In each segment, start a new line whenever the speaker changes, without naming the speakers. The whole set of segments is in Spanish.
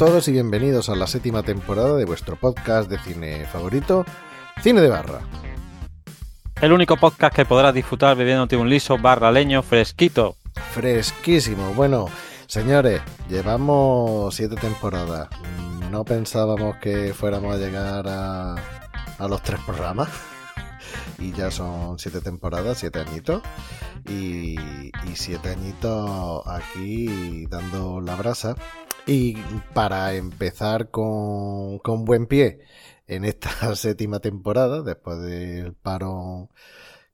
Todos y bienvenidos a la séptima temporada de vuestro podcast de cine favorito, Cine de Barra.
El único podcast que podrás disfrutar bebiéndote un liso barra leño fresquito.
Fresquísimo. Bueno, señores, llevamos siete temporadas. No pensábamos que fuéramos a llegar a, a los tres programas. Y ya son siete temporadas, siete añitos. Y, y siete añitos aquí dando la brasa. Y para empezar con, con buen pie en esta séptima temporada, después del parón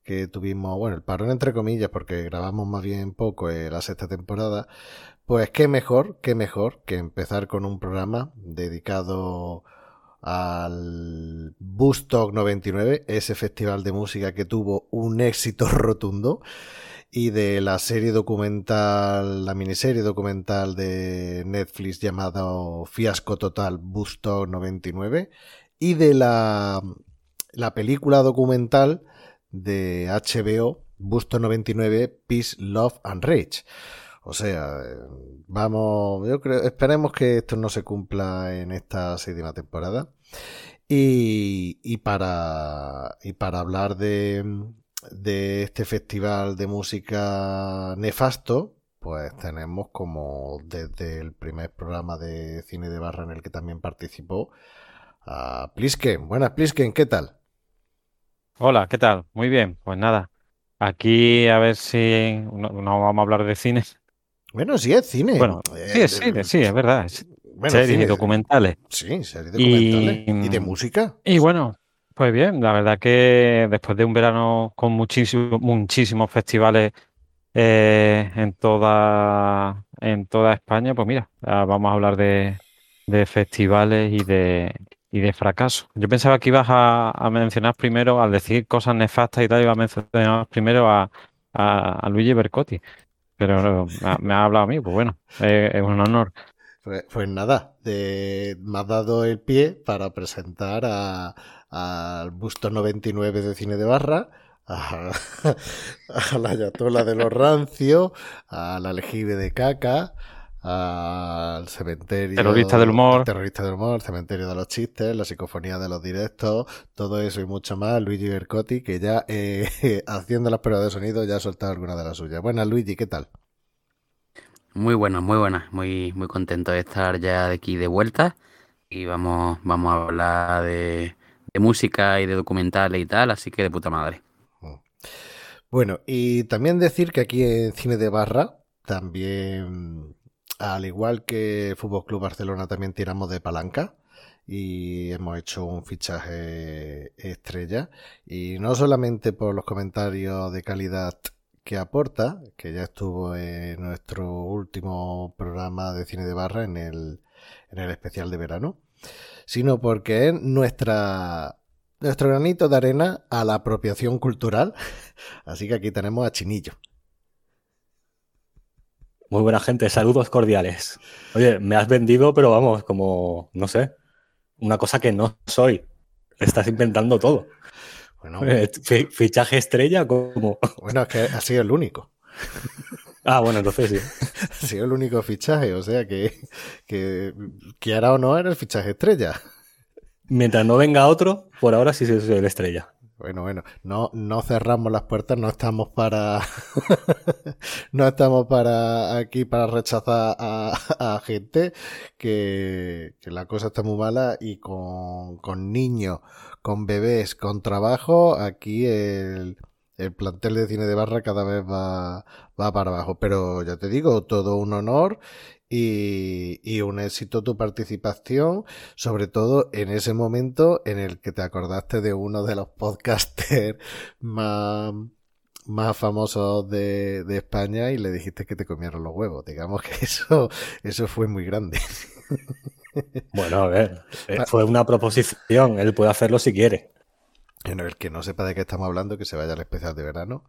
que tuvimos, bueno, el parón entre comillas, porque grabamos más bien poco en la sexta temporada, pues qué mejor, qué mejor que empezar con un programa dedicado al Bustock 99, ese festival de música que tuvo un éxito rotundo, y de la serie documental, la miniserie documental de Netflix llamada Fiasco Total Bustock 99, y de la, la película documental de HBO Busto 99 Peace, Love and Rage. O sea, vamos, yo creo, esperemos que esto no se cumpla en esta séptima temporada. Y, y para, y para hablar de, de este festival de música nefasto, pues tenemos como desde el primer programa de cine de barra en el que también participó, a Plisken. Buenas, Plisken, ¿qué tal?
Hola, ¿qué tal? Muy bien, pues nada. Aquí a ver si no, no vamos a hablar de cine.
Bueno, sí es cine.
Bueno,
Eh,
sí, es
de-
cine, sí, es verdad. es
bueno,
series
cine-
y documentales.
Sí, series
Y-
documentales. ¿Y, de música?
Y bueno, pues bien, la verdad que después de un verano con muchísimos, muchísimos festivales eh, en toda, en toda España, pues mira, vamos a hablar de, de festivales y de, y de fracasos. Yo pensaba que ibas a, a mencionar primero, al decir cosas nefastas y tal, iba a mencionar primero a, a, a Luigi Bercotti, pero me ha, me ha hablado a mí, pues bueno, eh, es un honor.
Pues, pues nada, de- me has dado el pie para presentar a- al Busto 99 de Cine de Barra, a, a la Ayatola de los Rancios, al Aljibe de Caca, al cementerio.
Terrorista del humor.
al Terrorista del humor, cementerio de los chistes, la psicofonía de los directos, todo eso y mucho más. Luigi Bercotti, que ya eh, haciendo las pruebas de sonido ya ha soltado alguna de las suyas. Buenas, Luigi, ¿qué tal?
Muy buenas, muy buenas. Muy, muy contento de estar ya de aquí de vuelta. Y vamos, vamos a hablar de, de música y de documentales y tal, así que de puta madre.
Bueno, y también decir que aquí en Cine de Barra, también, al igual que Fútbol Club Barcelona, también tiramos de palanca y hemos hecho un fichaje estrella. Y no solamente por los comentarios de calidad que aporta, que ya estuvo en nuestro último programa de Cine de Barra en el, en el especial de verano, sino porque es nuestra, nuestro granito de arena a la apropiación cultural. Así que aquí tenemos a Chinillo.
Muy buena gente, saludos cordiales. Oye, me has vendido, pero vamos, como, no sé, una cosa que no soy. Estás inventando todo.
Bueno,
fi- Fichaje estrella, como.
bueno, es que ha sido el único.
Ah, bueno, entonces sí.
Ha sido el único fichaje, o sea que, que quiera o no era el fichaje estrella.
Mientras no venga otro, por ahora sí soy el estrella.
Bueno, bueno, no, no cerramos las puertas, no estamos para no estamos para aquí para rechazar a, a gente que, que la cosa está muy mala y con, con niños, con bebés, con trabajo, aquí el, el plantel de cine de barra cada vez va, va para abajo. Pero ya te digo, todo un honor y, y un éxito tu participación, sobre todo en ese momento en el que te acordaste de uno de los podcasters más, más famosos de, de, España y le dijiste que te comieron los huevos. Digamos que eso, eso fue muy grande.
Bueno, a ver, eh, fue una proposición, él puede hacerlo si quiere.
El que no sepa de qué estamos hablando, que se vaya al especial de verano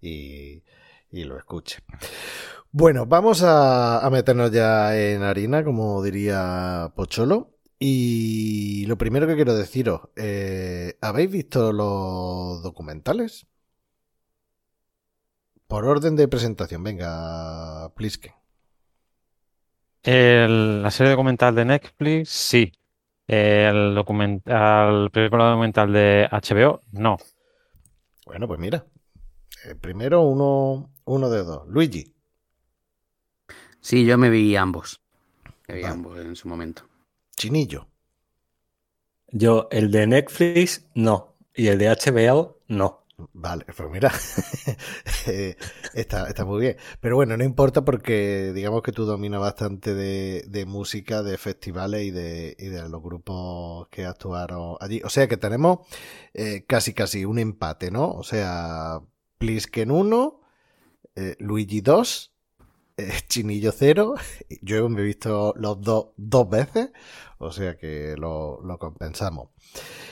y, y lo escuche. Bueno, vamos a, a, meternos ya en harina, como diría Pocholo. Y lo primero que quiero deciros, eh, ¿habéis visto los documentales? Por orden de presentación, venga, Pliske.
la serie documental de Netflix, sí. El, documental, el primer documental de HBO, no.
Bueno, pues mira. Eh, primero uno, uno de dos. Luigi.
Sí, yo me vi ambos. Me vi ambos en su momento.
Chinillo.
Yo, el de Netflix, no. Y el de HBO, no.
Vale, pues mira, eh, está, está, muy bien. Pero bueno, no importa porque digamos que tú dominas bastante de, de música, de festivales y de, y de, los grupos que actuaron allí. O sea que tenemos eh, casi casi un empate, ¿no? O sea, Plisken 1, eh, Luigi 2, eh, Chinillo 0. Yo me he visto los dos dos veces, o sea que lo, lo compensamos.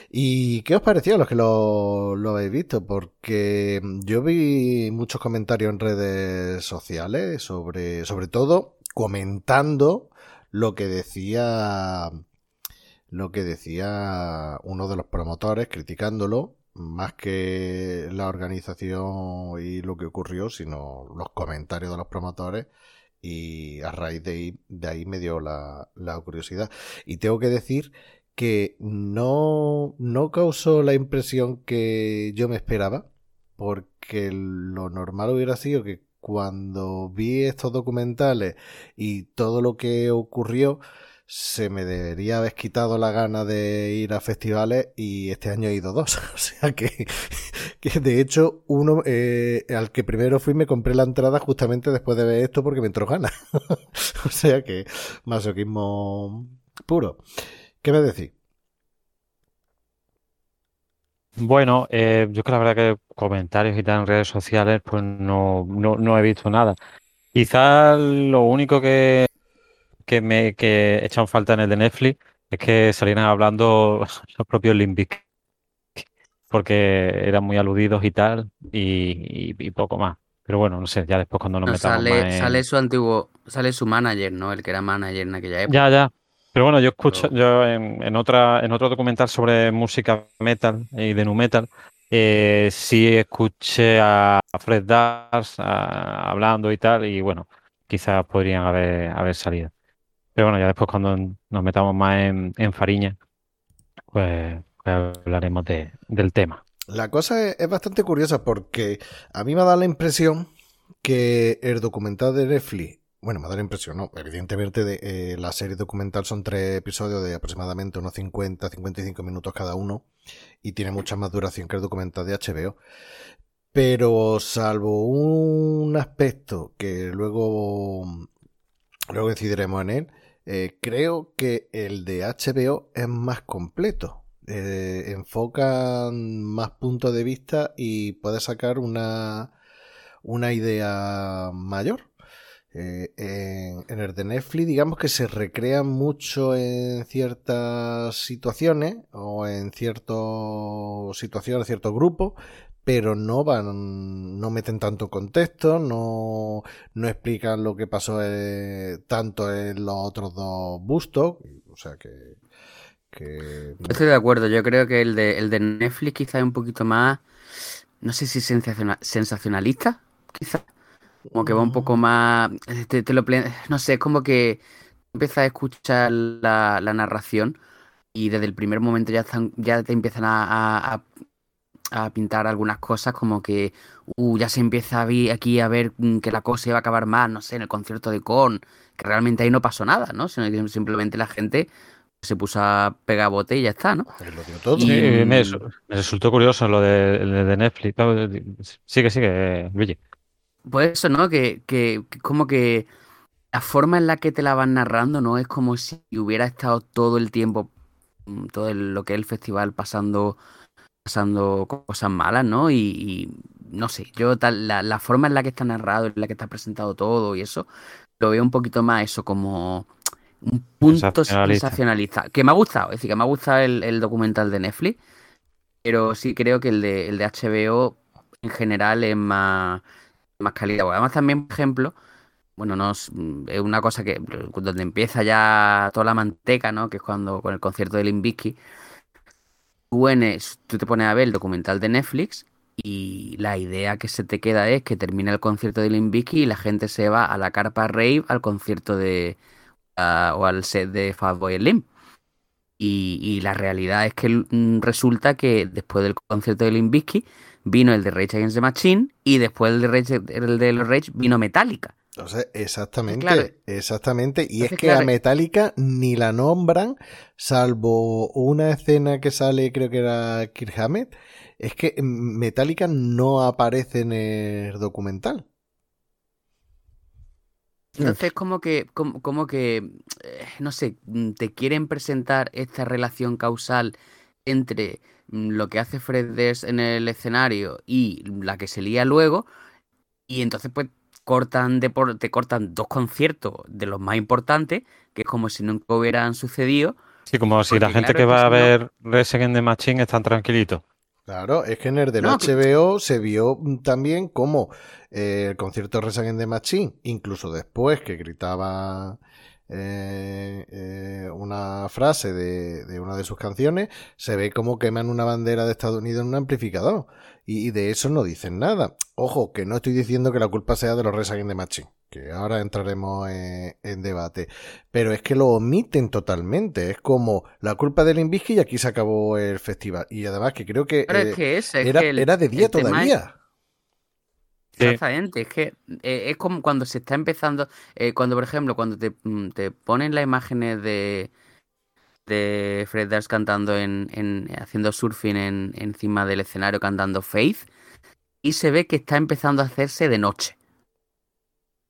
¿Y qué os pareció a los que lo, lo, habéis visto? Porque yo vi muchos comentarios en redes sociales sobre, sobre todo comentando lo que decía lo que decía uno de los promotores criticándolo más que la organización y lo que ocurrió, sino los comentarios de los promotores y a raíz de ahí, de ahí me dio la, la curiosidad. Y tengo que decir que no, no causó la impresión que yo me esperaba, porque lo normal hubiera sido que cuando vi estos documentales y todo lo que ocurrió, se me debería haber quitado la gana de ir a festivales y este año he ido dos. O sea que, que de hecho, uno eh, al que primero fui me compré la entrada justamente después de ver esto porque me entró ganas. o sea que masoquismo puro. ¿Qué me decís?
Bueno, eh, yo creo que la verdad que comentarios y tal en redes sociales, pues no, no, no he visto nada. Quizás lo único que, que me que he echado falta en el de Netflix es que salieran hablando los propios Limbic, porque eran muy aludidos y tal, y, y, y, poco más. Pero bueno, no sé, ya después cuando nos
no,
metamos
sale,
más en...
sale su antiguo, sale su manager, ¿no? El que era manager en aquella época.
Ya, ya. Pero bueno, yo escucho, yo en, en, otra, en otro documental sobre música metal y de nu metal, eh, sí escuché a Fred Dars a, hablando y tal, y bueno, quizás podrían haber, haber salido. Pero bueno, ya después cuando nos metamos más en, en Fariña, pues, pues hablaremos de, del tema.
La cosa es, bastante curiosa porque a mí me da la impresión que el documental de Netflix bueno, me da la impresión, ¿no? Evidentemente de, eh, la serie documental son tres episodios de aproximadamente unos 50, 55 minutos cada uno y tiene mucha más duración que el documental de HBO. Pero salvo un aspecto que luego, luego decidiremos en él, eh, creo que el de HBO es más completo. Eh, enfocan más puntos de vista y puede sacar una, una idea mayor. Eh, en, el de Netflix, digamos que se recrean mucho en ciertas situaciones o en ciertas situaciones, ciertos grupos, pero no van, no meten tanto contexto, no, no explican lo que pasó eh, tanto en los otros dos bustos, o sea que, que...
Estoy de acuerdo, yo creo que el de, el de Netflix quizá es un poquito más, no sé si sensacionalista, quizá como que va un poco más, te, te lo, no sé, es como que empiezas a escuchar la, la, narración y desde el primer momento ya, están, ya te empiezan a, a, a, pintar algunas cosas como que uh, ya se empieza a ver aquí a ver mm, que la cosa iba a acabar más, no sé, en el concierto de Con, que realmente ahí no pasó nada, ¿no? Sino que simplemente la gente se puso a pegar bote y ya está, ¿no?
Lo dio todo.
Sí, me, me, resultó curioso lo de, de Netflix. Sigue, sigue, Luigi.
Pues eso, ¿no? Que, que, que, como que la forma en la que te la van narrando, ¿no? Es como si hubiera estado todo el tiempo, mm, todo el, lo que es el festival pasando, pasando cosas malas, ¿no? Y, y no sé, yo tal, la, la forma en la que está narrado, en la que está presentado todo y eso, lo veo un poquito más eso como un punto
Sensacionalista.
Que me ha gustado, es decir, que me ha gustado el, el documental de Netflix, pero sí creo que el de, el de HBO en general es más, más calidad. Además también, por ejemplo, bueno, no es, es una cosa que donde empieza ya toda la manteca, ¿no? Que es cuando con el concierto de Limbisky, tú, en es- tú te pones a ver el documental de Netflix y la idea que se te queda es que termina el concierto de Limbisky y la gente se va a la carpa rave al concierto de o al set de Fatboy Slim. Y, y la realidad es que mm, resulta que después del concierto de Limbisky vino el de Rage Against the Machine y después el de Rage, el de Rage vino Metallica.
O sea, exactamente,
Claro.
exactamente. Y es que a
claro.
Metallica ni la nombran, salvo una escena que sale, creo que era Kirk Hammett. Es que Metallica no aparece en el documental.
Entonces, como que, como, como que, eh, no sé, mm, te quieren presentar esta relación causal entre mm, lo que hace Fred en el escenario y la que se lía luego, y entonces pues cortan de por- te cortan dos conciertos de los más importantes, que es como si nunca hubieran sucedido.
Sí, como si la gente
claro,
que va a ver Resident the Machine están tranquilitos.
Claro, es que en el del
No, que-
HBO se vio mm, también como eh, el concierto de Resident de Machine, incluso después que gritaba eh, eh, una frase de, de una de sus canciones, se ve como queman una bandera de Estados Unidos en un amplificador. Y, y de eso no dicen nada. Ojo, que no estoy diciendo que la culpa sea de los Resident de Machine, que ahora entraremos en, en debate. Pero es que lo omiten totalmente. Es como la culpa del Invisky y aquí se acabó el festival. Y además que creo que,
Pero
eh,
es que es, es
era,
que el-
era de día todavía.
Sí.
Exactamente, es que eh, es como cuando se está empezando, eh, cuando por ejemplo, cuando te, mm, te ponen las imágenes de, de Fred Durst cantando en, en- haciendo surfing en, encima del escenario cantando Faith y se ve que está empezando a hacerse de noche.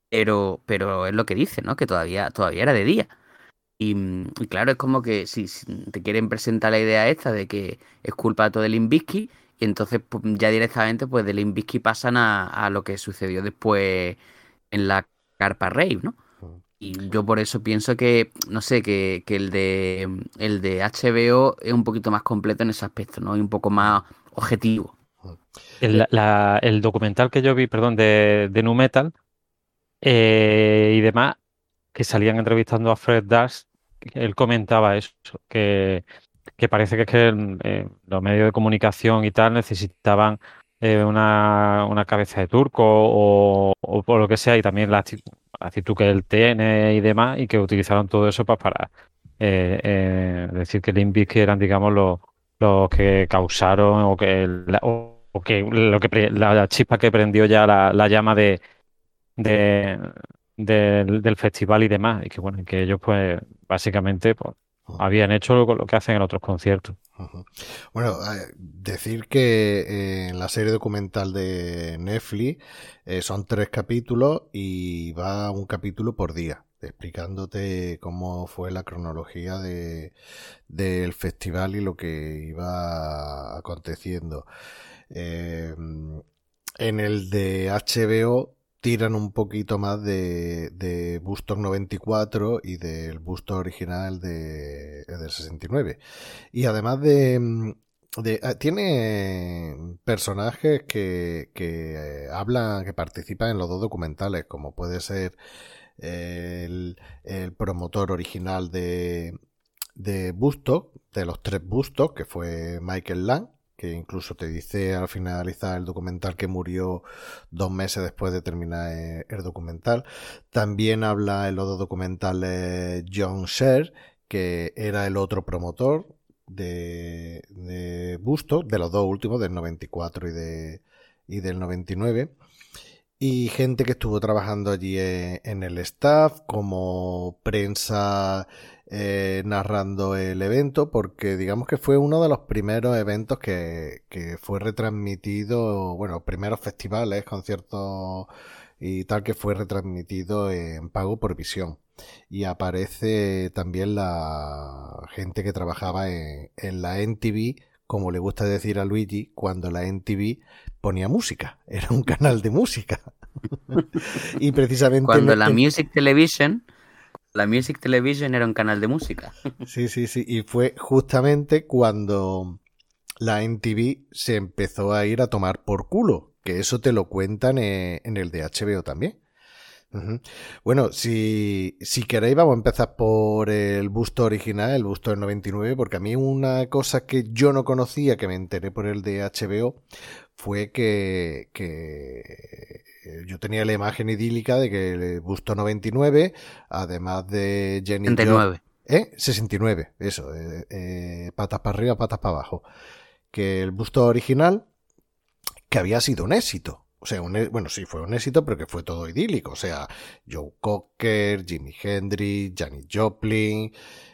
Pero, pero es lo que dice, ¿no? Que todavía, todavía era de día. Y, claro, es como que si, te quieren presentar la idea esta de que es culpa de todo el Invisky, y entonces pues, ya directamente pues del Invisky pasan a, a lo que sucedió después en la Carpa Rave, ¿no? Y yo por eso pienso que, no sé, que, que el de el de HBO es un poquito más completo en ese aspecto, ¿no? Y un poco más objetivo.
El, la- el documental que yo vi, perdón, de, de Nu Metal eh, y demás, que salían entrevistando a Fred Durst, él comentaba eso, que, que parece que es que eh, los medios de comunicación y tal necesitaban eh, una, una cabeza de turco o, o por lo que sea, y también la actitud, que él tiene y demás, y que utilizaron todo eso pues, para eh, eh, decir que eran, digamos, los, los que causaron o que, la- o, o que lo que la, chispa que prendió ya la, la llama de, de- del, festival y demás, y que bueno, que ellos pues básicamente pues, habían hecho lo, lo que hacen en otros conciertos.
Bueno, decir que eh, en la serie documental de Netflix eh, son tres capítulos y va un capítulo por día, explicándote cómo fue la cronología de, del festival y lo que iba aconteciendo. Eh, en el de HBO tiran un poquito más de, de Bustock 94 y del Bustock original de, del 69. Y además de... mm, ah, tiene personajes que, que eh, hablan, que participan en los dos documentales, como puede ser el, el promotor original de, de Bustock, de los tres Bustock, que fue Michael Lang, incluso te dice al finalizar el documental que murió dos meses después de terminar eh, el documental. También habla en los dos documentales John Sher, que era el otro promotor de, Busto, de los dos últimos, del 94 y, de, y del 99. Y gente que estuvo trabajando allí en, en el staff, como prensa eh, narrando el evento, porque digamos que fue uno de los primeros eventos que, que fue retransmitido, bueno, primeros festivales, conciertos y tal que fue retransmitido en pago por visión. Y aparece también la gente que trabajaba en, en la NTV como le gusta decir a Luigi, cuando la NTV ponía música. Era un canal de música. y precisamente...
Cuando la Music Television, la Music Television era un canal de música.
Sí, sí, sí. Y fue justamente cuando la NTV se empezó a ir a tomar por culo. Que eso te lo cuentan eh, en el de HBO también. Bueno, si, si queréis, vamos a empezar por el busto original, el busto del 99, porque a mí una cosa que yo no conocía, que me enteré por el de HBO, fue que, que yo tenía la imagen idílica de que el busto 99, además de Jenny Jo-
39.
¿Eh? 69, eso. eh, eh, patas para arriba, patas para abajo. Que el busto original, que había sido un éxito. O sea, un, e- bueno, sí, fue un éxito, pero que fue todo idílico. O sea, Joe Cocker, Jimi Hendrix, Janis Joplin,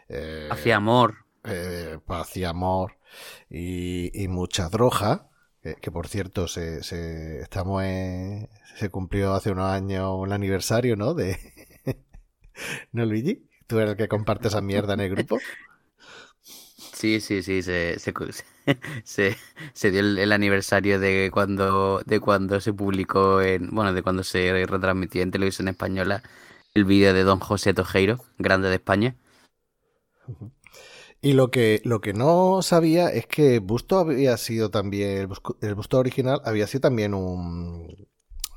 eh,
Hacía amor.
eh, amor y, y mucha droga. Que, que, por cierto, se, se- estamos en- se cumplió hace unos años el aniversario, ¿no? De. ¿No, Luigi? ¿Tú eres el que comparte esa mierda en el grupo?
Sí, sí, sí, se, se, se, se dio el, el aniversario de cuando, de cuando se publicó en, bueno, de cuando se retransmitió en televisión española el vídeo de Don José Tojeiro, grande de España.
Y lo que, lo que no sabía es que Busto había sido también, el, Busto original había sido también un,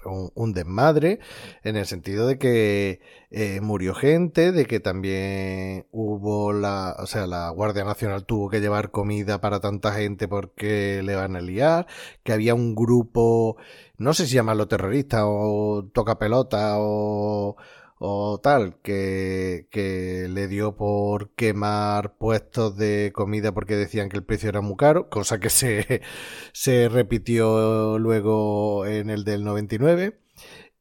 un, un desmadre, en el sentido de que eh, murió gente, de que también hubo la, o sea, la Guardia Nacional tuvo que llevar comida para tanta gente porque le van a liar, que había un grupo, no sé si llamarlo terrorista o toca pelota o, o tal, que, que le dio por quemar puestos de comida porque decían que el precio era muy caro, cosa que se, se repitió luego en el del 99.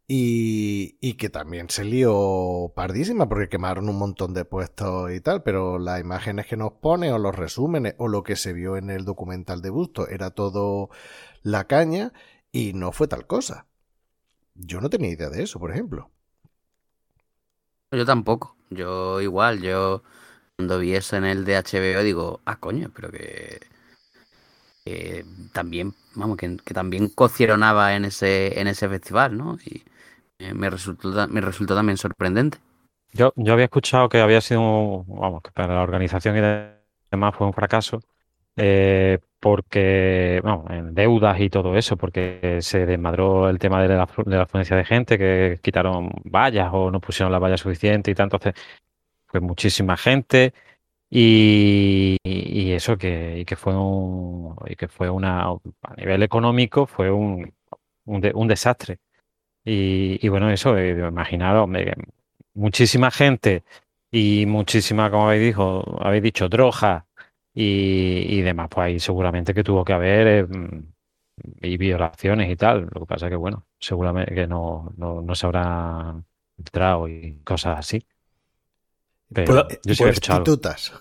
Y, y que también se lió pardísima porque quemaron un montón de puestos y tal, pero las imágenes que nos pone o los resúmenes o lo que se vio en el documental de Busto era todo la caña y no fue tal cosa. Yo no tenía idea de eso, por ejemplo.
Yo tampoco, yo igual, yo cuando vi eso en el de HBO digo, ah, coño, pero que, también, vamos, que, también cocieronaba en ese, en ese festival, ¿no? Y eh, me resultó, me resultó también sorprendente.
Yo, yo había escuchado que había sido, vamos, que para la organización y demás fue un fracaso, eh, porque, vamos, en deudas y todo eso, porque se desmadró el tema de la, de la afluencia de gente, que quitaron vallas o no pusieron las vallas suficientes y tal, entonces fue muchísima gente y, y eso que, y que fue un, y que fue una, a nivel económico fue un, un, de- un desastre. Y, y bueno, eso, eh, imaginaros, muchísima gente y muchísima, como habéis dicho, habéis dicho, droga y, y demás, pues ahí seguramente que tuvo que haber eh, mm, y violaciones y tal. Lo que pasa que, bueno, seguramente que no, no, no se habrá filtrado y cosas así. Pero
¿Puedo-
yo sí he escuchado algo.
Prostitutas.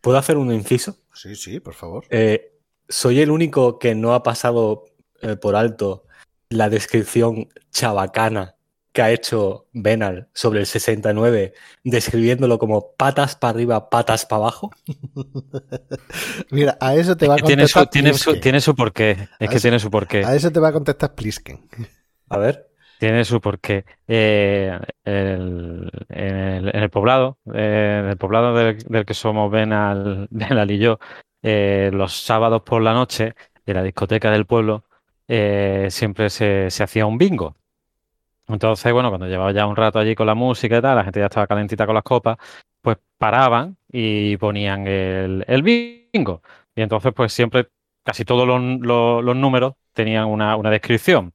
¿Puedo hacer un inciso?
Sí, sí, por favor.
Eh, soy el único que no ha pasado eh, por alto la descripción chabacana que ha hecho Benal sobre el 69, describiéndolo como patas para arriba, patas para abajo.
Mira, a eso te va a
Que tiene su,
contestar
tiene su, tiene su porqué. Es
A
que
eso-
tiene su porqué.
A eso te va a contestar Plisken.
A ver.
Tiene su porqué. Eh, el- en, el, en el poblado, eh, en el poblado del, del que somos Benal, Benal y yo, eh, los sábados por la noche, en la discoteca del pueblo, eh, siempre se, se hacía un bingo. Entonces, bueno, cuando llevaba ya un rato allí con la música y tal, la gente ya estaba calentita con las copas, pues paraban y ponían el, el bingo. Y entonces, pues siempre, casi todos los, los- los números tenían una, una descripción.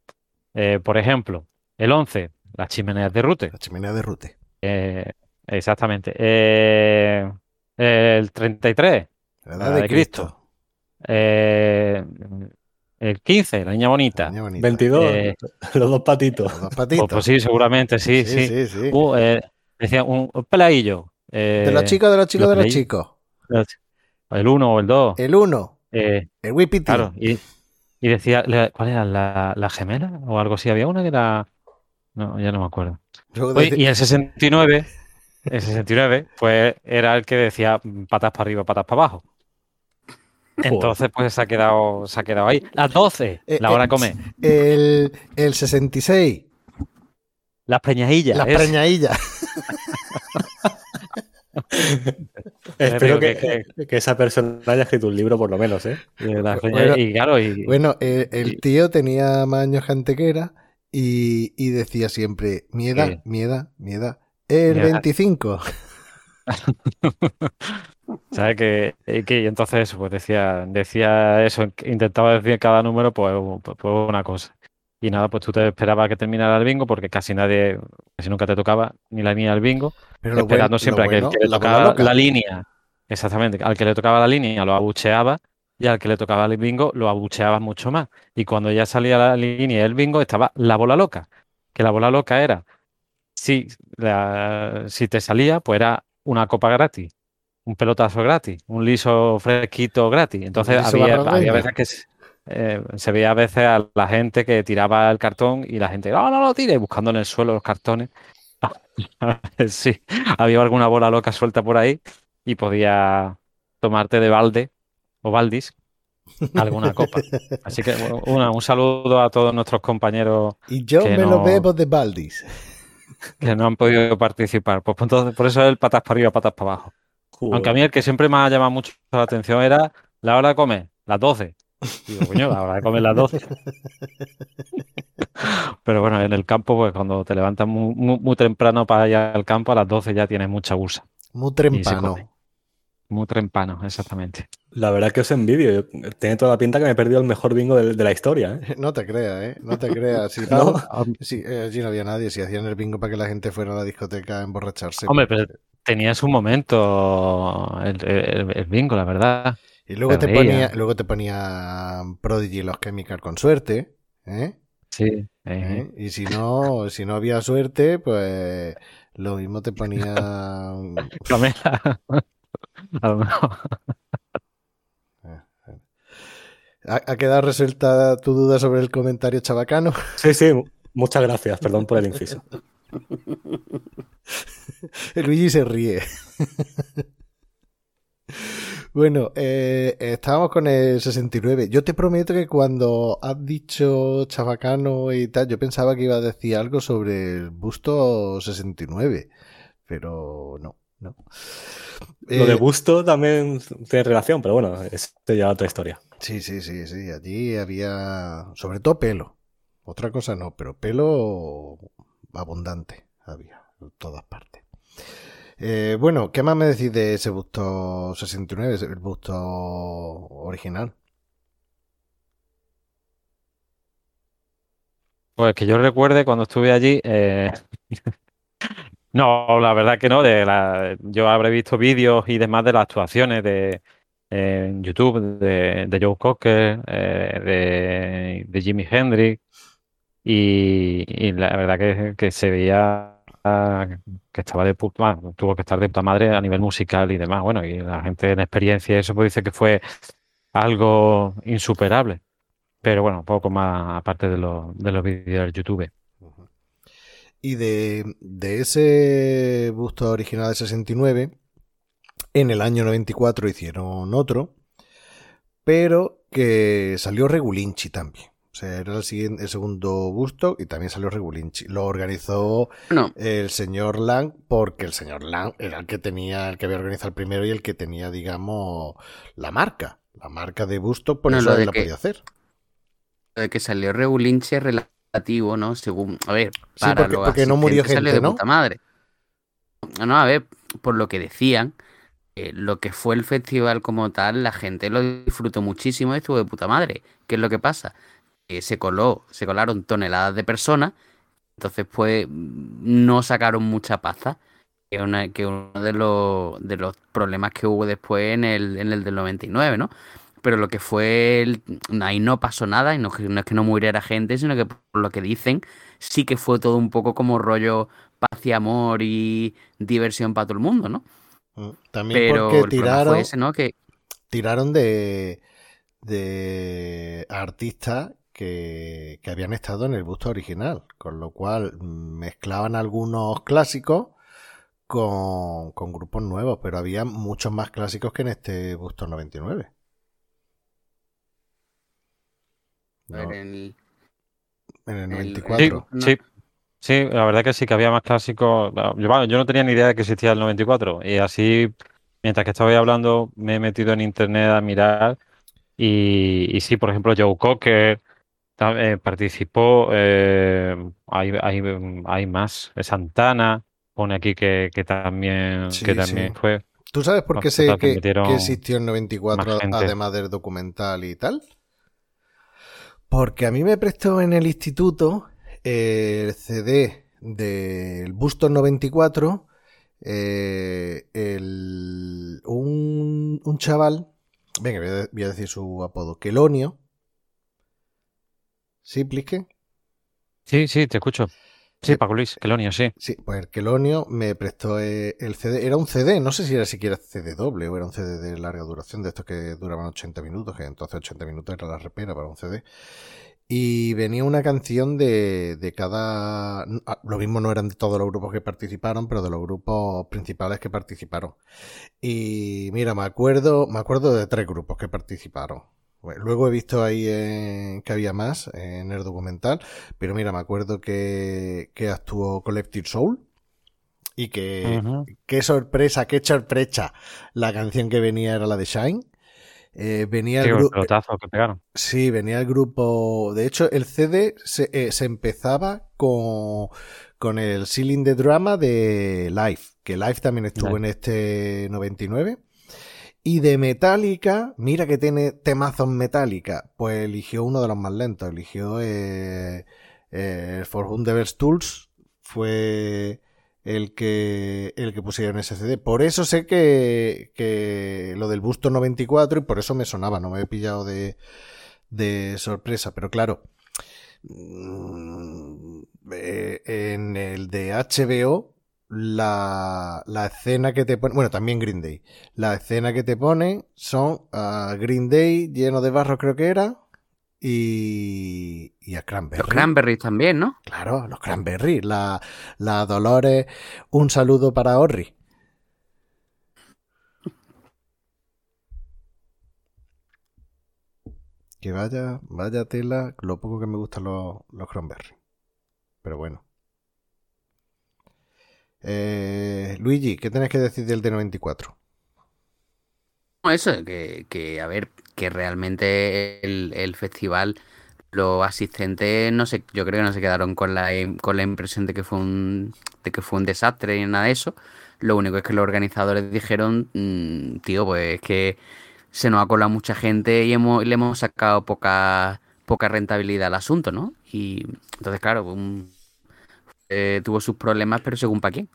Eh, por ejemplo, el 11, las chimeneas de Rute.
La chimenea de Rute.
Eh, exactamente. Eh, el 33,
La
La
edad
de
de Cristo.
eh, el 15, la niña bonita.
Niña bonita.
22,
Eh,
los dos patitos.
Los dos
Pues,
patitos.
pues sí, seguramente, sí, sí.
sí, sí.
Uh, eh, decía un, un peladillo. eh,
de los chicos, de los chicos,
los
de los chicos.
El 1 o el 2.
El uno,
Eh,
el Whippity.
claro, y, y decía, la- ¿cuál era? ¿La, la gemela? O algo así. Había una que era. No, ya no me acuerdo. Oye, y el 69, el 69, pues era el que decía patas para arriba, patas para abajo. Entonces, pues se ha quedado, se ha quedado ahí. Las 12,
Eh,
la hora
eh,
de comer.
El, el 66,
Las preñajillas.
las preñadillas.
Espero que,
que-
que esa persona haya escrito un libro por lo menos, ¿eh?
Bueno,
y claro, y,
Bueno, el
y-
tío tenía más años que Antequera y, y decía siempre, mi edad, mi edad, mi edad. El
Mi edad.
25.
¿sabes? Que, y que y entonces pues decía, decía eso, intentaba decir cada número, pues, pues, pues una cosa. Y nada, pues tú te esperabas que terminara el bingo, porque casi nadie, casi nunca te tocaba ni la línea del bingo.
Pero
esperando
bueno-
siempre a que el que le tocaba la línea, exactamente, al que le tocaba la línea lo abucheaba y al que le tocaba el bingo lo abucheaba mucho más. Y cuando ya salía la línea y el bingo estaba la bola loca, que la bola loca era, si, la- si te salía, pues era una copa gratis, un pelotazo gratis, un liso fresquito gratis. Entonces había, había veces que se, eh, se veía a veces a la gente que tiraba el cartón y la gente, no, no lo tire, buscando en el suelo los cartones. Sí, había alguna bola loca suelta por ahí y podía tomarte de balde o baldis alguna copa. Así que bueno, una- un saludo a todos nuestros compañeros
Y yo me lo
no-
bebo de Baldis.
que no han podido participar. Pues entonces, por eso el patas para arriba, patas para abajo. Aunque a mí el que siempre me ha llamado mucho la atención era la hora de comer, las 12. Digo, coño, la hora de comer las 12. Pero bueno, en el campo, pues cuando te levantas muy, muy- muy temprano para ir al campo, a las 12 ya tienes mucha gusa.
Muy trempano.
Muy temprano, exactamente.
La verdad que os envidio. Tiene toda la pinta que me he perdido el mejor bingo de, de la historia, ¿eh?
No te creas, ¿eh? No te creas. Si
No.
no, si, eh, allí no había nadie. Si hacían el bingo para que la gente fuera a la discoteca a emborracharse.
Hombre, pero tenía su momento el, el- el bingo, la verdad.
y luego te, ponía, luego te ponía Prodigy y los Chemical con suerte. ¿eh?
Sí. eh,
¿Eh? Y si no, si no había suerte, pues lo mismo te ponía.
Camela. A lo mejor.
¿Ha, ha quedado resuelta tu duda sobre el comentario chabacano?
Sí, sí. Muchas gracias. Perdón por el inciso.
Luigi se ríe. Bueno, eh, estábamos con el 69. Yo te prometo que cuando has dicho chabacano y tal, yo pensaba que iba a decir algo sobre el busto 69, pero no, no.
Lo de
Eh,
gusto también tiene relación, pero bueno, es ya otra historia.
Sí, sí, sí, sí. Allí había, sobre todo pelo. Otra cosa no, pero pelo abundante había en todas partes. Eh, bueno, ¿qué más me decís de ese busto 69, el busto original?
Pues que yo recuerde cuando estuve allí. eh, No, la verdad que no. De la... Yo habré visto vídeos y demás de las actuaciones de en YouTube de, Joe Cocker, eh, de, de Jimi Hendrix. Y, la verdad que, se veía que estaba de puta tuvo que estar de puta madre a nivel musical y demás. Bueno, y la gente en experiencia eso pues dice que fue algo insuperable. Pero bueno, poco más aparte de, los de los vídeos de YouTube.
Y de, de ese busto original de 69, en el año 94 hicieron otro, pero que salió Regulinchi también. O sea, era el, siguiente, el segundo busto y también salió Regulinchi. Lo organizó el señor Lang porque el señor Lang era el que tenía, el que había organizado el primero y el que tenía, digamos, la marca. La marca de busto, por
No,
eso
lo
él la
que-
podía hacer.
de que salió Regulinche relativo, ¿no? Según, a ver,
Sí,
para
porque-
los
porque no murió
asistentes salió
gente,
de
¿no?
puta madre. No, a ver, por lo que decían, eh, lo que fue el festival como tal, la gente lo disfrutó muchísimo y estuvo de puta madre. ¿Qué es lo que pasa? Eh, se coló, se colaron toneladas de personas, entonces pues no sacaron mucha pasta. Que una- que uno de los, de los problemas que hubo después en el, en el del 99, ¿no? Pero lo que fue, el- ahí no pasó nada, y no, es que no muriera gente, sino que por lo que dicen, sí que fue todo un poco como rollo paz y amor y diversión para todo el mundo, ¿no?
Mm. También
Pero
porque tiraron,
ese, ¿no? Que
tiraron de, de artistas que, que habían estado en el busto original, con lo cual mezclaban algunos clásicos con, con grupos nuevos, pero había muchos más clásicos que en este busto 99.
A ver,
No.
en el-
En el
El-
94.
No.
Sí, sí, la verdad que sí que había más clásicos. Yo, bueno, yo no tenía ni idea de que existía el 94 y así, mientras que estaba hablando, me he metido en internet a mirar y, y sí, por ejemplo, Joe Cocker eh, participó, eh, hay, hay, hay más, Santana pone aquí que, que también,
Sí,
que también
sí.
fue.
¿Tú sabes por qué sé
que
que, existió el 94
más gente.
además del documental y tal? Porque a mí me prestó en el instituto eh, el CD del Bustos 94 eh, el- un, un chaval, venga, voy a, voy a decir su apodo, Quelonio. ¿Sí, Plisken?
Sí, sí, te escucho. Sí, Paco Luis, Quelonio, sí.
Sí, pues el Quelonio me prestó eh, el CD. Era un CD, no sé si era siquiera CD doble o era un CD de larga duración, de estos que duraban 80 minutos, que entonces 80 minutos era la repera para un CD. Y venía una canción de, de cada... ah, Lo mismo no eran de todos los grupos que participaron, pero de los grupos principales que participaron. Y mira, me acuerdo, me acuerdo de tres grupos que participaron. Bueno, Luego he visto ahí eh, que había más en el documental, pero mira, me acuerdo que, que actuó Collective Soul y que qué sorpresa, qué sorpresa. La canción que venía era la de Shine. Eh, venía
Sí,
el grupo.
pelotazo que pegaron.
Sí, venía el grupo. De hecho, el CD se, eh, se empezaba con, con el Ceiling de Drama de Live, que Live también estuvo en este 99. Y de Metallica, mira que tiene temazos Metallica, pues eligió uno de los más lentos, eligió eh, eh, For Whom Tools, fue el que, el que pusieron ese CD. Por eso sé que, que lo del Busto 94 y por eso me sonaba, no me he pillado de, de sorpresa, pero claro, mm, eh, en el de HBO, la, la escena que te pone, bueno, también Green Day, la escena que te ponen son a Green Day lleno de barro, creo que era, y, y a Cranberry.
Los Cranberries también, ¿no?
Claro, los Cranberry, la, la Dolores, un saludo para Orri. Que vaya, vaya tela, lo poco que me gustan los, los Cranberry. Pero bueno. Eh, Luigi, ¿qué tenés que decir del D94?
No, Eso, que, que, a ver, que realmente el, festival, los asistentes, no sé, yo creo que no se quedaron con la, con la impresión de que fue un, de que fue un desastre ni nada de eso. Lo único es que los organizadores dijeron, "Mm, tío, pues es que se nos ha colado mucha gente y hemos, le hemos sacado poca, poca rentabilidad al asunto, ¿no? Y entonces, claro, un- eh, tuvo sus problemas, pero según para.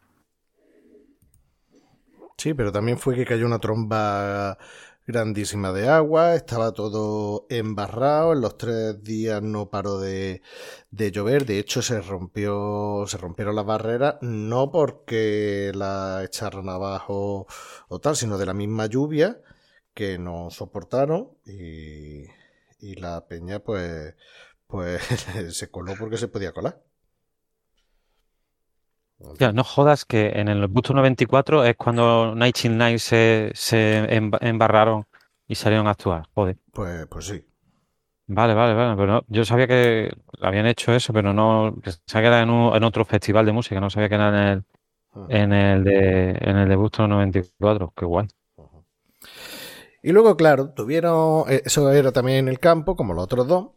Sí, pero también fue que cayó una tromba grandísima de agua, estaba todo embarrado, en los tres días no paró de, de llover, de hecho se rompió, se rompieron las barreras, no porque la echaron abajo o tal, sino de la misma lluvia que no soportaron y, y la peña pues, pues se coló porque se podía colar.
Ya, no jodas que en el Busto 94 es cuando Night in Night se, se emba- embarraron y salieron a actuar. Joder.
Pues, pues sí.
Vale, vale, vale. Pero no- yo sabía que habían hecho eso, pero no. Pensaba que era en, un- en otro festival de música, no sabía que era en el, en el de, en el de Busto 94. Qué guay.
Y luego, claro, tuvieron, eh, eso era también en el campo, como los otros dos,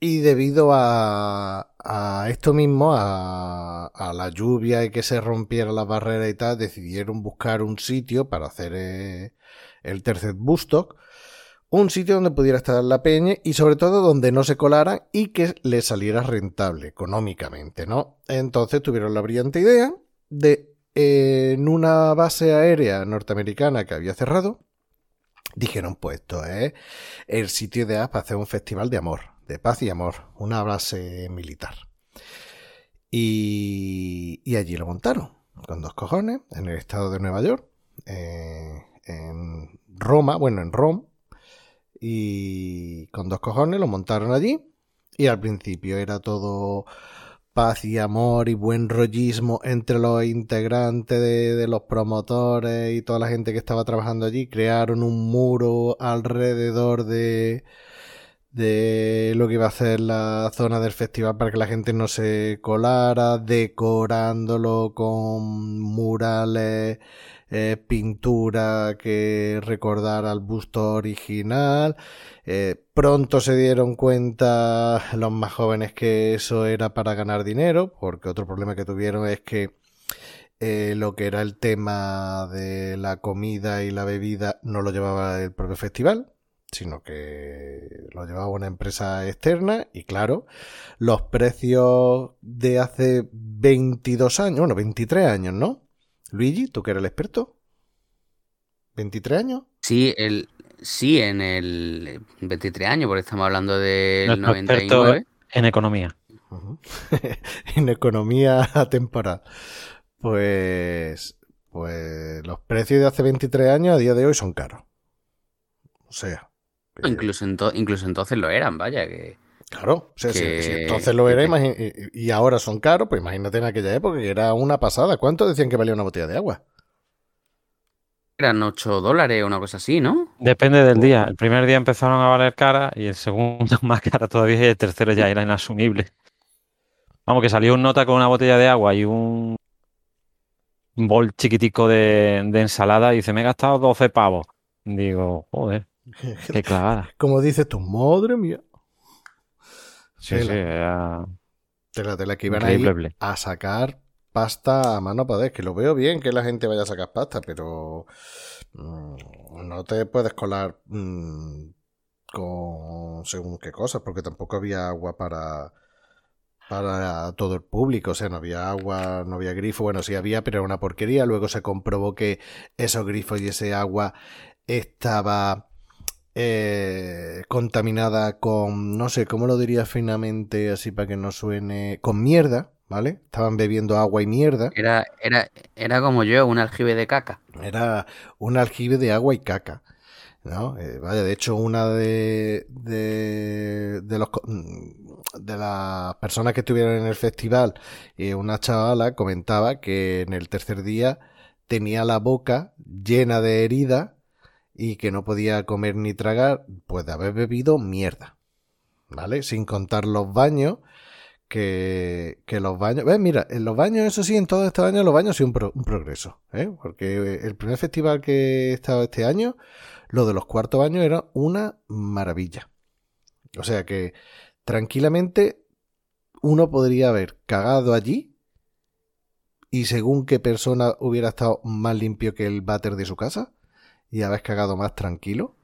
y debido a, a esto mismo, a, a la lluvia y que se rompieran las barreras y tal, decidieron buscar un sitio para hacer eh, el tercer Bustock, un sitio donde pudiera estar la peña y sobre todo donde no se colaran y que le saliera rentable económicamente, ¿no? Entonces tuvieron la brillante idea de, eh, en una base aérea norteamericana que había cerrado, dijeron, pues esto es el sitio ideal para hacer un festival de amor, de paz y amor, una base militar. Y, allí lo montaron, con dos cojones, en el estado de Nueva York, eh, en Roma, bueno, en Roma, y con dos cojones lo montaron allí. Y al principio era todo paz y amor y buen rollismo entre los integrantes de los promotores y toda la gente que estaba trabajando allí. Crearon un muro alrededor de, de lo que iba a hacer la zona del festival para que la gente no se colara, decorándolo con murales, eh, pintura que recordara al busto original. Eh, pronto se dieron cuenta los más jóvenes que eso era para ganar dinero, porque otro problema que tuvieron es que eh, lo que era el tema de la comida y la bebida no lo llevaba el propio festival, sino que lo llevaba una empresa externa y claro, los precios de hace 22 años, bueno, 23 años, ¿no? Luigi, tú que eres el experto. ¿23 años?
Sí, el, sí, en el 23 años, porque estamos hablando del
Nuestro experto
99.
en economía.
Ujú. en economía temporal. Pues, pues los precios de hace 23 años a día de hoy son caros. O sea, que-
Incluso, ento- incluso entonces lo eran, vaya, que...
Claro, o sea, si-
que-
si, entonces lo era
que-
y, ahora son caros, pues imagínate en aquella época que era una pasada. ¿Cuánto decían que valía una botella de agua?
Eran 8 dólares o una cosa así, ¿no?
Depende del día. El primer día empezaron a valer cara y el segundo más cara todavía y el tercero ya era inasumible. Vamos, que salió un nota con una botella de agua y un un bol chiquitico de, de ensalada y dice, me he gastado 12 pavos. Digo, joder, qué clavada.
Como dices tú, madre mía.
Sí,
Tela.
sí, era
Tela, tela, que iban a ir
increíble.
a sacar pasta a mano para que lo veo bien que la gente vaya a sacar pasta, pero mm, no te puedes colar mm, con según qué cosas, porque tampoco había agua para para todo el público, o sea, no había agua, no había grifo, bueno, sí había, pero era una porquería, luego se comprobó que esos grifos y ese agua estaba eh, contaminada con, no sé, ¿cómo lo diría finamente así para que no suene? Con mierda, ¿vale? Estaban bebiendo agua y mierda.
Era, era, era como yo, un aljibe de caca.
Era un aljibe de agua y caca. ¿no? Eh, vaya, de hecho, una de, de, de los, mm, de las personas que estuvieron en el festival, eh, una chavala comentaba que en el tercer día tenía la boca llena de heridas y que no podía comer ni tragar, pues de haber bebido mierda. ¿Vale? Sin contar los baños, que, que los baños... ¿Ves? Mira, en los baños, eso sí, en todos estos años los baños sido un, un progreso. ¿eh? Porque el primer festival que he estado este año, lo de los cuartos baños era una maravilla. O sea que tranquilamente uno podría haber cagado allí y según qué persona hubiera estado más limpio que el váter de su casa y haber cagado más tranquilo,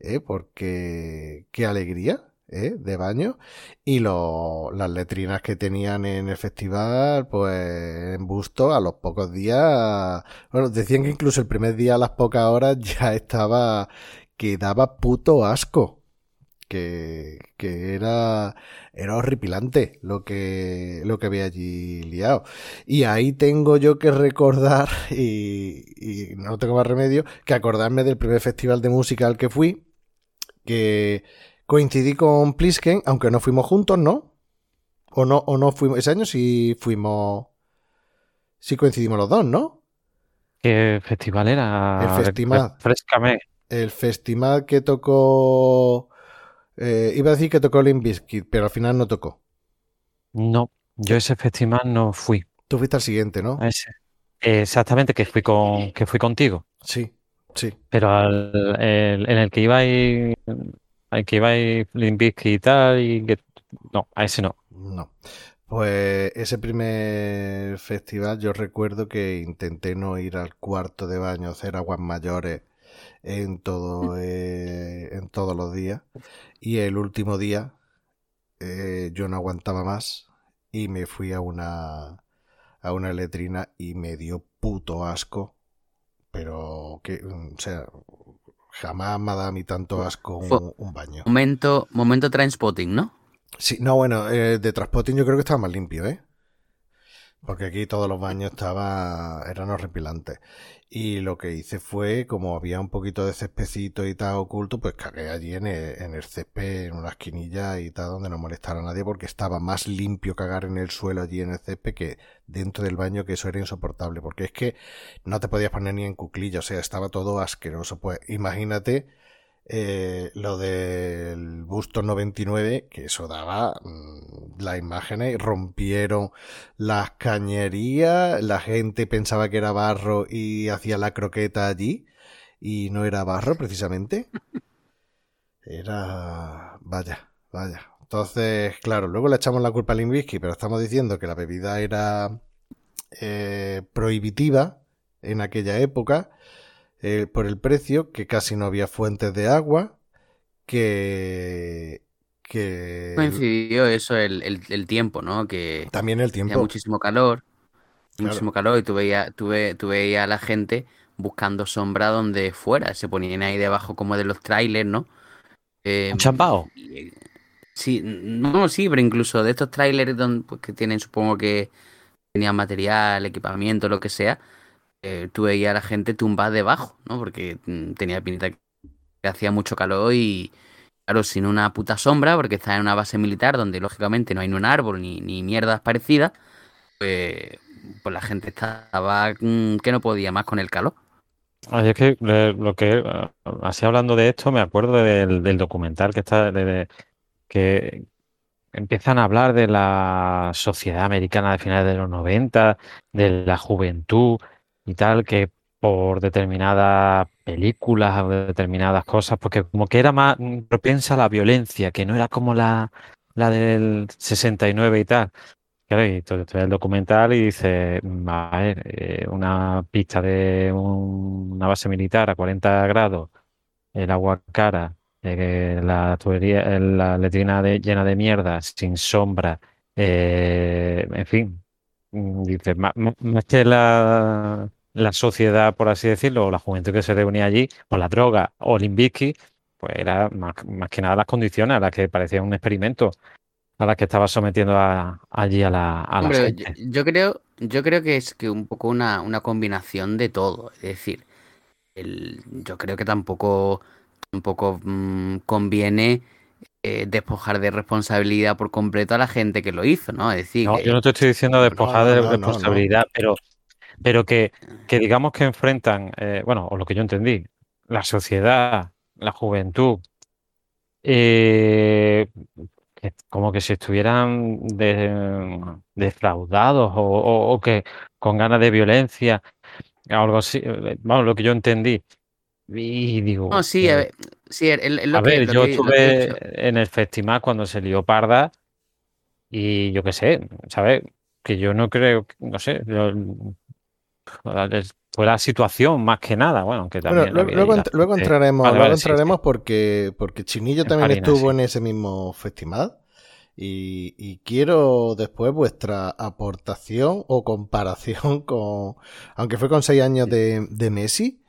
¿eh? porque qué alegría ¿eh? de baño y lo- las letrinas que tenían en el festival, pues en busto a los pocos días, bueno, decían que incluso el primer día a las pocas horas ya estaba que daba puto asco. Que, que era, era horripilante lo que, lo que había allí liado. Y ahí tengo yo que recordar, y, y no tengo más remedio, que acordarme del primer festival de música al que fui, que coincidí con Plisken, aunque no fuimos juntos, ¿no? O no, o no fuimos, ese año sí fuimos, sí coincidimos los dos, ¿no?
¿Qué festival era?
El festival.
Frescame.
El festival que tocó, eh, iba a decir que tocó Limp Bizkit, pero al final no tocó.
No, yo ese festival no fui.
Tú fuiste al siguiente, ¿no?
a ese. Exactamente, que fui con, que fui contigo.
Sí, sí.
Pero al- el- en el que iba y al que iba y Limp Bizkit y tal, y que no, a ese no.
No. Pues ese primer festival yo recuerdo que intenté no ir al cuarto de baño a hacer aguas mayores en todo eh, en todos los días y el último día eh, yo no aguantaba más y me fui a una a una letrina y me dio puto asco pero que o sea jamás me ha dado a mí tanto asco un, un baño
Momento, momento Trainspotting, ¿no?
Sí, no, bueno, eh, de Transpotting yo creo que estaba más limpio, ¿eh? Porque aquí todos los baños estaba, eran horripilantes. Y lo que hice fue, como había un poquito de cespecito y tal oculto, pues cagué allí en el, en el césped, en una esquinilla y tal, donde no molestara a nadie, porque estaba más limpio cagar en el suelo allí en el césped que dentro del baño, que eso era insoportable. Porque es que no te podías poner ni en cuclilla, o sea, estaba todo asqueroso. Pues imagínate eh, lo del busto 99, que eso daba mm, las imágenes, rompieron las cañerías, la gente pensaba que era barro y hacía la croqueta allí, y no era barro precisamente. Era... vaya, vaya. Entonces, claro, luego le echamos la culpa al Limbisky, pero estamos diciendo que la bebida era eh, prohibitiva en aquella época eh, por el precio, que casi no había fuentes de agua, que... que
Coincidió eso, el, el- el tiempo, ¿no? Que
también el tiempo.
muchísimo calor,
Claro.
muchísimo calor, y tú veías, tú ve- tú veías a la gente buscando sombra donde fuera, se ponían ahí debajo como de los trailers, ¿no? Eh,
Un chambao.
y- Sí, no, sí, pero incluso de estos trailers donde, pues, que tienen, supongo que tenían material, equipamiento, lo que sea, eh, tú a la gente tumbada debajo, ¿no? Porque mm, tenía pinta que hacía mucho calor y, claro, sin una puta sombra, porque está en una base militar donde lógicamente no hay ni un árbol ni, ni mierdas parecidas, pues, pues la gente estaba mm, que no podía más con el calor.
Es que eh, eh, así hablando de esto, me acuerdo del, documental que está, de- que empiezan a hablar de la sociedad americana de finales de los 90, de la juventud y tal, que por determinadas películas o determinadas cosas, porque como que era más propensa a la violencia, que no era como la, la del 69 y tal. Claro, y tú tú ves el documental y dices, mm, a ver, eh, una pista de un- una base militar a 40 grados, el agua cara, eh, la tubería, eh, la letrina llena de mierda, sin sombra, en fin, mm, dices, má- má- más, que la, la sociedad, por así decirlo, o la juventud que se reunía allí, o la droga, o el Limbisky, pues era más, más que nada las condiciones a las que parecía un experimento a las que estaba sometiendo a- allí a la, a la
Hombre, yo,
gente.
yo creo, yo creo que es que un poco una, una combinación de todo. Es decir, el, yo creo que tampoco, tampoco mm, conviene eh, despojar de responsabilidad por completo a la gente que lo hizo, ¿no? Es decir,
No,
que-
yo no te estoy diciendo despojar
no,
de
no,
responsabilidad, pero, pero que, que digamos que enfrentan, eh, bueno, o lo que yo entendí, la sociedad, la juventud, eh, como que si estuvieran de- defraudados o, o- o que con ganas de violencia, algo así, eh, vamos, lo que yo entendí. Y digo,
no, sí, a
eh,
ver, sí, lo
a
que,
ver,
lo
yo
que- lo que he
estuve en el festival cuando se lió Parda y yo qué sé, ¿sabes? Que yo no creo, no sé, yo- fue la situación más que nada, bueno, aunque
Bueno,
también
luego, ent- entraremos,
Vale,
luego
vale, sí, sí.
entraremos porque, porque Chinillo
En
también
Farina,
estuvo
sí.
en ese mismo festival. Y, y quiero después vuestra aportación o comparación con, aunque fue con seis años de, de Messi,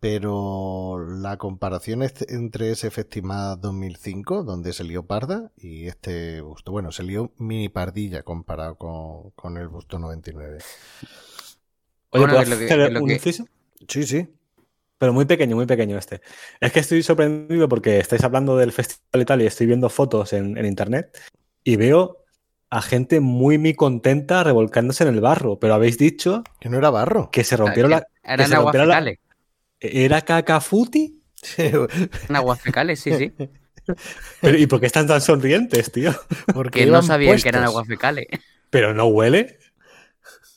pero la comparación entre ese festival 2005, donde se lió Parda, y este busto. Bueno, se lió mini pardilla comparado con, con el busto 99.
Oye,
Bueno,
¿puedo
es lo que-
hacer
es lo
un
que-
inciso?
Sí, sí.
Pero muy pequeño, muy pequeño este. Es que estoy sorprendido porque estáis hablando del festival y tal, y estoy viendo fotos en, en internet y veo a gente muy, muy contenta revolcándose en el barro. Pero habéis dicho
Que no era barro.
que se rompieron
Que
la.
Eran aguas
la-. ¿Era cacafuti?
Eran aguas fecales, sí, sí.
Pero, ¿Y por qué están tan sonrientes, tío?
Porque
Que no sabían que eran aguas fecales.
¿Pero no huele?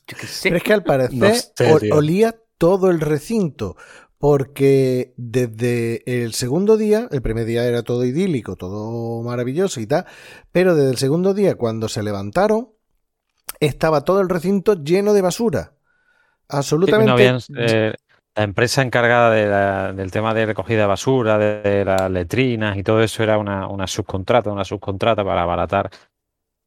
Yo qué sé.
Pero es que al parecer
No sé,
ol-
tío.
olía todo el recinto. Porque desde el segundo día, el primer día era todo idílico, todo maravilloso y tal, pero desde el segundo día, cuando se levantaron, estaba todo el recinto lleno de basura.
Sí, no
Absolutamente.
habían, eh, la empresa encargada de la- del tema de recogida de basura, de, de las letrinas y todo eso era una, una subcontrata, una subcontrata para abaratar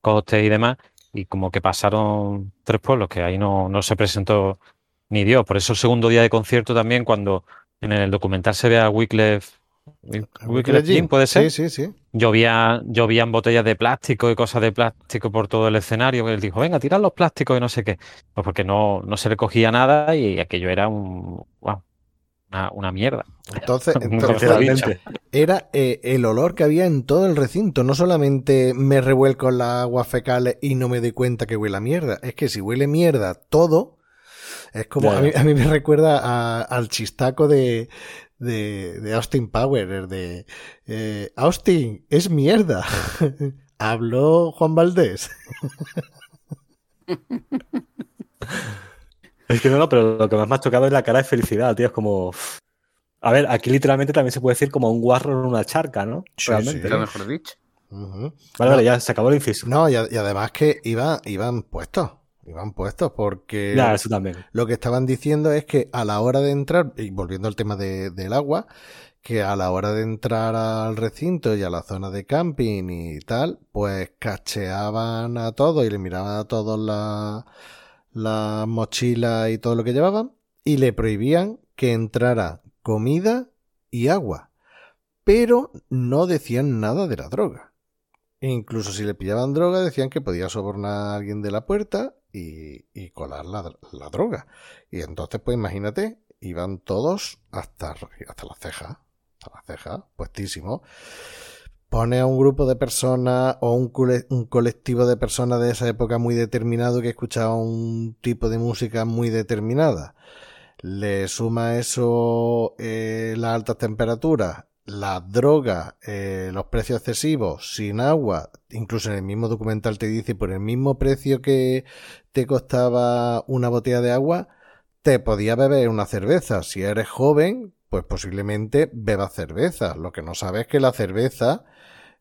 costes y demás. Y como que pasaron tres pueblos que ahí no, no se presentó ni Dios. Por eso el segundo día de concierto también, cuando en el documental se ve a Wyclef, Wyclef Jean, ¿puede ser?
Sí, sí, sí.
Llovía, llovían botellas de plástico y cosas de plástico por todo el escenario. Él dijo, venga, tirad los plásticos y no sé qué. Pues porque no, no se recogía nada y aquello era un, wow, una, una mierda.
Entonces, entonces era eh, el olor que había en todo el recinto. No solamente me revuelco en las aguas fecales y no me doy cuenta que huele a mierda. Es que si huele mierda todo, es como a mí,
ya.
a mí me recuerda a- al chistaco de, de, de Austin Power, de eh, Austin, es mierda. Habló Juan Valdés.
Es que no, no, pero lo que más me ha tocado es la cara de felicidad, tío. Es como. A ver, aquí literalmente también se puede decir como un guarro en una charca, ¿no?
Sí,
Realmente.
sí.
Mejor dicho.
Vale, vale, ya se acabó el inciso.
No, y, además que iba, iban puestos. Iban puestos porque
Ya, eso también.
lo que estaban diciendo es que a la hora de entrar, y volviendo al tema de- del agua, que a la hora de entrar al recinto y a la zona de camping y tal, pues cacheaban a todos y le miraban a todos la, la mochila y todo lo que llevaban y le prohibían que entrara comida y agua. Pero no decían nada de la droga. E incluso si le pillaban droga, decían que podía sobornar a alguien de la puerta y, y colar la, la droga. Y entonces, pues imagínate, iban todos hasta, hasta las cejas, hasta las cejas, puestísimo. Pone a un grupo de personas o un, cole- un colectivo de personas de esa época muy determinado que escuchaba un tipo de música muy determinada. Le suma eso eh, las altas temperaturas, las drogas, eh, los precios excesivos, sin agua, incluso en el mismo documental te dice por el mismo precio que te costaba una botella de agua, te podía beber una cerveza. Si eres joven, pues posiblemente bebas cerveza. Lo que no sabes es que la cerveza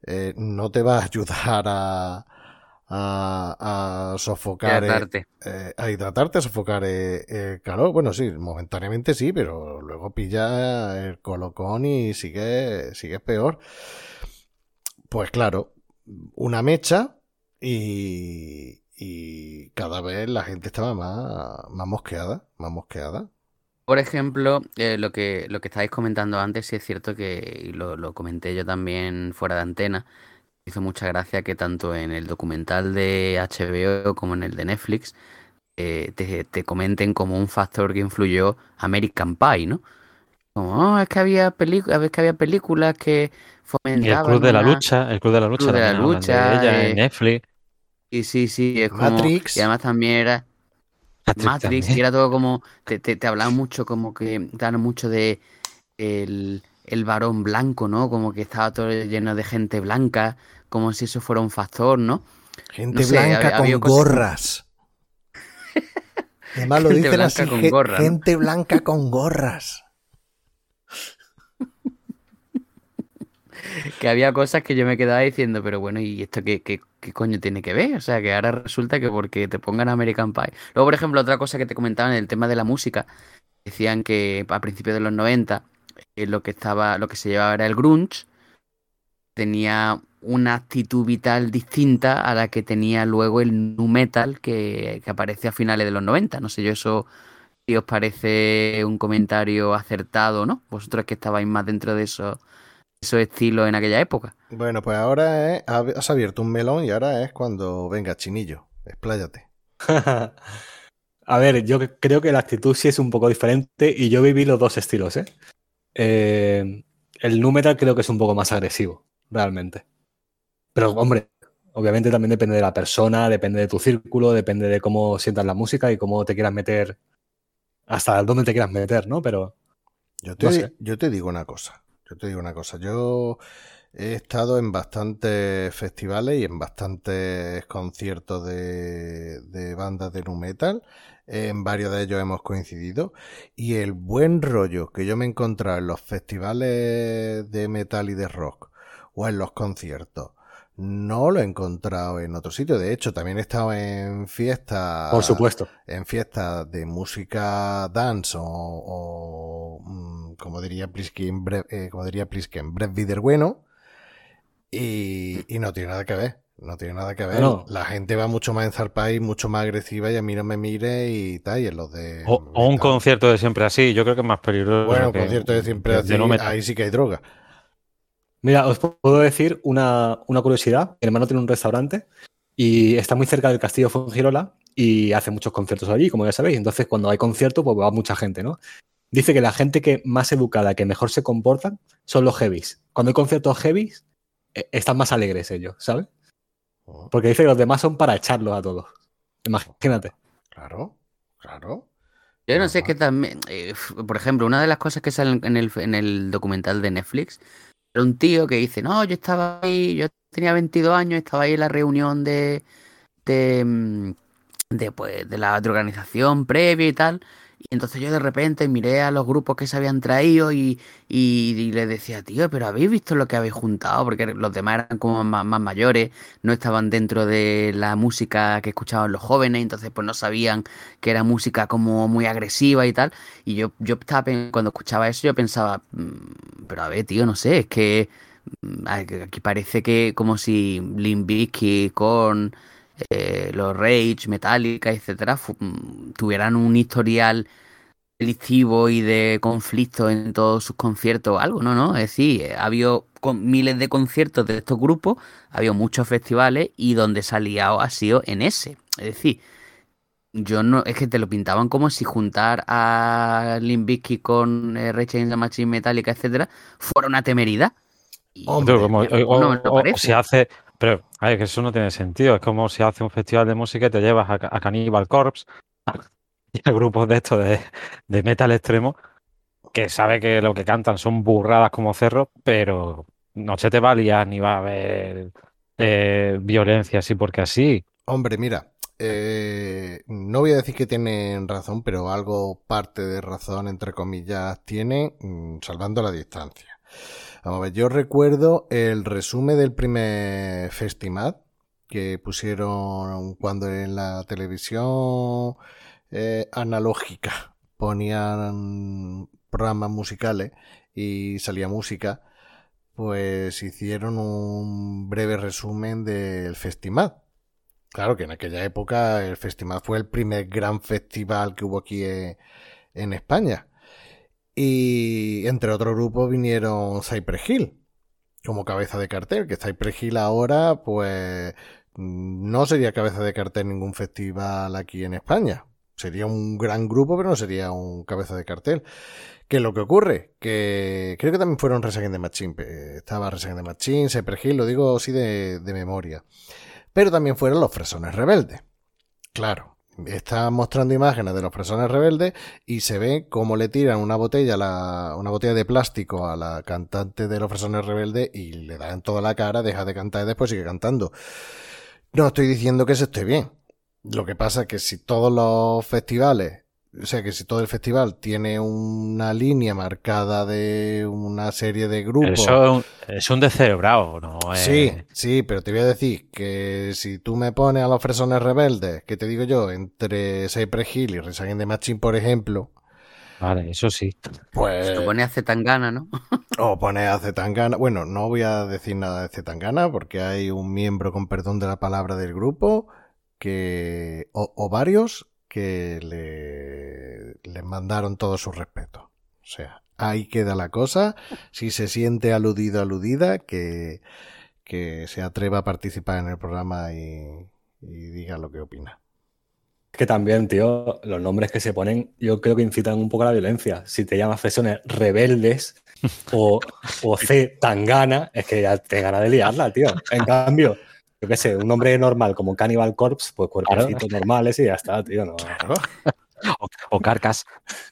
eh, no te va a ayudar a, a, a sofocar, eh,
Hidratarte.
eh, a hidratarte, a sofocar eh, el calor. Bueno, sí, momentáneamente sí, pero luego pilla el colocón y sigue, sigue peor. Pues claro, una mecha y, y cada vez la gente estaba más, más mosqueada, más mosqueada.
Por ejemplo, eh, lo que, lo que estáis comentando antes, sí es cierto que, y lo, lo comenté yo también fuera de antena, hizo mucha gracia que tanto en el documental de HBO como en el de Netflix eh, te, te comenten como un factor que influyó American Pie, ¿no? Como, "Oh, es que había películas, es que había películas que
Y el
fomentaban
Club de la
una-
Lucha, el Club de la Lucha
Club de la
también hablan
Lucha,
de ella
eh,
en Netflix.
Sí, sí, sí, es como...
Matrix.
Y además también era...
Matrix
Matrix, y era todo como, te, te, te hablaban mucho como que, te hablan mucho de el, el varón blanco, ¿no? Como que estaba todo lleno de gente blanca, como si eso fuera un factor, ¿no?
Gente
No sé,
blanca
había-
con
había
gorras. Además lo
Gente
dicen
blanca
así,
con gorra, ¿no?
gente blanca con gorras.
Que había cosas que yo me quedaba diciendo, pero bueno, ¿y esto qué, qué, qué coño tiene que ver? O sea, que ahora resulta que porque te pongan American Pie. Luego, por ejemplo, otra cosa que te comentaban en el tema de la música, decían que a principios de los 90 eh, lo que estaba, lo que se llevaba era el grunge, tenía una actitud vital distinta a la que tenía luego el nu metal que, que aparece a finales de los 90. No sé yo eso si os parece un comentario acertado no. Vosotros que estabais más dentro de eso, esos estilos en aquella época.
Bueno, pues ahora es- has abierto un melón y ahora es cuando venga Chinillo, expláyate.
A ver, yo creo que la actitud sí es un poco diferente y yo viví los dos estilos, ¿eh? Eh, el nu metal creo que es un poco más agresivo, realmente. Pero, hombre, obviamente también depende de la persona, depende de tu círculo, depende de cómo sientas la música y cómo te quieras meter, hasta dónde te quieras meter, ¿no? Pero
Yo te,
No
di-
sé.
yo te digo una cosa. Yo te digo una cosa. Yo he estado en bastantes festivales y en bastantes conciertos de, de bandas de nu metal. En varios de ellos hemos coincidido. Y el buen rollo que yo me he encontrado en los festivales de metal y de rock o en los conciertos. No lo he encontrado en otro sitio. De hecho, también he estado en fiestas
por supuesto.
en fiestas de música dance o, o, mm, como diría Plisken, bre- eh, como diría Plisken, Brett bueno y, y no tiene nada que ver. No tiene nada que ver.
No.
La gente va mucho más enzarpada y mucho más agresiva y a mí no me mire y tal. Y en los de.
O, o un concierto de siempre así, yo creo que es más peligroso.
Bueno, un concierto de siempre así.
no
ahí sí que hay droga.
Mira, os puedo decir una, una curiosidad. Mi hermano tiene un restaurante y está muy cerca del castillo Fuengirola y hace muchos conciertos allí, como ya sabéis. Entonces, cuando hay concierto, pues va mucha gente, ¿no? Dice que la gente que más educada, que mejor se comportan, son los heavies. Cuando hay conciertos heavies, eh, están más alegres ellos, ¿sabes? Porque dice que los demás son para echarlos a todos. Imagínate.
Claro, claro.
Yo no sé qué también, eh, por ejemplo, una de las cosas que salen en el, en el documental de Netflix, era un tío que dice, no, yo estaba ahí, yo tenía 22 años, estaba ahí en la reunión de, de, mm, de, pues, de la otra organización previa y tal, y entonces yo de repente miré a los grupos que se habían traído y, y, y le decía, tío, pero ¿habéis visto lo que habéis juntado? Porque los demás eran como más, mayores, no estaban dentro de la música que escuchaban los jóvenes, entonces pues no sabían que era música como muy agresiva y tal. Y yo, yo estaba, cuando escuchaba eso, yo pensaba, "Mm, pero a ver, tío, no sé, es que mm, aquí parece que como si Limp Bizkit, Korn, eh, los Rage, Metallica, etcétera, mm, tuvieran un historial delictivo y de conflicto en todos sus conciertos o algo, no, no, es decir, eh, ha habido con- miles de conciertos de estos grupos, ha habido muchos festivales y donde se ha liado ha sido en ese, es decir, yo no, es que te lo pintaban como si juntar a Limp Bizkit con eh, Rage Against the Machine, Metallica, etcétera, fuera una temeridad. Y-
Hombre,
como-
no
o,
me lo
o- o
parece.
si hace, pero a ver, que eso no tiene sentido. Es como si hace un festival de música y te llevas a, a Cannibal Corpse y a grupos de estos de, de metal extremo que sabe que lo que cantan son burradas como cerros, pero no se te va a liar ni va a haber eh, violencia así porque así.
Hombre, mira, eh, no voy a decir que tienen razón, pero algo parte de razón, entre comillas, tiene, mm, salvando la distancia. Vamos a ver, yo recuerdo el resumen del primer Festimat que pusieron cuando en la televisión eh, analógica ponían programas musicales y salía música, pues hicieron un breve resumen del Festimat. Claro que en aquella época el festival fue el primer gran festival que hubo aquí eh, en España. Y entre otros grupos vinieron Cypress Hill como cabeza de cartel, que Cypress Hill ahora pues mm, no sería cabeza de cartel en ningún festival aquí en España. Sería un gran grupo, pero no sería un cabeza de cartel. ¿Qué es lo que ocurre? Que creo que también fueron Resagen de Machine. eh, Estaba Resagen de Machine, Cypress Hill, lo digo así de memoria pero también fueron los fresones rebeldes. Claro, está mostrando imágenes de los fresones rebeldes y se ve cómo le tiran una botella, la, una botella de plástico a la cantante de los fresones rebeldes y le dan toda la cara, deja de cantar y después sigue cantando. No estoy diciendo que eso esté bien. Lo que pasa es que si todos los festivales, o sea, que si todo el festival tiene una línea marcada de una serie de grupos.
Eso es un, es un descerebrado, ¿no? es-
Sí, sí, pero te voy a decir que si tú me pones a los fresones rebeldes, que te digo yo, entre Cypress Hill y Against the Machine, por ejemplo,
Vale, eso sí.
pues...
Se pone hace tan gana, ¿no?
O pones a Zetangana. Bueno, no voy a decir nada de Zetangana porque hay un miembro, con perdón de la palabra, del grupo que... o, o varios que le, le mandaron todo su respeto. O sea, ahí queda la cosa. Si se siente aludido, aludida, que, que se atreva a participar en el programa y, y diga lo que opina.
Que también, tío, los nombres que se ponen, yo creo que incitan un poco a la violencia. Si te llamas fresones rebeldes o, o C Tangana, es que ya te gana de liarla, tío. En cambio, yo qué sé, un nombre normal como Cannibal Corpse, pues cuerpecitos normales y ya está, tío. No,
Claro.
O, o Carcas,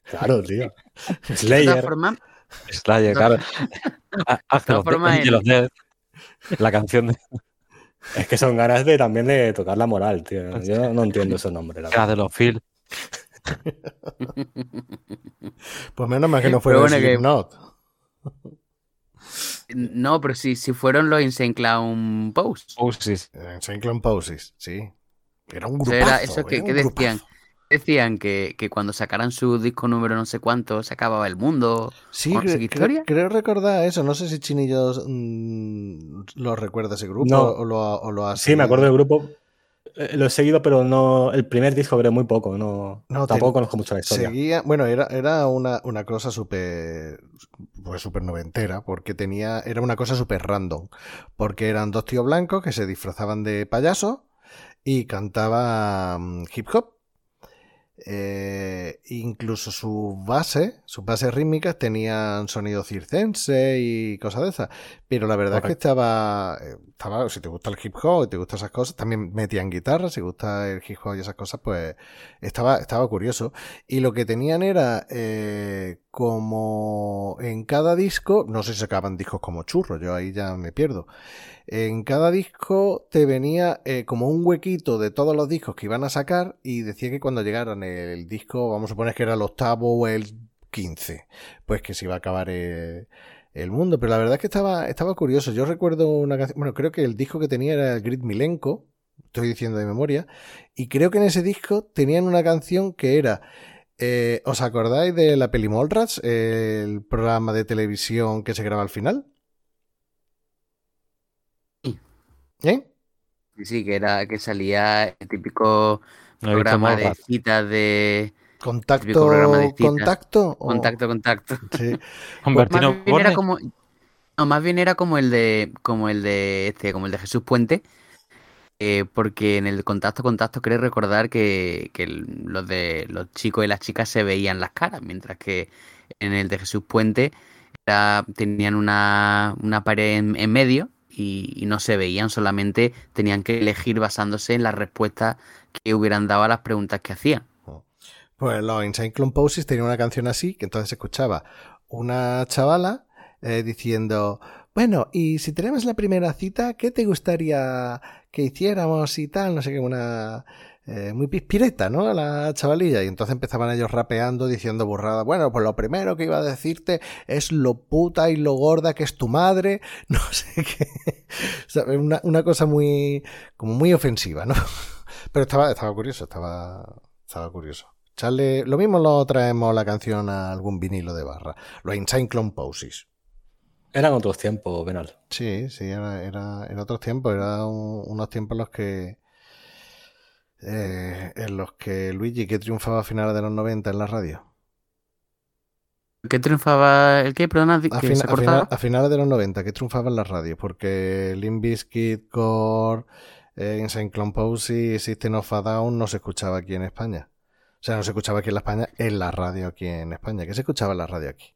claro, tío.
De
Slayer.
Slayer, claro. Ah,
en-
of Death, La canción de,
Es que son ganas de también de tocar la moral, tío. Yo no entiendo esos nombres. la
de los Phil.
Pues menos mal que no
Pero bueno, que-. No, pero si, si fueron los Insane Clown Post.
Oasis.
En Saint Clown Poses, sí. Era un grupazo.
era- eso que,
era
que
un
decían,
grupazo.
decían que, que cuando sacaran su disco número no sé cuánto se acababa el mundo.
Sí, creo recordar eso. No sé si Chinillo mm, lo recuerda ese grupo
No.
o, lo, ha- o lo ha
Sí, me acuerdo del grupo. Eh, Lo he seguido, pero no. El primer disco creo muy poco. No,
No,
tampoco
ten-
conozco mucho la historia.
Seguía, bueno, era, era una, una cosa súper, pues súper noventera, porque tenía, era una cosa súper random, porque eran dos tíos blancos que se disfrazaban de payasos y cantaban hip hop. Eh, incluso sus bases, sus bases rítmicas tenían sonido circense y cosas de esas. Pero la verdad es que estaba, eh, estaba, si te gusta el hip hop y te gustan esas cosas, también metían guitarra, si gusta el hip hop y esas cosas, pues estaba, estaba curioso. Y lo que tenían era, eh, como en cada disco, no sé si sacaban discos como churros, yo ahí ya me pierdo. En cada disco te venía eh, como un huequito de todos los discos que iban a sacar y decía que cuando llegaran el disco, vamos a poner que era el octavo o el quince, pues que se iba a acabar el, mundo. Pero la verdad es que estaba, estaba curioso. Yo recuerdo una canción, bueno, creo que el disco que tenía era el Grid Milenko, estoy diciendo de memoria, y creo que en ese disco tenían una canción que era... Eh, ¿Os acordáis de la peli el programa de televisión que se graba al final?
¿Eh? Sí, que era que salía el típico programa de citas de
contacto contacto
contacto contacto sí. más bien era como no, más bien era como el de como el de este como el de Jesús Puente eh, porque en el contacto contacto creo recordar que, que, los de los chicos y las chicas se veían las caras mientras que en el de Jesús Puente era, tenían una, una pared en medio y, no se veían, solamente tenían que elegir basándose en las respuestas que hubieran dado a las preguntas que hacían.
Pues los Insane Clone Poses tenían una canción así, que entonces escuchaba una chavala eh, diciendo, bueno, y si tenemos la primera cita, ¿qué te gustaría que hiciéramos y tal? No sé qué, una eh, muy pispireta, ¿no? La chavalilla. Y entonces empezaban ellos rapeando, diciendo burrada. Bueno, pues lo primero que iba a decirte es lo puta y lo gorda que es tu madre. No sé qué. una, una, cosa muy, como muy ofensiva, ¿no? Pero estaba, estaba curioso, estaba, estaba curioso. Charlie, lo mismo lo traemos la canción a algún vinilo de barra. Los Insane Clone Poses.
Eran otros tiempos, Benal.
Sí, sí, era, era, era otros tiempos. Eran unos tiempos en los que eh, en los que Luigi, que triunfaba a finales de los 90 en la radio.
¿Qué triunfaba? ¿El qué? Perdona,
a, finales de los 90, que triunfaba en la radio? Porque Limbiskit, Core, eh, Insane Clone Posey, System of a Down no se escuchaba aquí en España. O sea, no se escuchaba aquí en la España, en la radio aquí en España. ¿Qué se escuchaba en la radio aquí?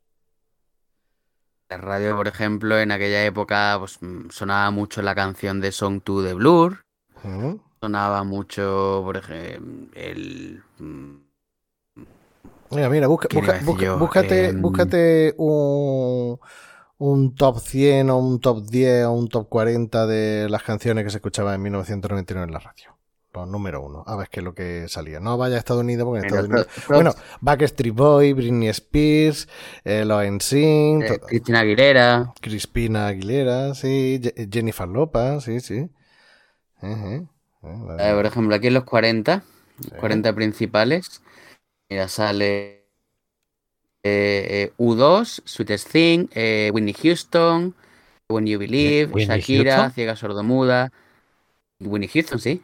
La radio, por ejemplo, en aquella época pues, sonaba mucho la canción de Song 2 de Blur sonaba mucho, por ejemplo, el... Mm,
mira, mira, busca, búscate, em, búscate un, un top 100 o un top 10 o un top 40 de las canciones que se escuchaban en 1999 en la radio. Los número uno. A ver qué es lo que salía. No vaya a Estados Unidos porque en Estados Unidos. Bueno, Backstreet Boy, Britney Spears, eh, los NSYNC,
eh, Cristina Aguilera.
Crispina Aguilera, sí. Jennifer Lopez, sí, sí.
Eh, por ejemplo, aquí en los 40, 40 principales, mira, sale eh, U2, Sweetest Thing, eh, Whitney Houston, When You Believe, Shakira, Ciega Sordomuda, Whitney Houston, sí.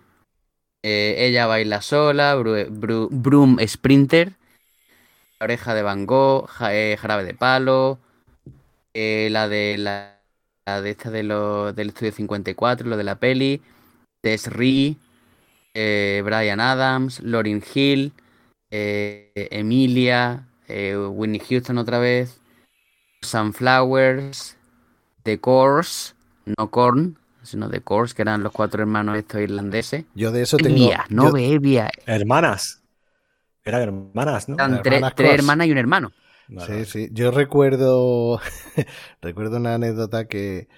ella baila sola, Broom Sprinter, La oreja de Van Gogh, Jarabe de Palo, la de la, de esta de lo, del estudio 54, lo de la peli. Desri, eh, Brian Adams, Lauryn Hill, eh, Emilia, eh, Whitney Houston otra vez, Sunflowers, The Course, no Korn, sino The Course, que eran los cuatro hermanos estos irlandeses.
Yo de eso tengo...
no Bebia.
Hermanas. Eran hermanas, ¿no?
Eran tres, hermanas y un hermano.
Sí, sí. Yo recuerdo, recuerdo una anécdota que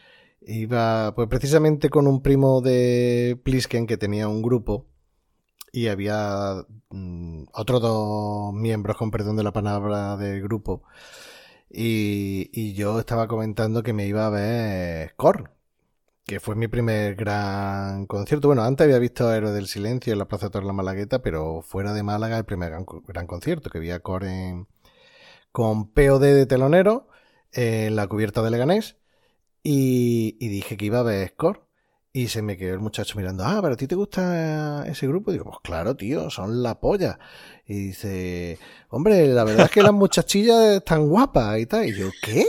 Iba, pues precisamente con un primo de Plisken que tenía un grupo y había mm, otros dos miembros, con perdón de la palabra, del grupo. Y, yo estaba comentando que me iba a ver Core, que fue mi primer gran concierto. Bueno, antes había visto Héroe del Silencio en la Plaza de Torre la Malagueta, pero fuera de Málaga el primer gran, concierto, que vi a Core con POD de telonero en la cubierta de Leganés y, dije que iba a ver Score. Y se me quedó el muchacho mirando, ah, pero a ti te gusta ese grupo. Y digo, pues claro, tío, son la polla. Y dice, hombre, la verdad es que las muchachillas están guapas y tal. Y yo, ¿qué?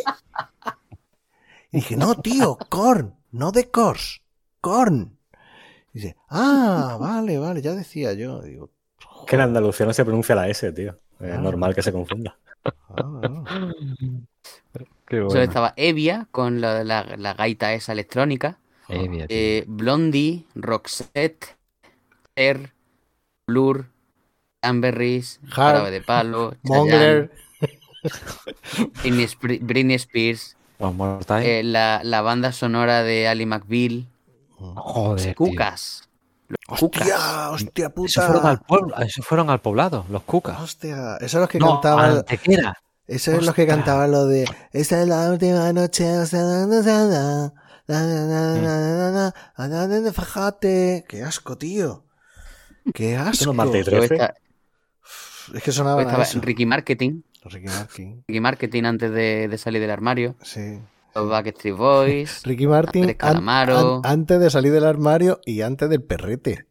Y dije, no, tío, Korn, no de Kors, Korn. Y dice, ah, vale, vale, ya decía yo. Digo,
Que en Andalucía no se pronuncia la S, tío. Es
Ah.
normal que se confunda.
Ah, ah.
Qué
Solo
bueno.
estaba Evia con la, la- la gaita esa electrónica.
Evia,
eh, Blondie, Roxette, Air, Blur, Amberries,
Hart,
Jarabe de Palo,
Mongler.
Britney, Sp- Britney Spears,
One more time.
eh, la, la banda sonora de Ali McBeal,
Joder.
Cucas. Los Cucas.
Hostia, hostia
Eso fueron al
puta.
pueblo, eso fueron al poblado, los cucas.
Hostia, esos son los que
No,
cantaban.
Antequera.
Eso es lo que cantaba lo de Esta es la última noche, fajate. Qué asco, tío. Qué asco.
Es
que sonaba
estaba. Ricky Marketing.
Ricky Marketing.
Ricky Marketing antes de, de salir del armario.
Sí.
Los Backstreet Boys.
Ricky Martin an, antes de salir del armario y antes del perrete.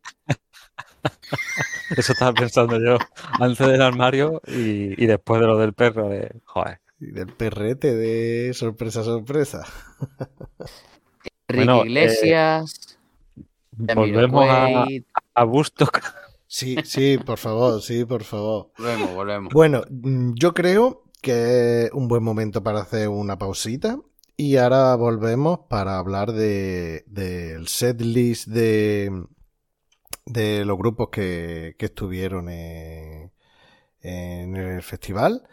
Eso estaba pensando yo antes del armario y, y después de lo del perro. De, joder.
Y del perrete de sorpresa, sorpresa.
Ricky
Bueno, eh,
Iglesias.
Volvemos a, a Woodstock.
Sí, sí, por favor, sí, por favor.
Volvemos, volvemos.
Bueno, mm, yo creo que es un buen momento para hacer una pausita y ahora volvemos para hablar de, del set list de, de los grupos que, que estuvieron en, en el festival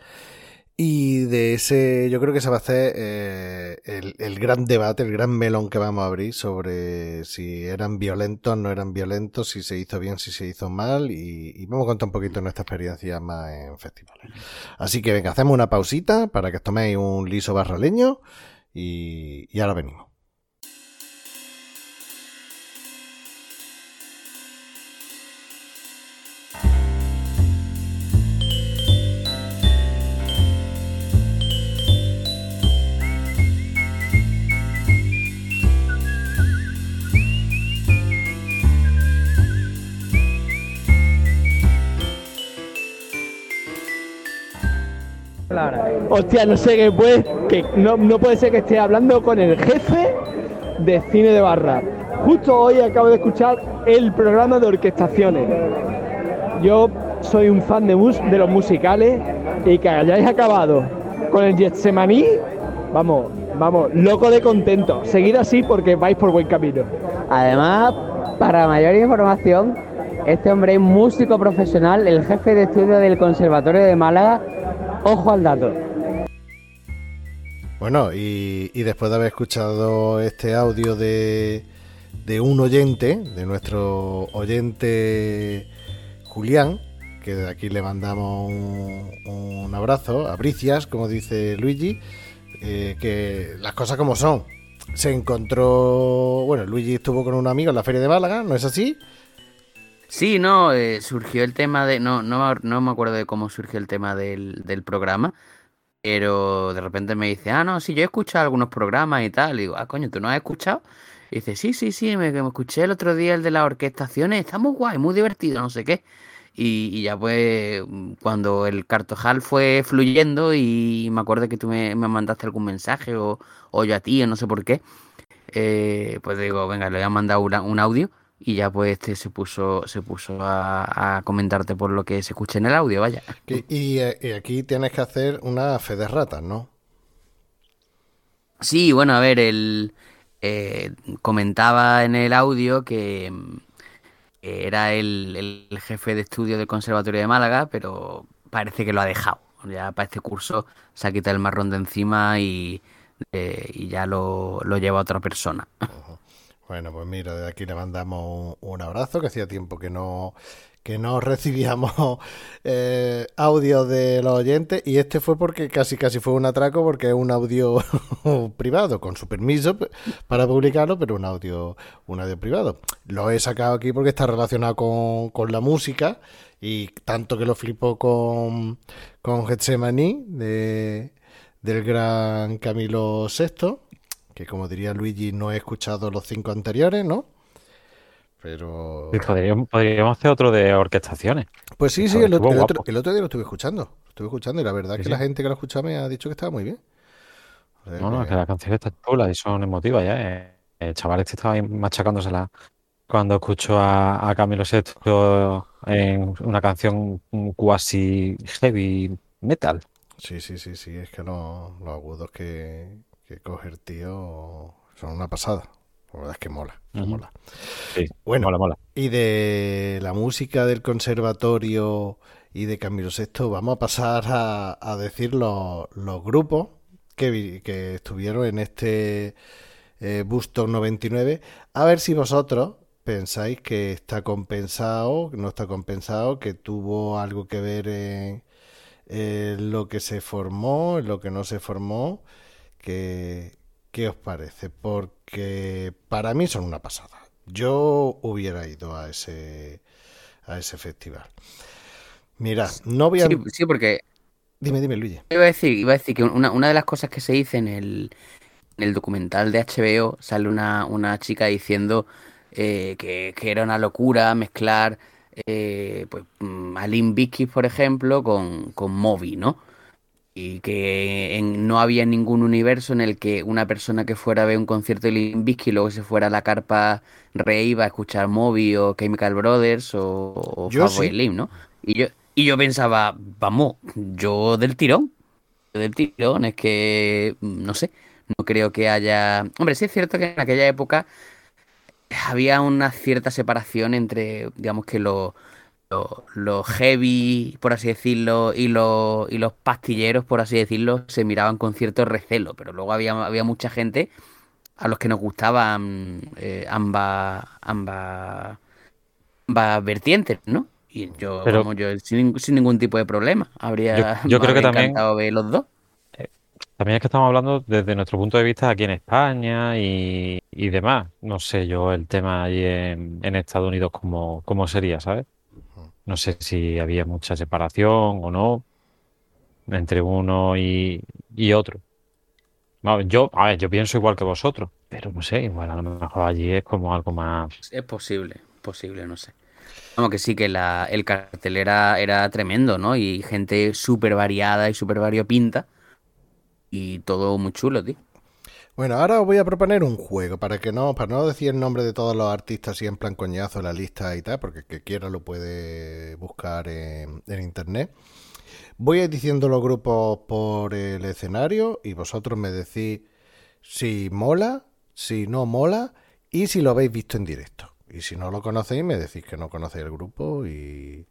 y de ese, yo creo que se va a hacer eh, el, el gran debate, el gran melón que vamos a abrir sobre si eran violentos, no eran violentos, si se hizo bien, si se hizo mal y, y vamos a contar un poquito nuestra experiencia más en festivales. Así que venga, hacemos una pausita para que os toméis un liso barraleño y, y ahora venimos.
Hostia, no sé qué puede, que no, no puede ser que esté hablando con el jefe de cine de barra. Justo hoy acabo de escuchar el programa de orquestaciones. Yo soy un fan de, mus- de los musicales y que hayáis acabado con el Getsemaní, vamos, vamos, loco de contento. Seguid así porque vais por buen camino.
Además, para mayor información, este hombre es músico profesional, el jefe de estudio del Conservatorio de Málaga. Ojo al dato.
Bueno, y, después de haber escuchado este audio de, de un oyente, de nuestro oyente Julián, que de aquí le mandamos un, un abrazo, a Bricias, como dice Luigi, eh, que las cosas como son. Se encontró, bueno, Luigi estuvo con un amigo en la feria de Málaga, ¿no es así?
Sí, no, eh, surgió el tema de. No, no, no me acuerdo de cómo surgió el tema del, del programa, pero de repente me dice, ah, no, sí, yo he escuchado algunos programas y tal. Y digo, ah, coño, ¿tú no has escuchado? Y dice, sí, sí, sí, me, me escuché el otro día el de las orquestaciones, está muy guay, muy divertido, no sé qué. Y, y ya pues, cuando el cartojal fue fluyendo y me acuerdo que tú me, me mandaste algún mensaje o, o yo a ti, o no sé por qué, eh, pues digo, venga, le voy a mandar una- un audio y ya pues este se puso se puso a, a comentarte por lo que se escucha en el audio, vaya.
Y, eh, y aquí tienes que hacer una fe de ratas, ¿no?
Sí, bueno, a ver, él eh, comentaba en el audio que era el, el jefe de estudio del Conservatorio de Málaga, pero parece que lo ha dejado. Ya para este curso se ha quitado el marrón de encima y, eh, y ya lo, lo lleva otra persona.
Bueno, pues mira, de aquí le mandamos un, abrazo, que hacía tiempo que no, que no recibíamos eh, audio de los oyentes, y este fue porque casi casi fue un atraco, porque es un audio privado, con su permiso para publicarlo, pero un audio, un audio privado. Lo he sacado aquí porque está relacionado con, con la música, y tanto que lo flipo con, con Getsemaní, de, del gran Camilo VI que como diría Luigi, no he escuchado los cinco anteriores, ¿no? Pero...
Podríamos, podríamos hacer otro de orquestaciones.
Pues sí, sí, el, otro- el otro,
guapo.
el otro día lo estuve escuchando. Lo estuve escuchando y la verdad
Sí,
que
sí.
la gente que lo escuchaba me ha dicho que estaba muy bien. O sea
No, no, es
que-
que las canciones están chulas y son emotivas ya. eh. El chaval este estaba ahí machacándosela cuando escucho a, a Camilo Sesto en una canción cuasi heavy metal.
Sí, sí, sí, sí, es que los, los agudos que, que coge el tío son una pasada. La verdad es que mola, mola.
Sí,
Bueno,
mola, mola.
Y de la música del conservatorio y de Camilo Sexto, vamos a pasar a, a decir los, los grupos que, vi- que estuvieron en este eh, Busto 99. A ver si vosotros pensáis que está compensado, no está compensado, que tuvo algo que ver en, en lo que se formó, en lo que no se formó. Que, ¿Qué os parece? Porque para mí son una pasada. Yo hubiera ido a ese a ese festival. Mira, no voy a...
Sí, sí, porque
Dime, dime, Luigi.
iba a decir, iba a decir que una, una de las cosas que se dice en el, en el documental de HBO sale una, una chica diciendo eh, que, que era una locura mezclar eh, pues, mm, a Limp Bizkit, por ejemplo, con, con Moby, ¿no? Y que en- no había ningún universo en el que una persona que fuera a ver un concierto de Limp Bizkit y luego se fuera a la carpa Rey iba a escuchar Moby o Chemical Brothers o, o
Yo sí.
Slim, ¿no? Y yo, y yo pensaba, vamos, yo del tirón, yo del tirón, es que, no sé, no creo que haya... Hombre, sí es cierto que en aquella época había una cierta separación entre, digamos que los los los heavy, por así decirlo, y los, y los pastilleros, por así decirlo, se miraban con cierto recelo, pero luego había, había mucha gente a los que nos gustaban eh, ambas, ambas, ambas vertientes, ¿no? Y yo,
Pero-
vamos, yo sin, sin ningún tipo de problema, habría,
Yo- creo que también-
ver los dos.
También es que estamos hablando desde nuestro punto de vista aquí en España y, y demás. No sé yo el tema allí en, en Estados Unidos cómo, cómo sería, ¿sabes? No sé si había mucha separación o no entre uno y, y otro. Yo, a ver, yo pienso igual que vosotros, pero no sé, igual a lo mejor allí es como algo más...
Es posible, posible, no sé. Vamos que sí, que la, el cartel era, era tremendo, ¿no? Y gente súper variada y súper variopinta. Y todo muy chulo, tío.
Bueno, ahora os voy a proponer un juego para que no, para no decir el nombre de todos los artistas y en plan coñazo la lista y tal, porque el que quiera lo puede buscar en, en internet. Voy a ir diciendo los grupos por el escenario y vosotros me decís si mola, si no mola y si lo habéis visto en directo. Y si no lo conocéis, me decís que no conocéis el grupo y,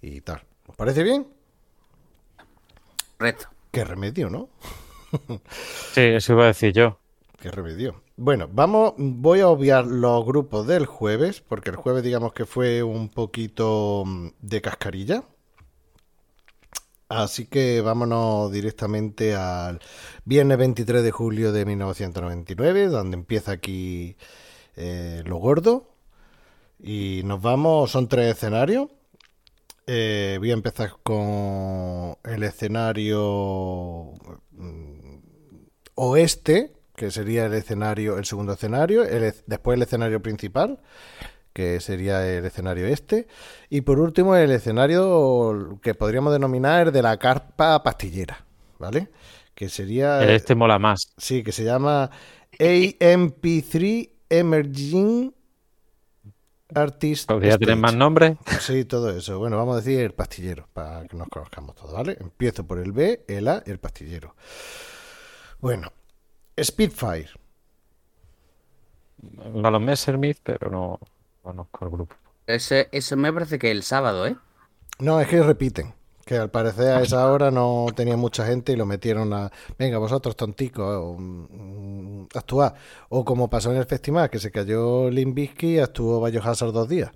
y tal. ¿Os parece bien?
Correcto.
Qué remedio, ¿no?
Sí, eso iba a decir yo.
Qué remedio. Bueno, vamos, voy a obviar los grupos del jueves, porque el jueves digamos que fue un poquito mm, de cascarilla. Así que vámonos directamente al viernes 23 de julio de 1999, donde empieza aquí eh, lo gordo. Y nos vamos, son tres escenarios. Eh, voy a empezar con el escenario mm, oeste, que sería el escenario, el segundo escenario, el es- después el escenario principal, que sería el escenario este, y por último el escenario que podríamos denominar el de la carpa pastillera, ¿vale? Que sería
El este mola más.
Sí, que se llama AMP3 Emerging Artist.
Podría tener más nombres.
Sí, todo eso. Bueno, vamos a decir el pastillero, para que nos conozcamos todos, ¿vale? Empiezo por el B, el A y el pastillero. Bueno, Spitfire.
A los Messerschmitt, pero no conozco el grupo.
Ese, eso me parece que el sábado, ¿eh?
No, es que repiten. Que al parecer a esa hora no tenía mucha gente y lo metieron a. Venga, vosotros tonticos, mm, actuad. O como pasó en el festival, que se cayó Limbisky y actuó Biohazard dos días.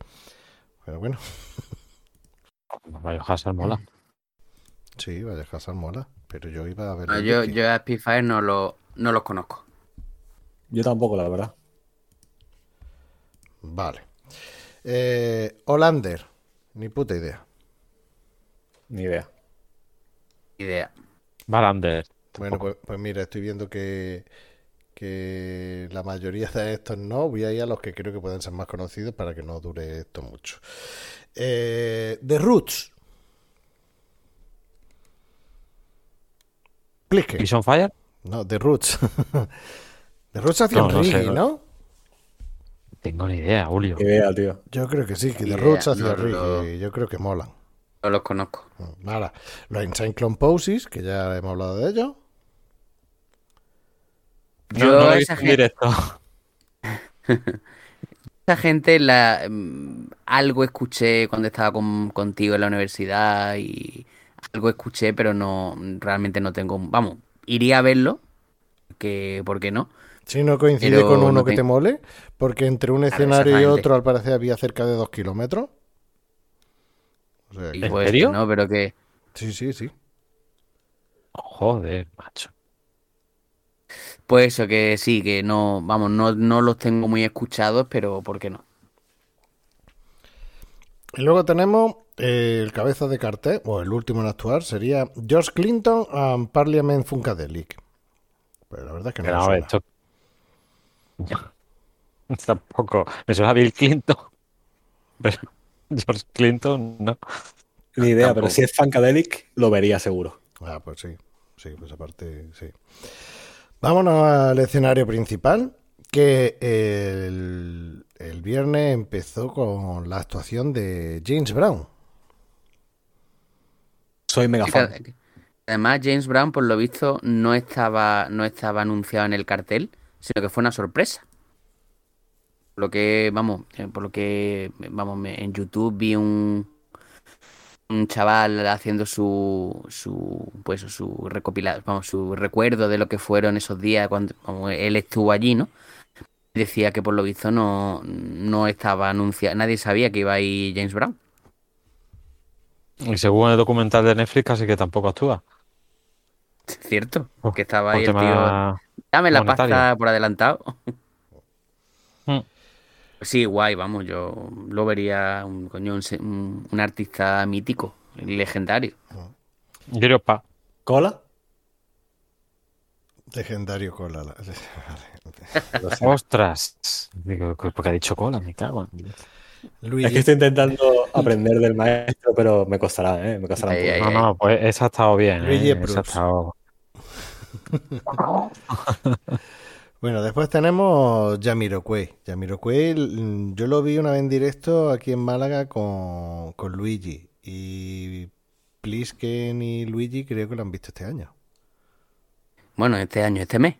Pero bueno,
Biohazard mola.
sí, Biohazard mola. Pero yo iba a ver.
No,
Limp
yo, yo a Spitfire no, lo, no los conozco.
Yo tampoco, la verdad.
Vale. Eh, Hollander. Ni puta idea.
Ni idea.
Idea.
Valander.
Bueno, pues, pues mira, estoy viendo que, que la mayoría de estos no. Voy a ir a los que creo que pueden ser más conocidos para que no dure esto mucho. Eh, The Roots. Plique.
¿Is on Fire?
No, The Roots. The Roots hacían
No, no
reggae,
no.
¿no?
Tengo ni idea, Julio.
Ni idea, tío.
Yo creo que sí, que
idea,
Roots hacia
no,
Rick,
no.
y yo creo que molan.
No los conozco.
Ahora, los Insane Clone Poses, que ya hemos hablado de ellos.
No,
Yo
no he
esa gente,
directo.
esa gente la, mm, algo escuché cuando estaba con- contigo en la universidad y algo escuché, pero no realmente no tengo. Vamos, iría a verlo, que, ¿por qué no?
Si no coincide
Pero
con uno
no
que
te-
mole, porque entre un
Claro,
escenario y otro al parecer había cerca de dos kilómetros. O sea,
¿En
pues que
serio?
no, pero que
sí, sí, sí.
Joder, macho.
pues eso que sí, que no, vamos, no, no los tengo muy escuchados, pero ¿por qué no?
Y luego tenemos el cabeza de cartel, o el último en actuar, sería George Clinton and Parliament Funkadelic. Pero la verdad es que no
Pero
me
a ver,
suena.
esto. Tampoco. Me suena Bill Clinton. Pero George Clinton, no.
Ni idea, pero si es Funkadelic, lo vería seguro.
Ah, pues sí. Sí, pues aparte, sí. Vámonos al escenario principal, que el, el viernes empezó con la actuación de James Brown.
Soy mega
Además, James Brown, por lo visto, no estaba, no estaba anunciado en el cartel, sino que fue una sorpresa. Por lo que, vamos, eh, por lo que, vamos, en YouTube vi un, un chaval haciendo su, su, pues su recopilado, vamos, su recuerdo de lo que fueron esos días cuando él estuvo allí, ¿no? Decía que por lo visto no, no estaba anunciado, nadie sabía que iba ahí James Brown.
Y según el documental de Netflix, casi que tampoco actúa.
Cierto,
Oh,
que estaba ahí el tío. Dame la
monetario.
pasta por adelantado.
Hmm.
Sí, guay, vamos, yo lo vería un, coño, un, artista mítico, legendario.
Europa.
¿Cola?
Legendario cola.
Ostras. Digo, porque ha dicho cola, me cago. en-
Luigi,
Es que estoy intentando aprender del maestro, pero me costará, ¿eh? Me costará un poco.
ay,
No, no, pues esa ha estado bien.
Luigi
¿eh? Esa ha estado...
Bueno, después tenemos Jamiroquai. Jamiroquai, mm, yo lo vi una vez en directo aquí en Málaga con, con Luigi. Y Plisken y Luigi creo que lo han visto este año.
Bueno, este año, este mes.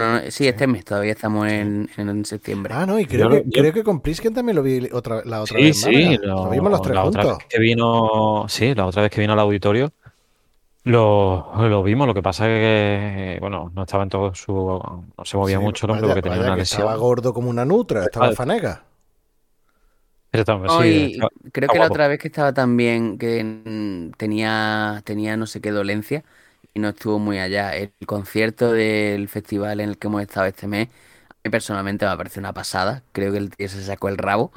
No, no, sí, este mes, todavía estamos en, en septiembre.
Ah, no, y creo,
Yo-
que,
yo-
creo que con Plisken también lo vi otra, la otra
Sí,
vez
sí,
Málaga.
lo,
Lo vimos los tres
la otra
juntos.
vez que vino, sí, la otra vez que vino al auditorio, lo, lo vimos. Lo que pasa es que, bueno, no estaba en todo su, no se movía
Sí,
mucho el hombre porque tenía una
que
lesión.
Estaba gordo como una nutra, estaba
Vale.
fanega.
No,
sí,
creo que la otra vez que estaba también, que tenía, tenía no sé qué dolencia y no estuvo muy allá. El concierto del festival en el que hemos estado este mes, a mí personalmente me parece una pasada. Creo que el tío se sacó el rabo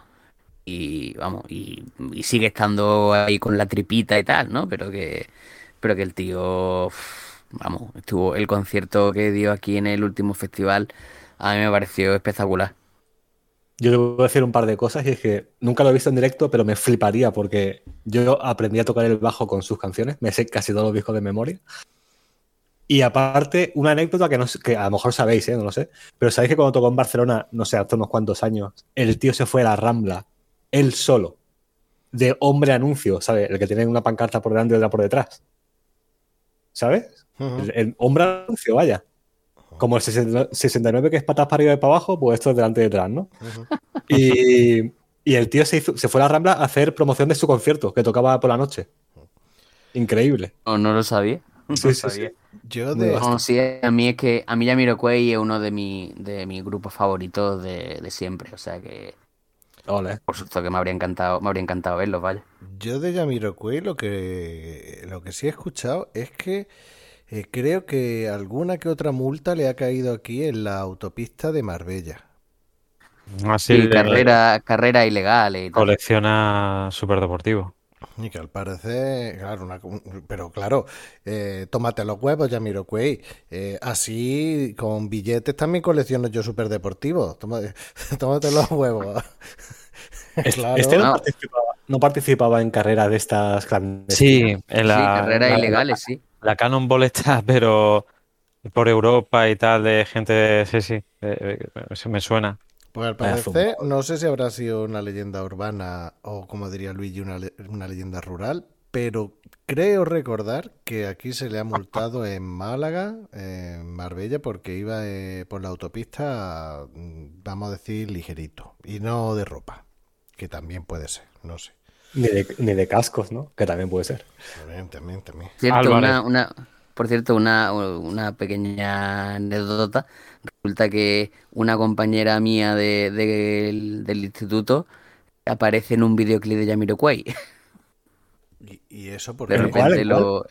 y vamos, y, sigue estando ahí con la tripita y tal, ¿no? Pero que, pero que el tío, vamos, estuvo el concierto que dio aquí en el último festival, a mí me pareció espectacular.
Yo te voy a decir un par de cosas y es que nunca lo he visto en directo, pero me fliparía porque yo aprendí a tocar el bajo con sus canciones, me sé casi todos los discos de memoria. Y aparte, una anécdota que, no, sé- que a lo mejor sabéis, ¿eh? no lo sé, pero sabéis que cuando tocó en Barcelona, no sé, hace unos cuantos años, el tío se fue a la Rambla, él solo, de hombre anuncio, ¿sabes? El que tiene una pancarta por delante y otra por detrás. ¿Sabes? El, el hombre anuncio, vaya. Como el 69 69 que es patas para arriba y para abajo, pues esto es delante y detrás, ¿no? Y, y el tío se, hizo- se fue a la Rambla a hacer promoción de su concierto, que tocaba por la noche. Increíble.
No, no lo sabía. No
Sí, sí, sí.
Yo de...
No, sí, a mí es que a mí Jamiroquai es uno de, mi, de mis grupos favoritos de, de siempre, o sea que
Ole.
por supuesto que me habría encantado, me habría encantado verlos, vaya.
Yo de Jamiroquai lo que, lo que sí he escuchado es que eh, creo que alguna que otra multa le ha caído aquí en la autopista de Marbella.
Así
Sí,
de-
carrera, carrera ilegal y tal.
colecciona superdeportivo.
Y que al parecer, claro, una- pero claro, eh, tómate los huevos, Jamiroquai. Eh, así, con billetes también colecciono yo superdeportivos. Tómate, tómate los huevos.
Este,
Claro.
este no,
No.
participaba, no participaba en carreras de estas
Sí,
clandestinas.
en la,
sí, carreras
la-
ilegales, sí.
La Cannonball está, pero por Europa y tal, de gente, sí, sí, eh, eh, eso me suena.
Pues al parecer, no sé si habrá sido una leyenda urbana o, como diría Luigi, una, le- una leyenda rural, pero creo recordar que aquí se le ha multado en Málaga, en Marbella, porque iba eh, por la autopista, mm, vamos a decir, ligerito, y no de ropa, que también puede ser, no sé.
Ni de, ni de cascos, ¿no? Que también puede ser.
También, también, también.
Cierto, una, una, por cierto, una, una pequeña anécdota. Resulta que una compañera mía de, del, del instituto aparece en un videoclip de Jamiroquai.
¿Y, y eso por
De
qué?
¿En cuál,
repente
cuál?
lo.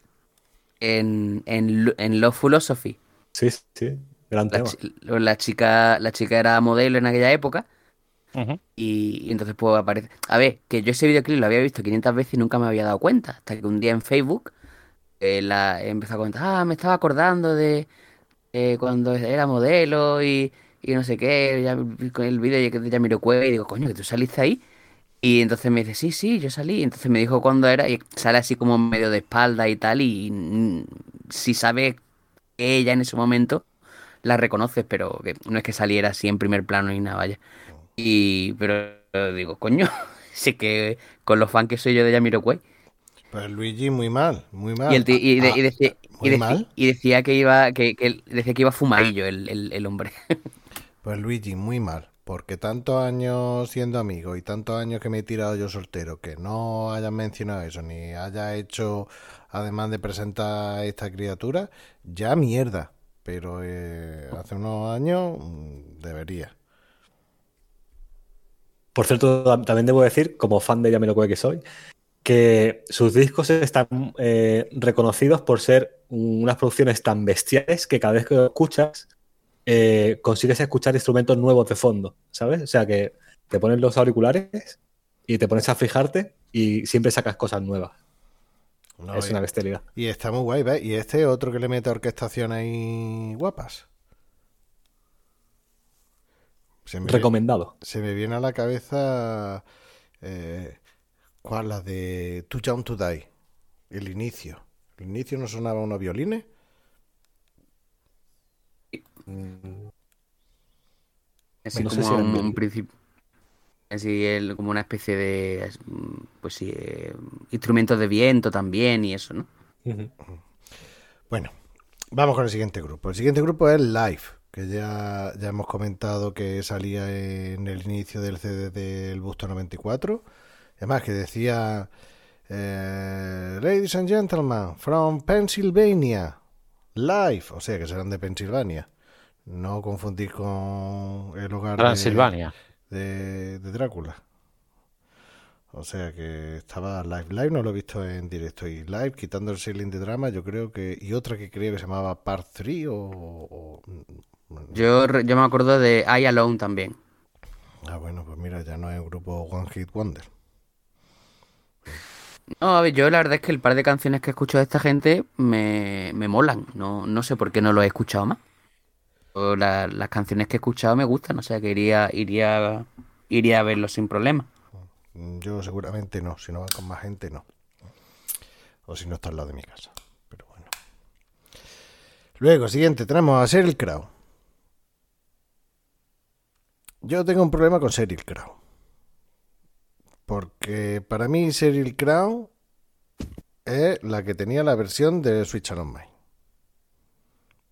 En, en, en Love Philosophy.
Sí, sí. Gran
La,
tema.
chi- la chica, la chica era modelo en aquella época. Y entonces pues aparece... A ver, que yo ese videoclip lo había visto 500 veces y nunca me había dado cuenta. Hasta que un día en Facebook eh, la, empezó a comentar, ah, me estaba acordando de eh, cuando era modelo y, y no sé qué, ya- con el vídeo de Jamiroquai, y digo, coño, que tú saliste ahí. Y entonces me dice, sí, sí, yo salí. Y entonces me dijo cuándo era y sale así como medio de espalda y tal. Y si sabe que ella en ese momento la reconoces, pero que no es que saliera así en primer plano ni nada, vaya. Y, pero digo, coño, sí que con los fans que soy yo de Jamiroquai.
Pues Luigi, muy mal, muy mal.
Y, el ti- y, de- y
Ah,
decía, y,
muy mal.
decía que iba, que, que decía que iba fumadillo el, el, el hombre.
Pues Luigi, muy mal, porque tantos años siendo amigo y tantos años que me he tirado yo soltero, que no hayan mencionado eso, ni haya hecho, además de presentar a esta criatura, ya mierda. Pero eh, hace unos años mm, debería.
Por cierto, tam- también debo decir, como fan de Jamiroquai que soy, que sus discos están eh, reconocidos por ser unas producciones tan bestiales que cada vez que lo escuchas eh, consigues escuchar instrumentos nuevos de fondo, ¿sabes? O sea que te pones los auriculares y te pones a fijarte y siempre sacas cosas nuevas.
No,
es
y,
una bestialidad.
y está muy guay, ¿ves? Y este otro que le mete orquestación ahí guapas. Se me,
Recomendado.
se me viene a la cabeza eh, ¿cuál? La de Too Young to Die. El inicio. El inicio no sonaba unos violines.
Así
No sé
como
si era
un, un principio. Así el- como una especie de. mm, Pues sí, eh, instrumentos de viento también y eso, ¿no?
Bueno, vamos con el siguiente grupo. El siguiente grupo es Live, que ya, ya hemos comentado que salía en el inicio del CD del Busto 94. Además, que decía: eh, Ladies and gentlemen, from Pennsylvania, Live. O sea, que serán de Pensilvania. No confundir con el hogar de-
Transilvania.
de, de Drácula. O sea que estaba live. Live no lo he visto en directo. Y live, quitando el Sailing de drama, yo creo que. Y otra que creo que se llamaba Part 3 o. o-
Yo, yo me acuerdo de I Alone también.
Ah, bueno, pues mira, ya no es un grupo One Hit Wonder.
No, a ver, yo la verdad es que el par de canciones que escucho de esta gente me, me molan. No, no sé por qué no lo he escuchado más. La- las canciones que he escuchado me gustan, o sea que iría, iría, a verlos sin problema.
Yo seguramente no. Si no van con más gente, no. O si no está al lado de mi casa. Pero bueno. Luego, siguiente, tenemos a Sheryl Crow. Yo tengo un problema con Sheryl Crow. Porque para mí Sheryl Crow es la que tenía la versión de Switch on Mine.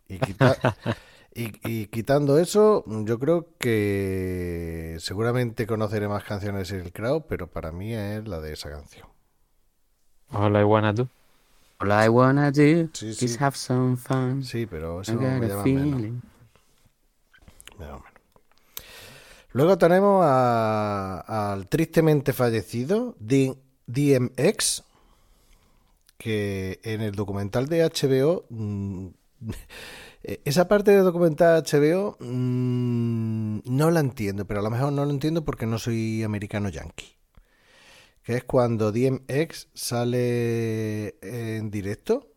Y, quita- y, y quitando eso, yo creo que seguramente conoceré más canciones de Sheryl Crow, pero para mí es la de esa canción.
All I wanna do.
All I wanna do
Sí,
is have some fun.
Sí, pero eso me llama menos. menos. Luego tenemos al tristemente fallecido DMX, que en el documental de HBO, mm, esa parte del documental HBO mm, no la entiendo, pero a lo mejor no lo entiendo porque no soy americano yankee. Que es cuando DMX sale en directo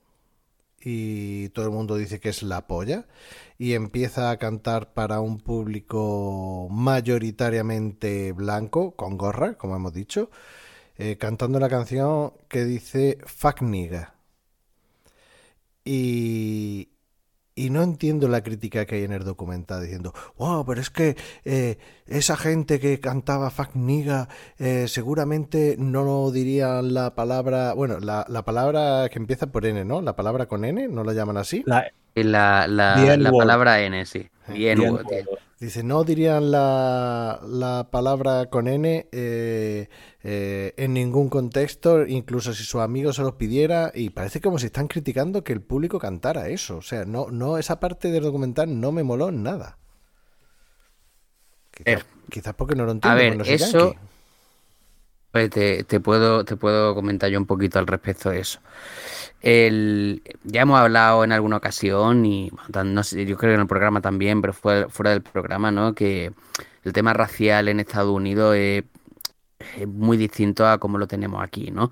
y todo el mundo dice que es la polla y empieza a cantar para un público mayoritariamente blanco, con gorra, como hemos dicho, eh, cantando una canción que dice Fuck nigga. Y, y no entiendo la crítica que hay en el documental diciendo, wow, pero es que eh, esa gente que cantaba Fuck Niga eh, seguramente no dirían la palabra, bueno, la, la, palabra que empieza por N, ¿no? La palabra con N, ¿no la llaman así?
La, la, la, la palabra N, sí. Bien,
Dice, no dirían la, la palabra con N eh, eh, en ningún contexto, incluso si su amigo se los pidiera, y parece como si están criticando que el público cantara eso. O sea, no, no, esa parte del documental no me moló en nada. Quizás, quizás porque no lo entiendo.
A ver, eso... Pues te, te, puedo, te puedo comentar yo un poquito al respecto de eso. Ya hemos hablado en alguna ocasión y yo creo que en el programa también, pero fuera, del programa, ¿no? Que el tema racial en Estados Unidos es, muy distinto a como lo tenemos aquí, ¿no?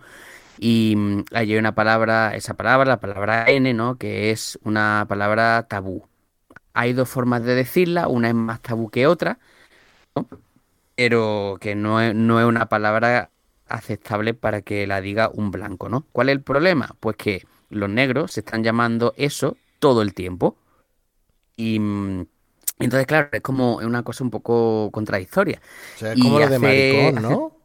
Y mm, hay una palabra, esa palabra, la palabra N, ¿no? Que es una palabra tabú. Hay dos formas de decirla, una es más tabú que otra, pero que no es, no es una palabra aceptable para que la diga un blanco, ¿no? ¿Cuál es el problema? Pues que los negros se están llamando eso todo el tiempo. Y mm, entonces, claro, es como una cosa un poco contradictoria.
O sea, es como lo de maricón, ¿no?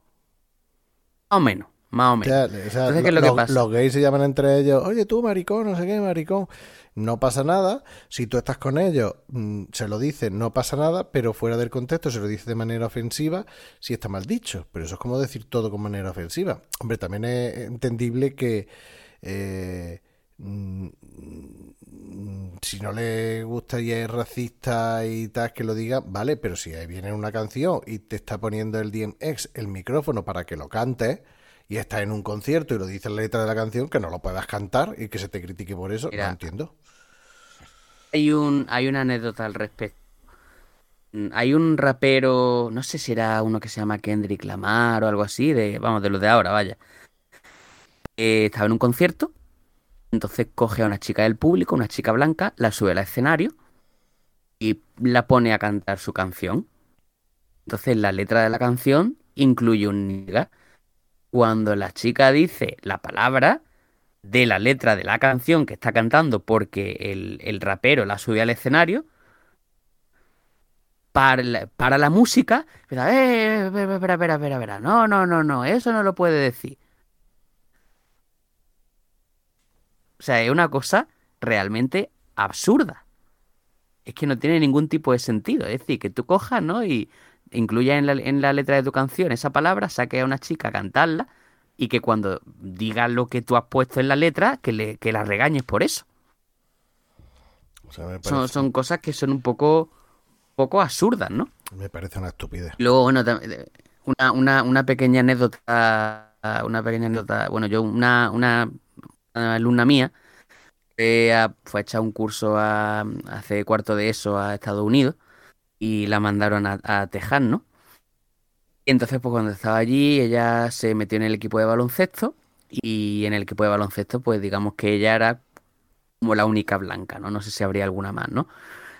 Más o menos, más o menos.
O sea, ¿qué es lo que pasa? Los gays se llaman entre ellos, oye tú maricón, no sé qué, maricón no pasa nada. Si tú estás con ellos, mm, se lo dice, no pasa nada, pero fuera del contexto se lo dice de manera ofensiva si está mal dicho. Pero eso es como decir todo con manera ofensiva. Hombre, también es entendible que eh, mm, si no le gusta y es racista y tal, que lo diga, vale, pero si ahí viene una canción y te está poniendo el DMX el micrófono para que lo cantes y está en un concierto y lo dice la letra de la canción, que no lo puedas cantar y que se te critique por eso, no entiendo.
Hay, un, hay una anécdota al respecto. Mm, hay un rapero, no sé si era uno que se llama Kendrick Lamar o algo así, de, vamos, de los de ahora, vaya. estaba en un concierto, entonces coge a una chica del público, una chica blanca, la sube al escenario y la pone a cantar su canción. Entonces la letra de la canción incluye un niga cuando la chica dice la palabra de la letra de la canción que está cantando porque el, rapero la sube al escenario, para la, para la música, espera, eh, espera, espera, espera, espera, no, no, no, no, eso no lo puede decir. O sea, es una cosa realmente absurda. Es que no tiene ningún tipo de sentido. Es decir, que tú cojas, ¿no? Y incluya en la, en la letra de tu canción esa palabra, saque a una chica a cantarla y que cuando diga lo que tú has puesto en la letra, que, le, que la regañes por eso. son, son, cosas que son un poco, poco absurdas, ¿no?
Me parece una estupidez.
Luego, bueno, una, una, una pequeña anécdota, una pequeña anécdota, bueno, yo, una, una, alumna mía, fue a, fue a echar un curso a, hace cuarto de eso a Estados Unidos y la mandaron a, a ¿no? Y entonces, pues cuando estaba allí, ella se metió en el equipo de baloncesto y en el equipo de baloncesto, pues digamos que ella era como la única blanca, ¿no? No sé si habría alguna más, ¿no?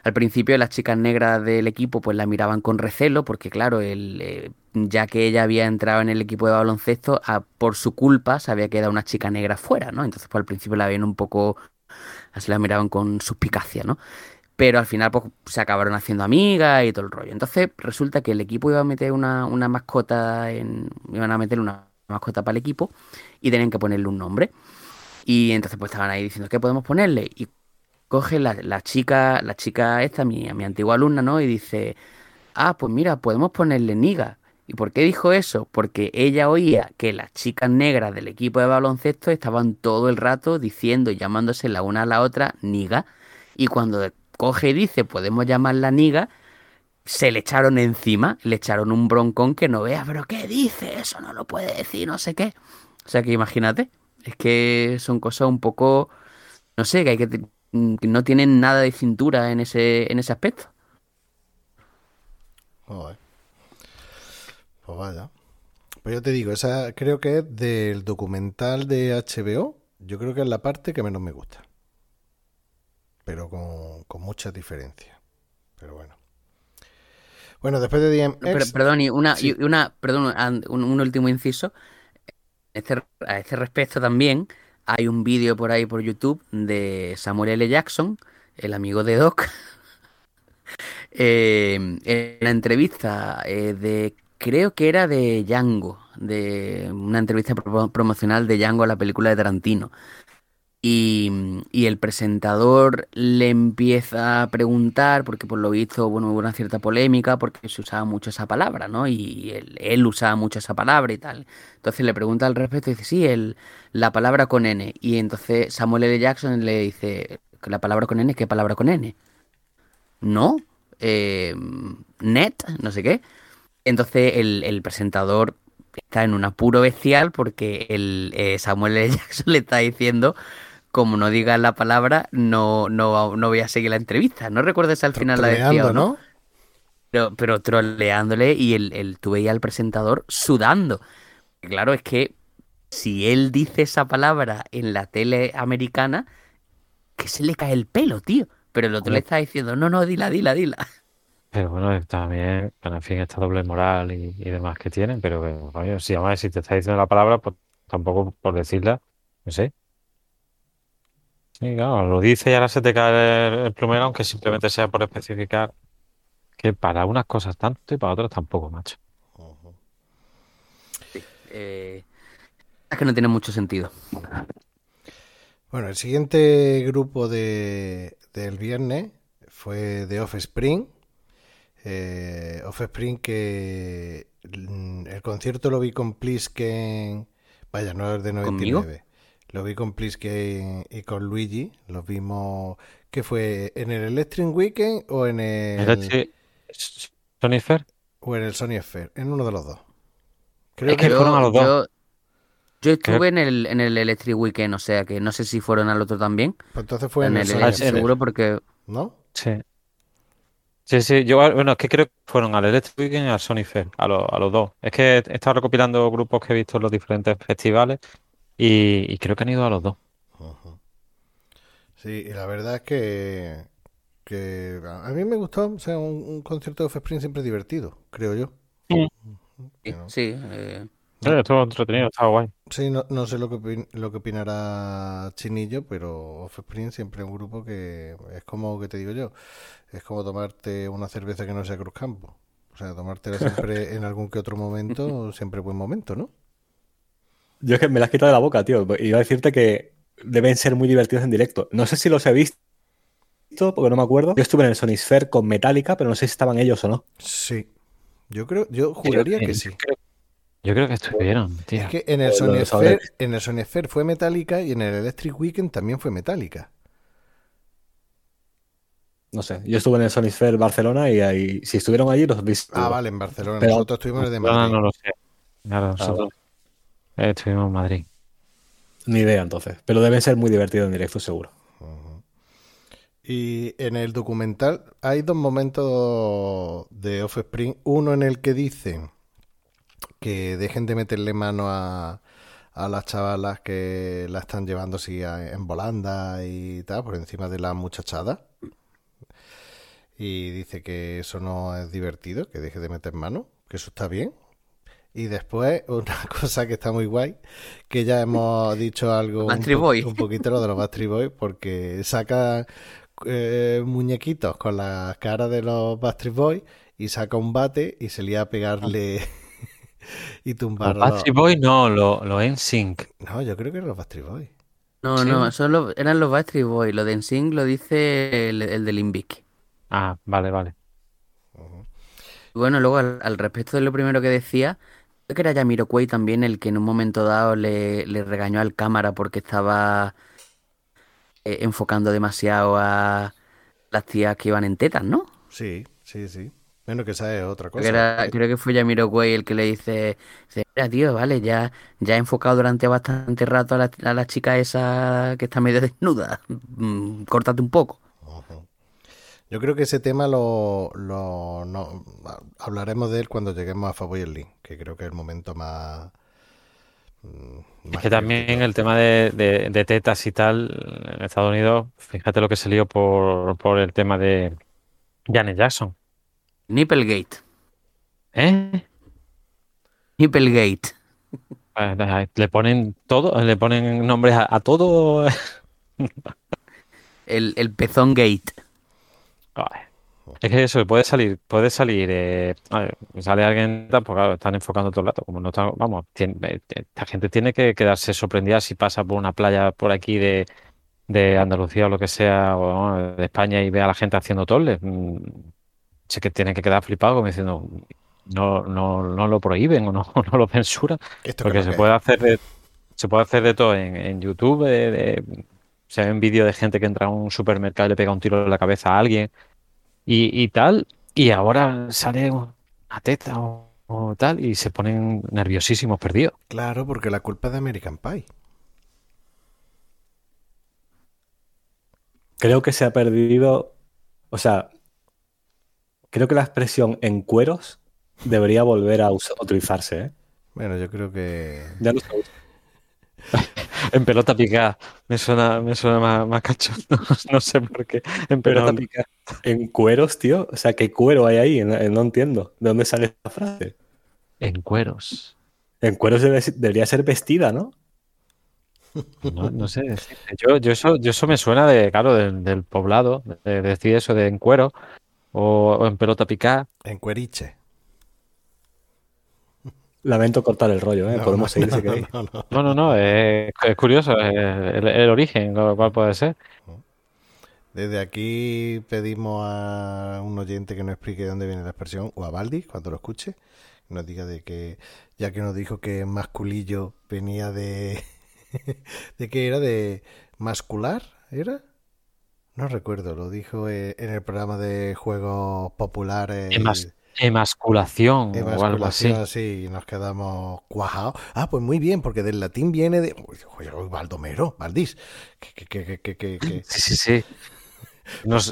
Al principio las chicas negras del equipo pues la miraban con recelo porque claro, eh, ya que ella había entrado en el equipo de baloncesto, por su culpa se había quedado una chica negra fuera, ¿no? Entonces pues al principio la veían un poco, así la miraban con suspicacia, ¿no? Pero al final pues, se acabaron haciendo amigas y todo el rollo. Entonces resulta que el equipo iba a meter una, una mascota, en, iban a meter una mascota para el equipo y tenían que ponerle un nombre. Y entonces pues estaban ahí diciendo, ¿qué podemos ponerle? Y coge la, la chica, la chica esta, mi, mi antigua alumna, ¿no? Y dice, ah, pues mira, podemos ponerle Niga. ¿Y por qué dijo eso? Porque ella oía que las chicas negras del equipo de baloncesto estaban todo el rato diciendo llamándose la una a la otra Niga. Y cuando coge y dice, podemos llamarla niga, se le echaron encima, le echaron un broncón que no vea, pero ¿qué dice? Eso no lo puede decir, no sé qué. O sea que imagínate, es que son cosas un poco, no sé, que hay que, no tienen nada de cintura en ese, en ese aspecto.
Pues vaya. Pues yo te digo, esa creo que es del documental de HBO. Yo creo que es la parte que menos me gusta pero con, con muchas diferencias. Pero bueno. Bueno, después de DMX...
perdón, y una, y una perdón, un, último inciso. Este, a este respecto también hay un vídeo por ahí por YouTube de Samuel L. Jackson el amigo de Doc, eh, en la entrevista eh, de, creo que era de Django, de una entrevista pro- promocional de Django a la película de Tarantino. Y, el presentador le empieza a preguntar, porque por lo visto, bueno, hubo una cierta polémica, porque se usaba mucho esa palabra, ¿no? Y él, usaba mucho esa palabra y tal. Entonces le pregunta al respecto y dice, sí, el, la palabra con N. Y entonces Samuel L. Jackson le dice, "¿Que ¿la palabra con N? ¿Qué palabra con N? No, eh, net, no sé qué. Entonces el, el presentador está en un apuro bestial porque el eh, Samuel L. Jackson le está diciendo, como no digas la palabra, no, no, no voy a seguir la entrevista. No recuerdo si al final la decía o no,
¿no?
pero, pero troleándole y el, el, tú veías al presentador sudando. Claro, es que si él dice esa palabra en la tele americana, que se le cae el pelo, tío. Pero el otro le está diciendo, no, no, dila, dila, dila.
Pero bueno, también, bueno, en fin, esta doble moral y, y demás que tienen, pero si además si te está diciendo la palabra, pues tampoco por decirla, no sé. Sí, claro, lo dice y ahora se te cae el, el plumero, aunque simplemente sea por especificar que para unas cosas tanto y para otras tampoco, macho.
Eh, es que no tiene mucho sentido.
Bueno, el siguiente grupo de, del viernes fue de Offspring. Eh, Offspring que mm, el concierto lo vi con Plisken, vaya, no es de
¿Conmigo?
99. Lo vi con Plisken y con Luigi. Los vimos, ¿qué fue? ¿En el Electric Weekend o en el,
Sony Fair,
o en el Sony Sphere? En uno de los dos. Creo
Es que
que
yo,
fueron a los dos.
yo, yo estuve en el, en el Electric Weekend, o sea que no sé si fueron al otro también.
pues entonces fue en,
en
el
el seguro porque
¿no?
sí. Sí, sí, yo, bueno, es que creo que fueron al Electric Weekend y al Sony Fair, a, los- a los dos. Es que he estado recopilando grupos que he visto en los diferentes festivales y, y creo que han ido a los dos.
Sí, y la verdad es que, que a mí me gustó, o sea, un, un concierto de Offspring siempre divertido, creo yo.
Sí.
sí, eh,
Sí, estuvo entretenido, estaba guay.
Sí, no, no sé lo que, opin- lo que opinará Chinillo, pero Offspring siempre es un grupo que es como que te digo yo, es como tomarte una cerveza que no sea Cruzcampo. O sea, tomártela siempre en algún que otro momento, siempre buen momento, ¿no?
Yo es que me la has quitado de la boca, tío. Iba a decirte que deben ser muy divertidos en directo. No sé si los he visto, porque no me acuerdo. Yo estuve en el Sony Sphere con Metallica, pero no sé si estaban ellos o no.
Sí. Yo creo, yo juraría que sí.
Yo creo que estuvieron, tío.
Es que en el Sony Sphere, en el Sony Sphere fue Metallica y en el Electric Weekend también fue Metallica.
No sé. Yo estuve en el Sony Sphere Barcelona y ahí, si estuvieron allí, los he visto.
Ah, vale, en Barcelona.
Pero-
Nosotros estuvimos en el de
Barcelona
Madrid.
no lo sé. Claro, nosotros eh, estuvimos en Madrid.
Ni idea, entonces. Pero deben ser muy divertidos en directo, seguro.
Y en el documental hay dos momentos de Offspring. Uno en el que dicen que dejen de meterle mano a, a las chavalas que la están llevando así a- en volanda y tal, por encima de la muchachada. Y dice que eso no es divertido, que deje de meter mano, que eso está bien. Y después, una cosa que está muy guay, que ya hemos dicho algo un, po-
Boys.
un poquito lo de los Backstreet Boys, porque saca eh, muñequitos con las caras de los Backstreet Boys y saca un bate y se lía a pegarle y
Los
tumbar
Backstreet Boys no, los lo NSYNC.
No, yo creo que eran los Backstreet Boys.
no,
Sí.
no, son los- eran los Backstreet Boys. Lo de NSYNC lo dice el, el de Limbic.
Ah, vale, vale.
Bueno, luego al, al respecto de lo primero que decía, creo que era Jamiroquai también el que en un momento dado le, le regañó al cámara porque estaba eh, enfocando demasiado a las tías que iban en tetas, ¿no?
Sí, sí, sí. Bueno, que esa es otra cosa.
era- creo que fue Jamiroquai el que le dice, dice, mira, tío, vale, ya, ya he enfocado durante bastante rato a la, a la chica esa que está medio desnuda. Mm, córtate un poco.
Yo creo que ese tema lo, lo- no, hablaremos de él cuando lleguemos a Favoy Link, que creo que es el momento más. mm,
Es que también
crítico.
el tema de, de- de tetas y tal, en Estados Unidos, fíjate lo que se lió por, por el tema de Janet Jackson.
Nipplegate.
¿Eh?
Nipplegate.
Le ponen todo, le ponen nombres a, a todo.
El, el pezón gate.
Es que eso, puede salir, puede salir, eh, ver, sale alguien, pues claro, están enfocando todo el rato, como no están, vamos, tien- eh, esta gente tiene que quedarse sorprendida si pasa por una playa por aquí de, de Andalucía o lo que sea, o de España y ve a la gente haciendo toles. Mm, Sé que tienen que quedar flipados como diciendo, no, no, no lo prohíben o no, no lo censuran. Porque
que
se puede hacer de, se puede hacer de todo en, en YouTube. de- de- se ven vídeos de gente que entra a un supermercado y le pega un tiro en la cabeza a alguien y, y tal. Y ahora sale una teta o, o tal y se ponen nerviosísimos, perdidos.
Claro, porque la culpa es de American Pie.
Creo que se ha perdido, o sea, creo que la expresión en cueros debería volver a utilizarse, ¿eh?
Bueno, yo creo que.
Ya no se usa.
En pelota picada. Me suena, me suena más, más cachondo. No sé por qué. En pelota picada.
En cueros, tío. O sea, ¿qué cuero hay ahí? No, no entiendo. ¿De dónde sale esta frase?
En cueros.
En cueros debe- debería ser vestida, ¿no?
No, no sé. Yo, yo, eso, yo eso me suena de, claro, del, del poblado, de, decir eso de en cuero o, o en pelota picada.
En cueriche.
Lamento cortar el rollo, ¿eh?
No,
Podemos
no,
seguir si
no,
queréis.
no, no.
No, es, es curioso el, el origen, lo cual puede ser.
Desde aquí pedimos a un oyente que nos explique de dónde viene la expresión, o a Baldi, cuando lo escuche, que nos diga de que, ya que nos dijo que masculillo venía de. ¿De qué era? ¿De mascular? ¿Era? No recuerdo, lo dijo eh, en el programa de juegos populares.
Emas- emasculación o algo así.
Sí, nos quedamos cuajados. Ah, pues muy bien, porque del latín viene de. Uy, uy, Baldomero, Valdís. Que, que, que,
Sí, sí, sí.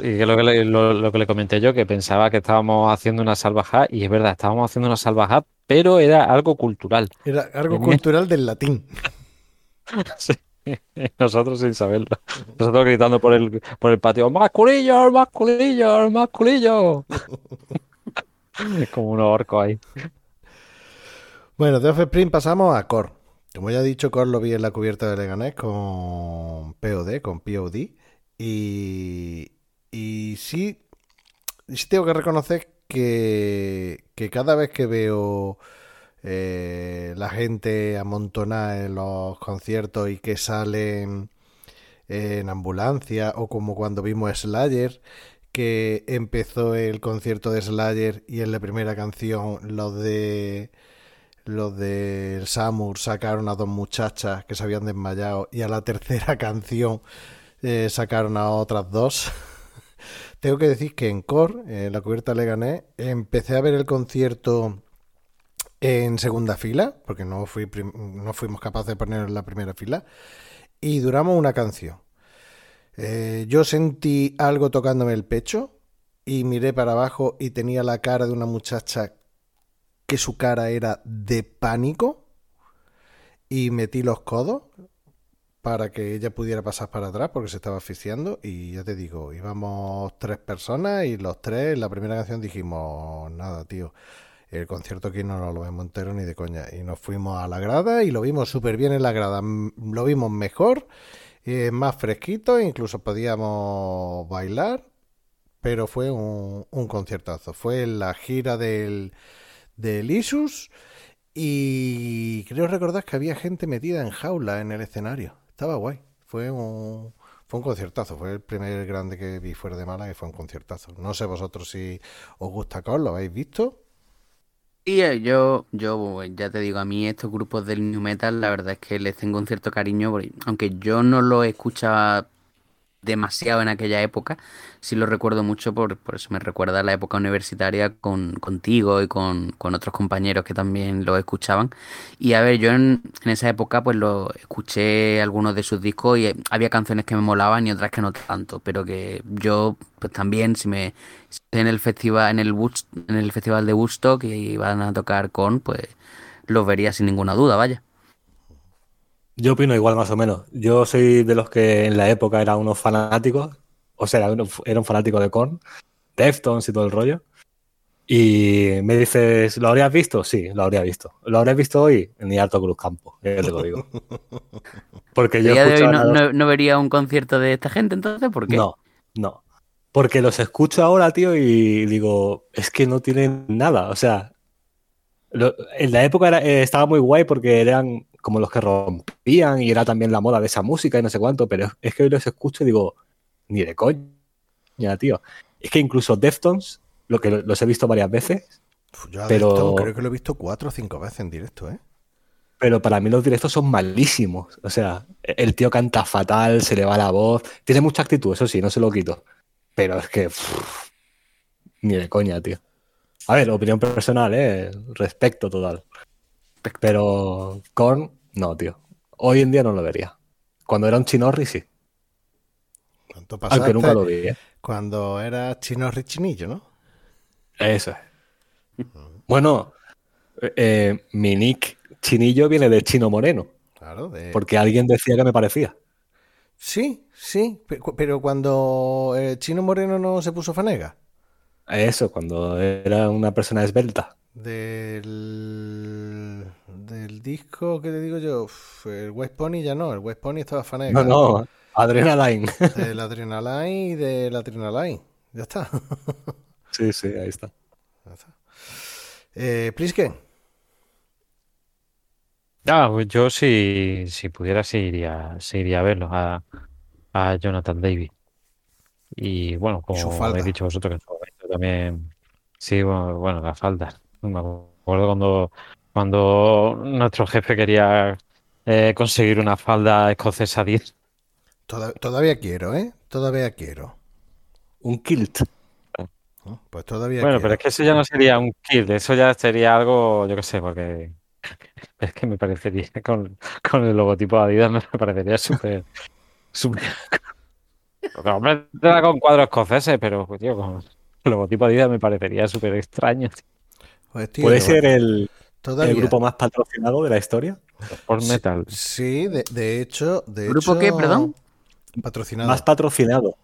Y lo, que le, lo, lo que le comenté yo, que pensaba que estábamos haciendo una salvajada, y es verdad, estábamos haciendo una salvajada, pero era algo cultural.
Era algo
Bien.
cultural del latín.
Sí. Nosotros sin saberlo. Nosotros gritando por el, por el patio, ¡Masculillo, masculillo, masculillo! Como unos orcos ahí.
Bueno, de Offspring pasamos a Core. Como ya he dicho, Core lo vi en la cubierta de Leganés con POD, con POD. Y, y sí, sí tengo que reconocer que, que cada vez que veo eh, la gente amontonada en los conciertos y que salen en ambulancia o como cuando vimos Slayer que empezó el concierto de Slayer y en la primera canción los de los del Samur sacaron a dos muchachas que se habían desmayado y a la tercera canción eh, sacaron a otras dos. Tengo que decir que en Core, en la cubierta Leganés, empecé a ver el concierto en segunda fila, porque no, no fuimos capaces de poner en la primera fila, y duramos una canción. Eh, yo sentí algo tocándome el pecho y miré para abajo y tenía la cara de una muchacha que su cara era de pánico y metí los codos para que ella pudiera pasar para atrás porque se estaba asfixiando y ya te digo, íbamos tres personas y los tres en la primera canción dijimos, nada, tío, el concierto aquí no lo vemos entero ni de coña y nos fuimos a la grada y lo vimos súper bien en la grada, lo vimos mejor, eh, más fresquito, incluso podíamos bailar, pero fue un, conciertazo, fue la gira del, del Isus y creo recordar que había gente metida en jaula en el escenario. Estaba guay. Fue un, fue un conciertazo. Fue el primer grande que vi fuera de Málaga y fue un conciertazo. No sé vosotros si os gusta Cor, ¿lo habéis visto?
Y eh, yo, yo eh, ya te digo, a mí estos grupos del New Metal, la verdad es que les tengo un cierto cariño, porque aunque yo no lo escuchaba demasiado en aquella época, sí lo recuerdo mucho, por, por eso me recuerda la época universitaria con, contigo y con, con otros compañeros que también lo escuchaban. Y a ver, yo en, esa época pues lo escuché algunos de sus discos y eh, había canciones que me molaban y otras que no tanto, pero que yo pues también si me en el festival en el en el festival de Woodstock y van a tocar con, pues los vería sin ninguna duda, vaya.
Yo opino igual más o menos. Yo soy de los que en la época eran unos fanáticos, o sea, era un, era un fanático de Korn, Deftones y todo el rollo. Y me dices, ¿lo habrías visto? Sí, lo habría visto. ¿Lo habrías visto hoy? Ni Alto Cruz Campo, ya te lo digo. Porque
¿A
yo
día de hoy
escucho
no,
los-
no- no vería un concierto de esta gente entonces? ¿Por qué?
No, no. Porque los escucho ahora, tío, y digo, es que no tienen nada. O sea, lo- en la época era- eh, estaba muy guay porque eran como los que rompían y era también la moda de esa música y no sé cuánto, pero es que hoy los escucho y digo, ni de coña, tío. Es que incluso Deftones, lo que los he visto varias veces,
Uf, Yo a
Pero-
creo que lo he visto cuatro o cinco veces en directo, ¿eh?
pero para mí los directos son malísimos. O sea, el tío canta fatal, se le va la voz, tiene mucha actitud, eso sí, no se lo quito. Pero es que ni de coña, tío. A ver, opinión personal, ¿eh? Respecto total. Pero Korn, no, tío. Hoy en día no lo vería. Cuando era un chinorri, sí.
¿Cuánto pasaste
Aunque nunca lo vi, ¿eh?
cuando era chino richinillo, no?
Eso es. Bueno, eh, mi nick chinillo viene de chino moreno,
Claro, de...
porque alguien decía que me parecía.
Sí, sí, pero cuando el chino moreno no se puso fanega.
Eso, cuando era una persona esbelta.
Del, del disco que te digo yo, uf, el West Pony ya no, el West Pony estaba fanega.
No, no, Adrenaline.
Del Adrenaline y del Adrenaline. Ya está.
Sí, sí, ahí está.
Eh, Plisken,
Ah, pues yo si, si pudiera sí iría, sí iría a verlo, a, a Jonathan Davis. Y bueno, como habéis dicho vosotros, que en su momento también, sí, bueno, bueno, la falda. Me acuerdo cuando, cuando nuestro jefe quería eh, conseguir una falda escocesa 10.
toda- todavía quiero, ¿eh? Todavía quiero.
Un kilt.
Pues todavía
Bueno,
quiero.
pero es que eso ya no sería un kill, eso ya sería algo, yo qué sé, porque es que me parecería con, con el logotipo de Adidas me parecería súper, súper... Porque, Hombre, con cuadros escoceses, pero tío, con el logotipo de Adidas me parecería súper extraño. tío.
Pues, tío,
¿Puede ser el,
todavía.
el grupo más patrocinado de la historia?
Por metal.
Sí, de, de hecho, de
¿Grupo
hecho,
qué, perdón?
Patrocinado.
Más patrocinado.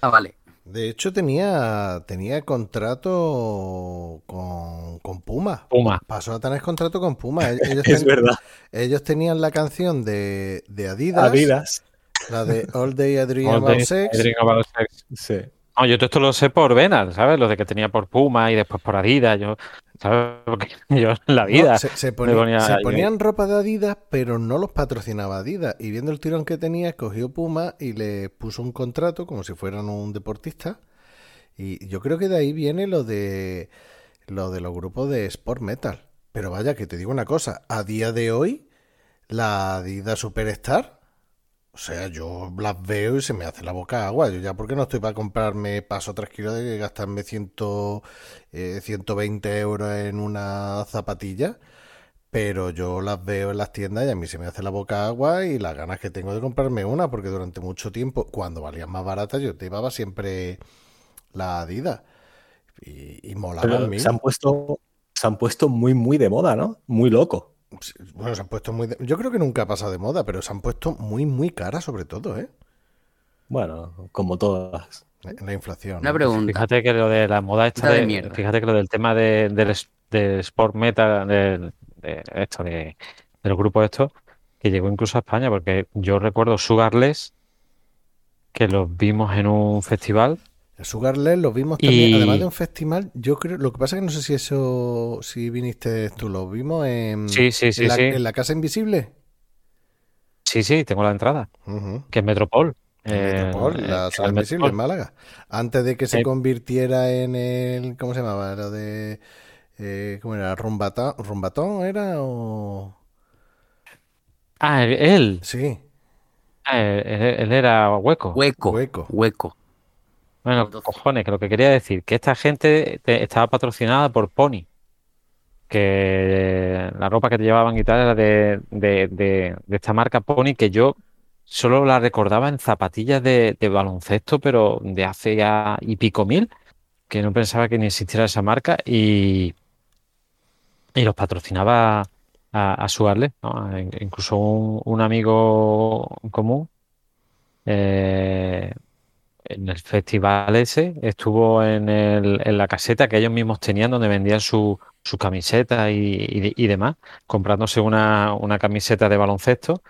Ah, vale.
De hecho, tenía, tenía contrato con, con Puma.
Puma.
Pasó a tener contrato con Puma. Ellos,
Es
ten-
verdad.
ellos tenían la canción de, de Adidas,
Adidas.
la de All Day I Dream
All
About
day
Sex.
I dream about sex.
Sí.
No, yo todo esto lo sé por Venal, ¿sabes? Lo de que tenía por Puma y después por Adidas. Yo, ¿sabes? Porque yo en la
No,
vida.
se, se
me
ponía-
ponía
se
ahí.
ponían ropa de Adidas, pero no los patrocinaba Adidas. Y viendo el tirón que tenía, cogió Puma y le puso un contrato como si fueran un deportista. Y yo creo que de ahí viene lo de lo de los grupos de sport metal. Pero vaya, que te digo una cosa, a día de hoy, la Adidas Superstar, o sea, yo las veo y se me hace la boca agua. Yo ya porque no estoy para comprarme, paso tres kilos de gastarme ciento, eh, 120 euros en una zapatilla. Pero yo las veo en las tiendas y a mí se me hace la boca agua y las ganas que tengo de comprarme una, porque durante mucho tiempo, cuando valían más baratas, yo llevaba siempre la Adidas. Y, y molaban
Pero
mil.
se han puesto, se han puesto muy, muy de moda, ¿no? Muy loco.
Bueno, se han puesto muy... de- Yo creo que nunca ha pasado de moda, pero se han puesto muy, muy caras sobre todo, ¿eh?
Bueno, como todas.
La inflación.
Una
¿no?
pregunta.
Fíjate que lo de la moda esta
Está de
de-
mierda.
fíjate que lo del tema de, del, del sport metal, del- de, esto, de, del grupo esto, que llegó incluso a España, porque yo recuerdo Sugarless, que los vimos en un festival.
El Sugarless lo vimos también,
Y-
además de un festival, yo creo, lo que pasa es que no sé si eso, si viniste tú, lo vimos en,
Sí, sí, sí,
en, la,
sí.
en la Casa Invisible.
Sí, sí, tengo la entrada, que es Metropol.
En
Eh,
Metropol, la
eh,
Sala Invisible en. Málaga. Antes de que se
Eh.
convirtiera en el, ¿cómo se llamaba? Lo de, eh, ¿cómo era? ¿Rumbatón, ¿Rumbatón era o...?
Ah, él,
Sí,
ah, él, él- él era hueco.
Hueco.
Hueco.
Hueco.
Bueno,
Entonces-
cojones, que lo que quería decir, que esta gente te- estaba patrocinada por Pony, que la ropa que te llevaban y tal era de, de- de- de esta marca Pony, que yo solo la recordaba en zapatillas de, de baloncesto, pero de hace ya y pico mil, que no pensaba que ni existiera esa marca y, y los patrocinaba a, a Suarle, ¿no? In- Incluso un, un amigo común. eh, en el festival ese, estuvo en, el, en la caseta que ellos mismos tenían donde vendían su, su camiseta y, y- y demás, comprándose una, una camiseta de baloncesto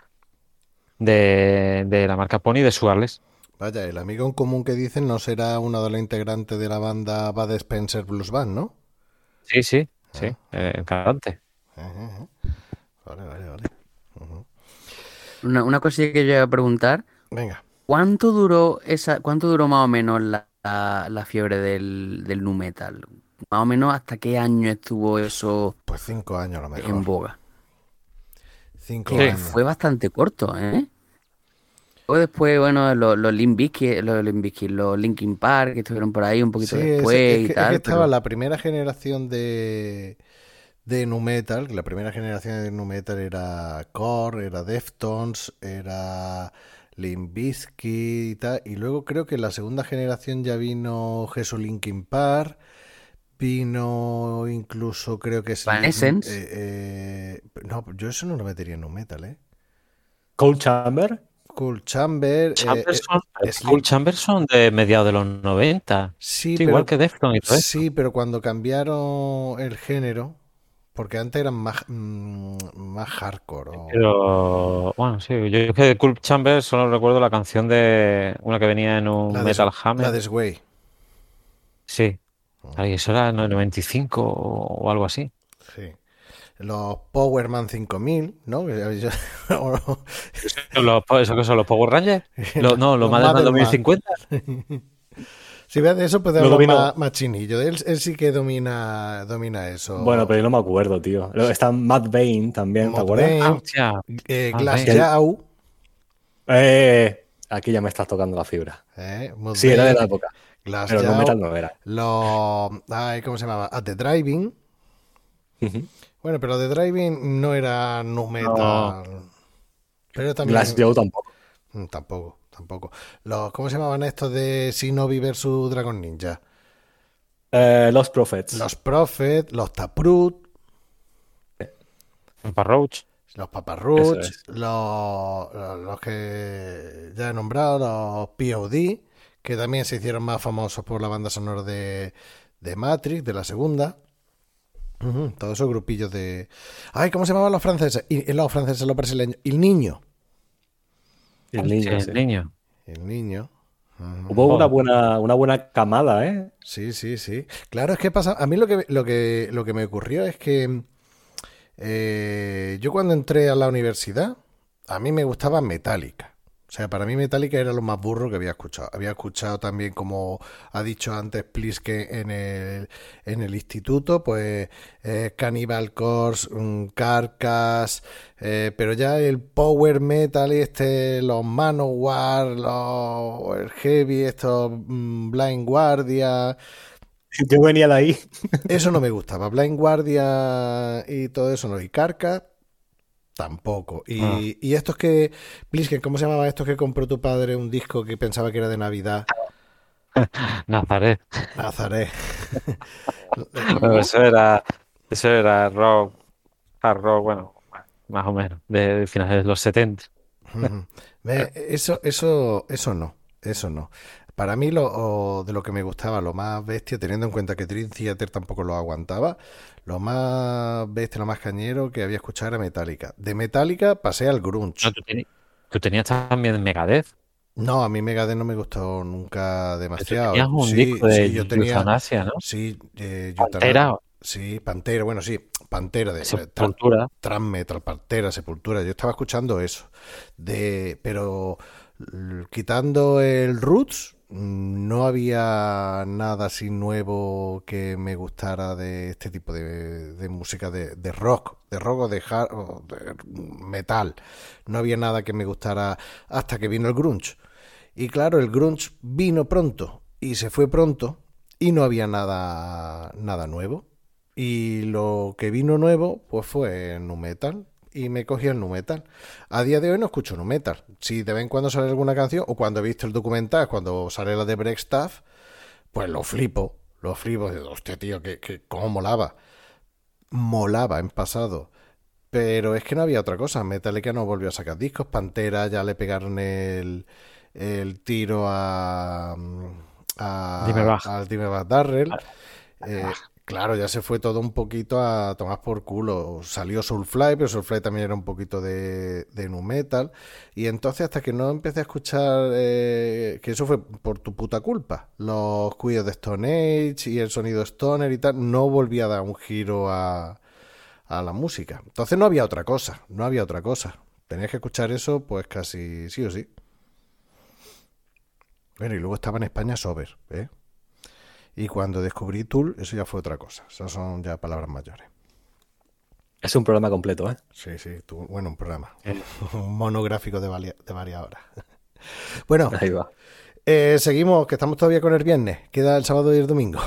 de, de la marca Pony de Suarles.
Vaya, el amigo en común que dicen no será uno de los integrantes de la banda Bad Spencer Blues Band, ¿no?
Sí, sí, sí, eh, el cantante.
Ejé, ejé. Vale, vale, vale.
Una, una cosilla que yo iba a preguntar,
Venga,
¿cuánto duró esa, cuánto duró más o menos la, la- la fiebre del, del nu metal? Más o menos hasta qué año estuvo eso
pues cinco años a lo mejor.
en boga.
Cinco años.
Fue bastante corto, ¿eh? O después, bueno, los, los los Linkin Park, que estuvieron por ahí un poquito
Sí, es-
después
es,
y
que, es
tal.
que estaba
pero-
la primera generación de, de Nu Metal. La primera generación de Nu Metal era Core, era Deftones, era Limp Bizkit y tal. Y luego creo que la segunda generación ya vino Jesús Linkin Park. Vino incluso, creo que es.
Evanescence.
eh, eh, no, yo eso no lo metería en Nu Metal, ¿eh?
Cold Chamber.
Cool Chamber. eh,
Chamberson,
eh, Slim-
Cool Chamberson de mediados de los 90.
sí,
Sí, igual
pero-
que Defton y todo eso.
Sí, pero cuando cambiaron el género, porque antes eran más, mm, más hardcore. o-
Pero bueno, sí, yo es que de Cool Chamber solo recuerdo la canción de una que venía en un
la de-
Metal Hammer.
La de Sway.
Sí. Ay, eso era en el 95 o algo así.
Sí. Los Powerman 5000, ¿no?
Los, ¿Eso que son los Power Rangers? Lo- no, los
Los
Madelman
Madelman.
2050.
Si ves de eso, puede hablar
vino-
más, más chinillo. Él, él sí que domina, domina eso.
Bueno, pero yo no me acuerdo, tío. Está Matt Bain también, ¿te
Matt
acuerdas?
Bain.
Ah.
Eh,
Ah,
Glass.
Eh, aquí ya me estás tocando la fibra.
eh,
Sí, era de la época.
Glass
Pero no
Jaw,
metal no era.
Los. Ay, ¿Cómo se llamaba? At the Driving. Bueno, pero The Driving no era nu metal. Pero también.
Glass Joe tampoco.
Mm, Tampoco, tampoco. Los, ¿Cómo se llamaban estos de Shinobi versus Dragon Ninja?
Eh, Los Prophets.
Los Prophet, los Taproot,
Papa Roach.
los Paparruch,
Eso es.
los, los, los que ya he nombrado, los POD, que también se hicieron más famosos por la banda sonora de, de Matrix, de la segunda. Todos esos grupillos de. Ay, ¿cómo se llamaban los franceses? Y, y los franceses, los brasileños. El niño.
El niño,
sí. el niño.
El niño. Ujú.
Hubo una buena, una buena camada, ¿eh?
Sí, sí, sí. Claro, es que pasa. A mí lo que, lo que, lo que me ocurrió es que eh, yo cuando entré a la universidad, a mí me gustaba Metallica. O sea, para mí Metallica era lo más burro que había escuchado. Había escuchado también, como ha dicho antes Pliske en el, en el instituto, pues eh, Cannibal Corpse, mm, Carcass, eh, pero ya el power metal este, los Manowar, los el heavy, estos mm, Blind Guardia,
Yo venía de ahí.
eso no me gustaba. Blind Guardia y todo eso no. Y Carcass tampoco. Y,
Ah.
y estos que, Plisken, ¿cómo se llamaba estos que compró tu padre un disco que pensaba que era de Navidad?
Nazaret.
Nazaret.
Bueno, eso era, eso era rock, hard rock, bueno, más o menos, de, de finales de los 70.
Ujú. Ve, Eso, eso, eso no, eso no. Para mí lo o de lo que me gustaba, lo más bestia, teniendo en cuenta que Dream Theater tampoco lo aguantaba, lo más bestia, lo más cañero que había escuchado era Metallica. De Metallica pasé al grunge.
No, tú, teni- tú tenías también Megadeth.
No, a mí Megadeth no me gustó nunca demasiado.
Tenías un
Sí,
disco de
sí, yo tenía,
Euthanasia, ¿no?
sí, eh,
Pantera,
sí, Pantera, bueno, sí, Pantera de
Sepultura.
Thrash metal, Pantera, Sepultura. Yo estaba escuchando eso. De, pero quitando el Roots, no había nada así nuevo que me gustara de este tipo de, música de, de rock, de rock o de, hard, o de metal. No había nada que me gustara hasta que vino el grunge. Y claro, el grunge vino pronto y se fue pronto y no había nada, nada nuevo. Y lo que vino nuevo, pues fue nu metal. Y me cogí el nu metal. A día de hoy no escucho nu metal. Si de vez en cuando sale alguna canción, o cuando he visto el documental, cuando sale la de Break Stuff, pues lo flipo. Lo flipo. Digo, Hostia, tío, que, que cómo molaba. Molaba en pasado. Pero es que no había otra cosa. Metallica no volvió a sacar discos. Pantera ya le pegaron el, el tiro a, a,
Dimebag.
al Dimebag Darrell. Eh, claro, ya se fue todo un poquito a tomar por culo. Salió Soulfly, pero Soulfly también era un poquito de, nu metal. Y entonces, hasta que no empecé a escuchar, eh, que eso fue por tu puta culpa, los cuidos de Stone Age y el sonido Stoner y tal, no volví a dar un giro a, a la música. Entonces no había otra cosa, no había otra cosa. Tenías que escuchar eso, pues casi sí o sí. Bueno, y luego estaba en España Sober, ¿eh? Y cuando descubrí Tool, eso ya fue otra cosa. Esas son ya palabras mayores.
Es un programa completo, ¿eh?
Sí, sí, bueno, un programa.
Eh.
Un monográfico de, valia- de varias horas. Bueno,
Ahí va.
eh, seguimos, que estamos todavía con el viernes. Queda el sábado y el domingo.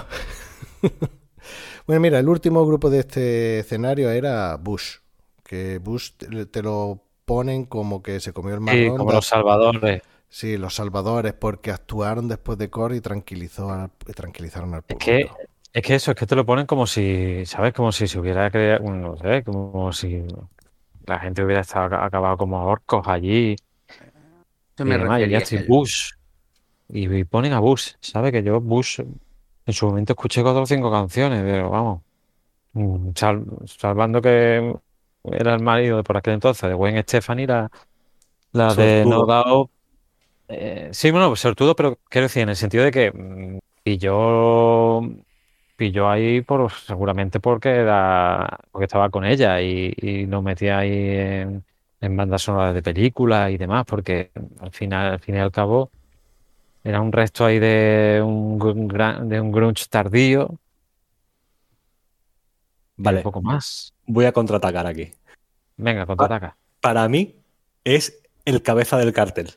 bueno, mira, el último grupo de este escenario era Bush. Que Bush te, te lo ponen como que se comió el
Sí,
marrón.
como
de-
los salvadores.
Sí, los salvadores, porque actuaron después de Core y tranquilizó al- y tranquilizaron al
Es
público.
que, es que eso, es que te lo ponen como si, ¿sabes? Como si se hubiera creado, no sé, como si la gente hubiera estado ac- acabado como orcos allí.
Eso
Y,
me
y
refería.
ya estoy Bush. Y, y ponen a Bush, ¿sabes? Que yo Bush en su momento escuché cuatro o cinco canciones, pero vamos, mm, sal- salvando que era el marido de por aquel entonces de Gwen Stefani, la, la de No. Doubt. Eh, sí, bueno, pues sortudo, pero quiero decir, en el sentido de que mm, pilló, pilló ahí por, seguramente porque era, porque estaba con ella y, y nos metía ahí en, en bandas sonoras de películas y demás, porque al final, al fin y al cabo, era un resto ahí de un, de un grunge tardío
Vale,
un poco más.
voy a contraatacar aquí.
Venga, contraataca.
Para mí es el cabeza del cartel.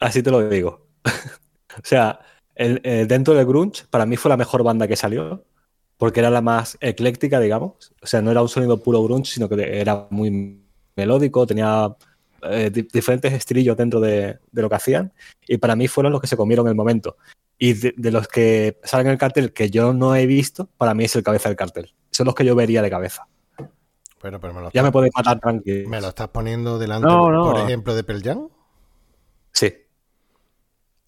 Así te lo digo. o sea, el- el- dentro del grunge, para mí fue la mejor banda que salió, porque era la más ecléctica, digamos. O sea, no era un sonido puro grunge, sino que era muy melódico, tenía eh, di- diferentes estilillos dentro de, de lo que hacían, y para mí fueron los que se comieron el momento. Y de, de los que salen en el cartel que yo no he visto, para mí es el cabeza del cartel. Son los que yo vería de cabeza.
Pero, pero me lo
Ya me podéis matar tranquilo.
me lo estás poniendo delante,
No, no.
por ejemplo, de Pearl Jam.
Sí.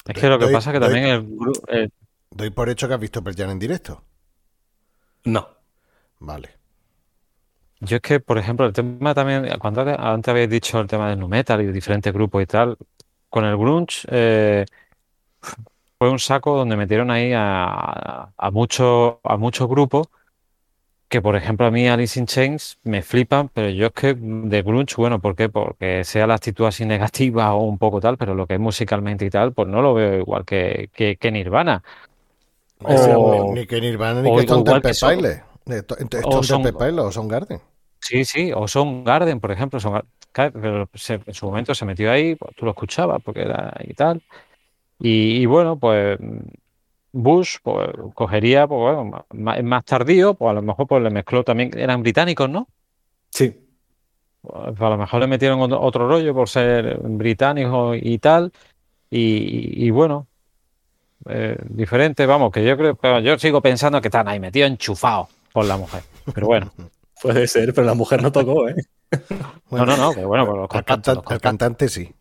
Es que lo que
Doy-
pasa es que
doy-
también el,
Doy por hecho que has visto Pearl Jam en directo.
No.
Vale.
Yo es que, por ejemplo, el tema también, cuando antes habéis dicho el tema del nu metal y de diferentes grupos y tal, con el grunge eh, fue un saco donde metieron ahí a, a muchos a muchos grupos que, por ejemplo, a mí Alice in Chains me flipan, pero yo es que de grunge, bueno, ¿por qué? Porque sea la actitud así negativa o un poco tal, pero lo que es musicalmente y tal, pues no lo veo igual que, que, que Nirvana. O-
ni que Nirvana ni que Stone Temple Pilots. Stone
son-
Temple o Son Garden.
Sí, sí, o Son Garden, por ejemplo, Son pero se- en su momento se metió ahí, pues, tú lo escuchabas porque era y tal. Y, y bueno, pues Bush pues, cogería, pues bueno, más, más tardío, pues a lo mejor pues le mezcló también, eran británicos, ¿no?
Sí.
Pues, a lo mejor le metieron otro, otro rollo por ser británicos y tal. Y, y bueno, eh, diferente, vamos, que yo creo, pero yo sigo pensando que están ahí metidos enchufados por la mujer. Pero bueno,
Puede ser, pero la mujer no tocó, ¿eh?
no, no, no, que bueno, pues los
al,
contactos,
cantan-
los
al
contactos.
cantante sí.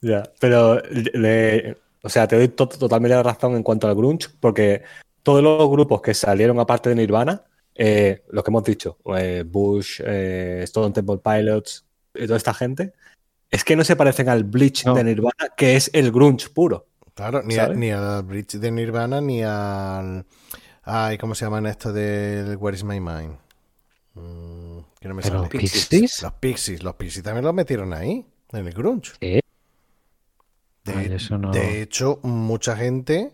Ya. Pero, le- o sea, te doy to- totalmente la razón en cuanto al grunge, porque todos los grupos que salieron aparte de Nirvana, eh, los que hemos dicho, eh, Bush, eh, Stone Temple Pilots, y toda esta gente, es que no se parecen al Bleach
No.
de Nirvana, que es el grunge puro.
Claro, ni, a-
¿Sabes?
ni al Bridge de Nirvana ni al. Ay, ¿cómo se llaman esto del Where is My Mind? Mm, que no me
Pero
sale.
Pixies,
Los Pixies, los Pixies también los metieron ahí, en el grunge.
Sí.
De,
Ay, eso no-
de hecho, mucha gente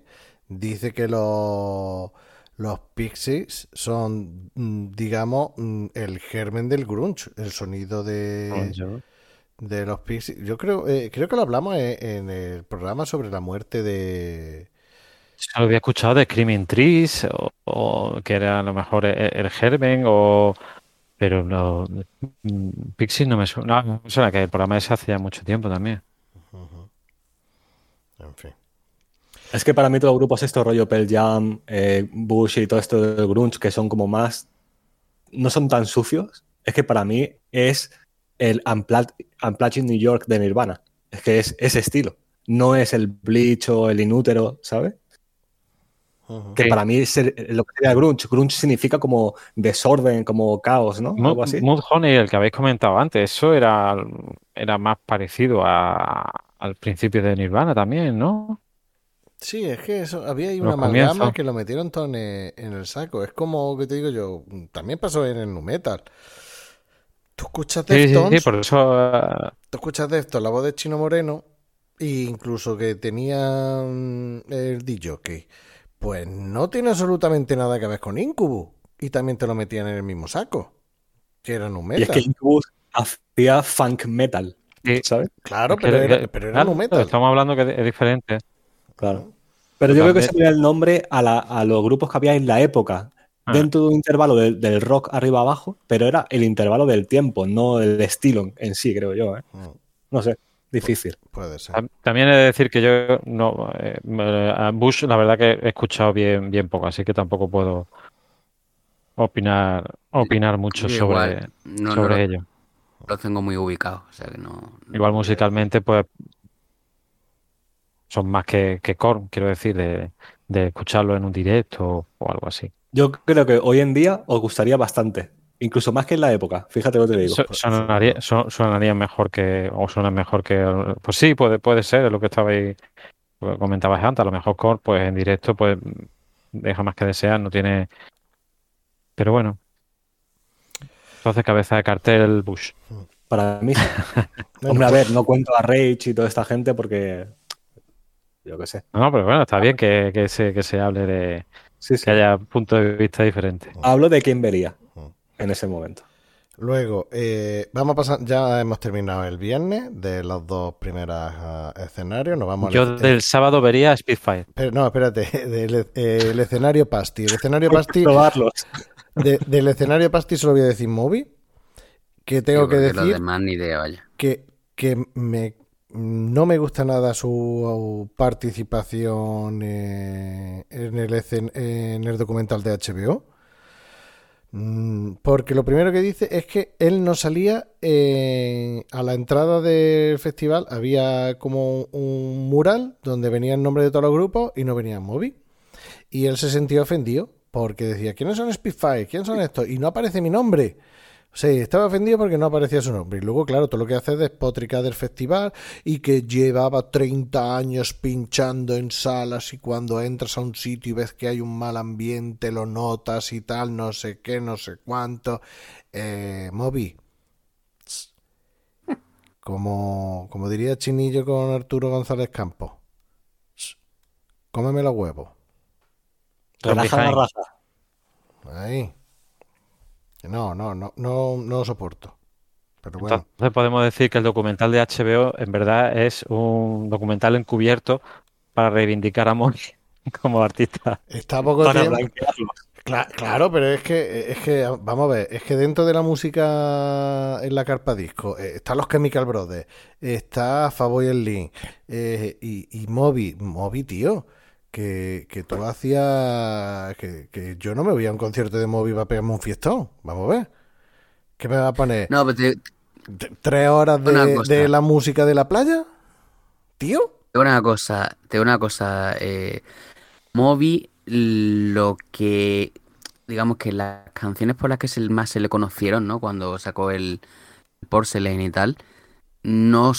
dice que los, los Pixies son, mm, digamos, mm, el germen del grunge, el sonido de,
yo-
de los Pixies. Yo creo, eh, creo que lo hablamos en, en el programa sobre la muerte de...
Yo lo había escuchado de Screaming Trees, o, o que era a lo mejor el, el germen, o pero no mm, Pixies no me suena, no, me suena que el programa ese hace ya mucho tiempo también.
En fin.
Es que para mí todos los grupos estos, rollo Pearl Jam, eh, Bush y todo esto del grunge, que son como más, no son tan sucios, es que para mí es el Unplugged, Unplugged in New York de Nirvana. Es que es ese estilo. no es el bleach o el inútero, ¿sabes? Que
Sí.
para mí es el- lo que sería grunge. Grunge significa como desorden, como caos, ¿no?
Mood,
Algo así.
Mudhoney, el que habéis comentado antes, eso era, era más parecido a- al principio de Nirvana también, ¿no?
Sí, es que eso, había ahí una amalgama que lo metieron todo en el, en el saco. Es como que te digo yo, también pasó en el nu metal. Tú escuchas
Sí, sí, sí, por eso eh,
tú escuchas Deftones, la voz de Chino Moreno, e incluso que tenía mm, el DJ, pues no tiene absolutamente nada que ver con Incubus. Y también te lo metían en el mismo saco, que era nu
Y es
metal.
que Incubus hacía funk metal,
Sí.
¿sabes?
Claro, pero era, pero era
claro,
nu metal.
estamos hablando que es diferente.
Claro. Pero yo creo que
También-
sería el nombre a, la- a los grupos que había en la época,
Ah.
dentro de un intervalo del, del rock arriba abajo, pero era el intervalo del tiempo, no el estilo en sí, creo yo. ¿eh?
Mm,
No sé, difícil.
Puede ser.
Tam- También he de decir que yo no eh, a Bush la verdad que he escuchado bien, bien poco, así que tampoco puedo opinar, opinar mucho
Yo
sobre,
no, no
sobre ello.
lo tengo muy ubicado. O sea que no.
Igual musicalmente, pues son más que, que Korn, quiero decir, de, de escucharlo en un directo o algo así.
Yo creo que hoy en día os gustaría bastante, incluso más que en la época, fíjate lo que te digo.
So- sonaría, so- sonaría mejor que, o suena mejor que, pues sí, puede, puede ser, es lo que estabais, comentabas antes, a lo mejor Korn, pues en directo, pues deja más que desear, no tiene, pero bueno. Entonces, cabeza de cartel, Bush.
Para mí, hombre, a
pues-
ver, no cuento a Rage y toda esta gente porque, yo qué sé.
No, pero bueno, está bien que, que se, que se hable de
Sí, sí.
que haya puntos de vista diferentes.
Hablo de quién vería
Mm.
en ese momento.
Luego, eh, vamos a pasar, ya hemos terminado el viernes de los dos primeros ah, escenarios. Nos vamos
Yo del sábado vería Spitfire.
pero, no, espérate, del eh, el escenario Pasti. El escenario Pasti,
Probarlos.
de- del escenario Pasti solo voy a decir Moby. Que tengo
Yo
que decir
demás ni idea, vaya.
que, que me, no me gusta nada su participación eh, en, el, documental de HBO. Mm, Porque lo primero que dice es que él no salía eh, a la entrada del festival, había como un mural donde venía el nombre de todos los grupos y no venía Moby. Y él se sentía ofendido porque decía, ¿quiénes son Spitfire? ¿Quiénes son estos? Y no aparece mi nombre. Sea, estaba ofendido porque no aparecía su nombre. Y luego, claro, todo lo que hace es despotricar del festival y que llevaba 30 años pinchando en salas y cuando entras a un sitio y ves que hay un mal ambiente, lo notas y tal, no sé qué, no sé cuánto. Eh, Moby. Como, como diría Chinillo con Arturo González Campos. Cómeme los huevos.
Relaja la
behind.
Ahí.
No,
No, no, no, no, lo soporto. Pero bueno.
Entonces podemos decir que el documental de HBO en verdad es un documental encubierto para reivindicar a Moni como artista.
Está poco
Para
tiempo.
blanquearlos.
Cla- claro, pero es que, es que, vamos a ver, es que dentro de la música en la carpa disco eh, están los Chemical Brothers, está Faboy el Link eh, y, y Moby, Moby, tío, que, que tú hacías, que, que yo no me voy a un concierto de Moby para pegarme un fiestón, vamos a ver. ¿Qué me va a poner?
No, pero te,
¿T- ¿Tres horas de, de la música de la playa? ¿Tío?
Te digo una cosa, te una cosa, eh, Moby, lo que, digamos que las canciones por las que se, más se le conocieron, ¿no? Cuando sacó el Porcelain y tal, no,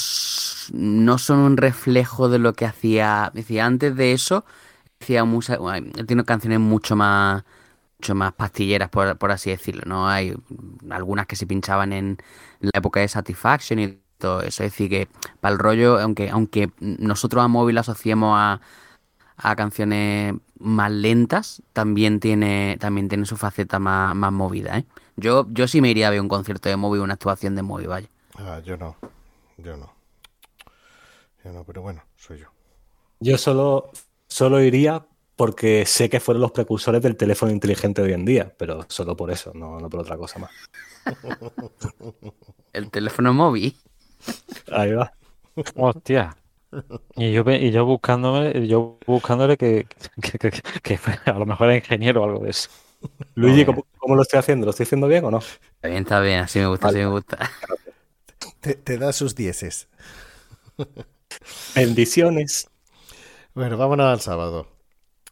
no son un reflejo de lo que hacía, decía, antes de eso, hacía mucha, tiene canciones mucho más, mucho más pastilleras, por, por así decirlo, ¿no? Hay algunas que se pinchaban en la época de Satisfaction y todo eso. Es decir, que para el rollo, aunque, aunque nosotros a móvil asociemos a, a canciones más lentas, también tiene, también tiene su faceta más, más movida, ¿eh? Yo, yo sí me iría a ver un concierto de móvil, una actuación de móvil, vaya.
Ah, yo no, yo no. Yo no, pero bueno, soy yo.
Yo solo, solo iría porque sé que fueron los precursores del teléfono inteligente de hoy en día, pero solo por eso, no, no por otra cosa más.
El teléfono móvil.
Ahí va.
Hostia. Y yo, ve- y yo buscándome, yo buscándole que, que, que- que a lo mejor era ingeniero o algo de eso.
Luigi. ¿cómo, cómo lo estoy haciendo? ¿Lo estoy haciendo bien o no?
Está bien, está bien, así me gusta, así me gusta.
Te, te da sus dieces.
Bendiciones.
Bueno, vámonos al sábado.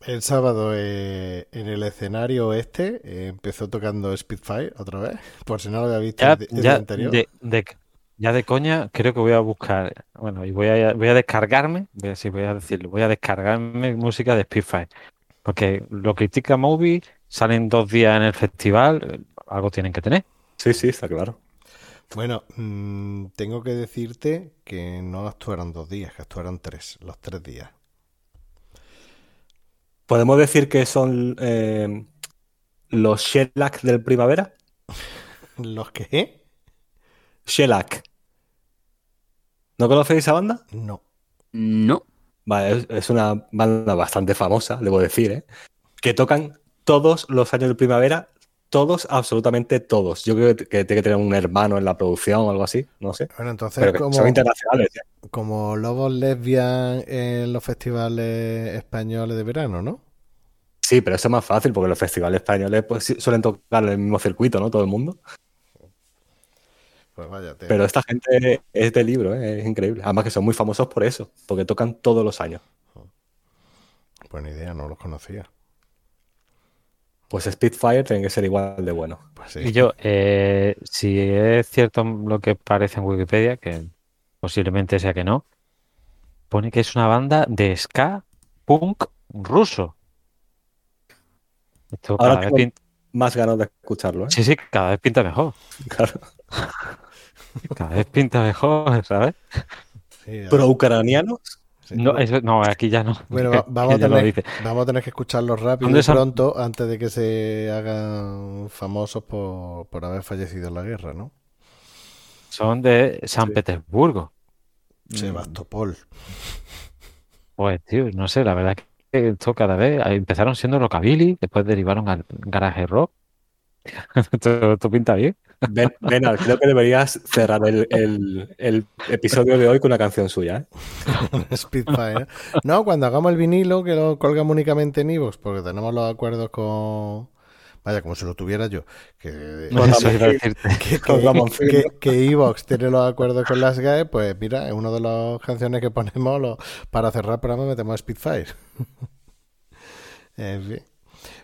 El sábado eh, en el escenario este eh, empezó tocando Spitfire otra vez, por si no lo había visto
Ya,
el, el
ya
anterior.
de, de- ya de coña, creo que voy a buscar, bueno, y voy a, voy a descargarme, voy a, sí, voy a decirlo, voy a descargarme música de Spitfire. Porque lo critica Moby, salen dos días en el festival, algo tienen que tener.
Sí, sí, está claro.
Bueno, mm, tengo que decirte que no actuaron dos días, que actuaron tres, los tres días.
¿Podemos decir que son eh, los Shellac del primavera?
¿Los qué?
Shellac. ¿No conocéis esa banda?
No.
No.
Vale, es, es una banda bastante famosa, debo decir, ¿eh? Que tocan todos los años de primavera, todos, absolutamente todos. Yo creo que, que tiene que tener un hermano en la producción o algo así, no sé.
Bueno, entonces
Pero
como,
son internacionales.
como lobos lesbian en los festivales españoles de verano, ¿no?
Sí, pero eso es más fácil porque los festivales españoles pues, suelen tocar el mismo circuito, ¿no? Todo el mundo.
Pues vaya, te-
Pero esta gente es de libro, ¿eh? es increíble. Además que son muy famosos por eso, porque tocan todos los años.
buena idea, no los conocía.
Pues Spitfire tiene que ser igual de bueno.
Pues sí.
Y yo, eh, si es cierto lo que parece en Wikipedia, que posiblemente sea que no, pone que es una banda de ska punk ruso. Esto
Ahora
cada vez
tengo-
pin-
Más ganas de escucharlo, ¿eh?
Sí, sí, cada vez pinta mejor.
Claro.
Cada vez pinta mejor, ¿sabes?
Sí,
Pero ucranianos,
sí.
No, eso- no, aquí ya no.
Bueno, va- vamos, a tener, vamos a tener que escucharlos rápido
¿Dónde
y
son?
pronto antes de que se hagan famosos por, por haber fallecido en la guerra, ¿no?
Son de San
Sí.
Petersburgo.
Sebastopol.
Pues, tío, no sé, la verdad es que esto cada vez empezaron siendo rockabilly, después derivaron al garage rock. esto, pinta bien.
Ben, Benal, creo que deberías cerrar el, el- el episodio de hoy con una canción suya, ¿eh?
Spitfire. No, cuando hagamos el vinilo, que lo colgamos únicamente en Evox, porque tenemos los acuerdos con. Vaya, como si lo tuviera yo. Que, que, Evox tiene los acuerdos con las GAE, pues mira, es una de las canciones que ponemos lo- para cerrar el programa, metemos Spitfire. en fin.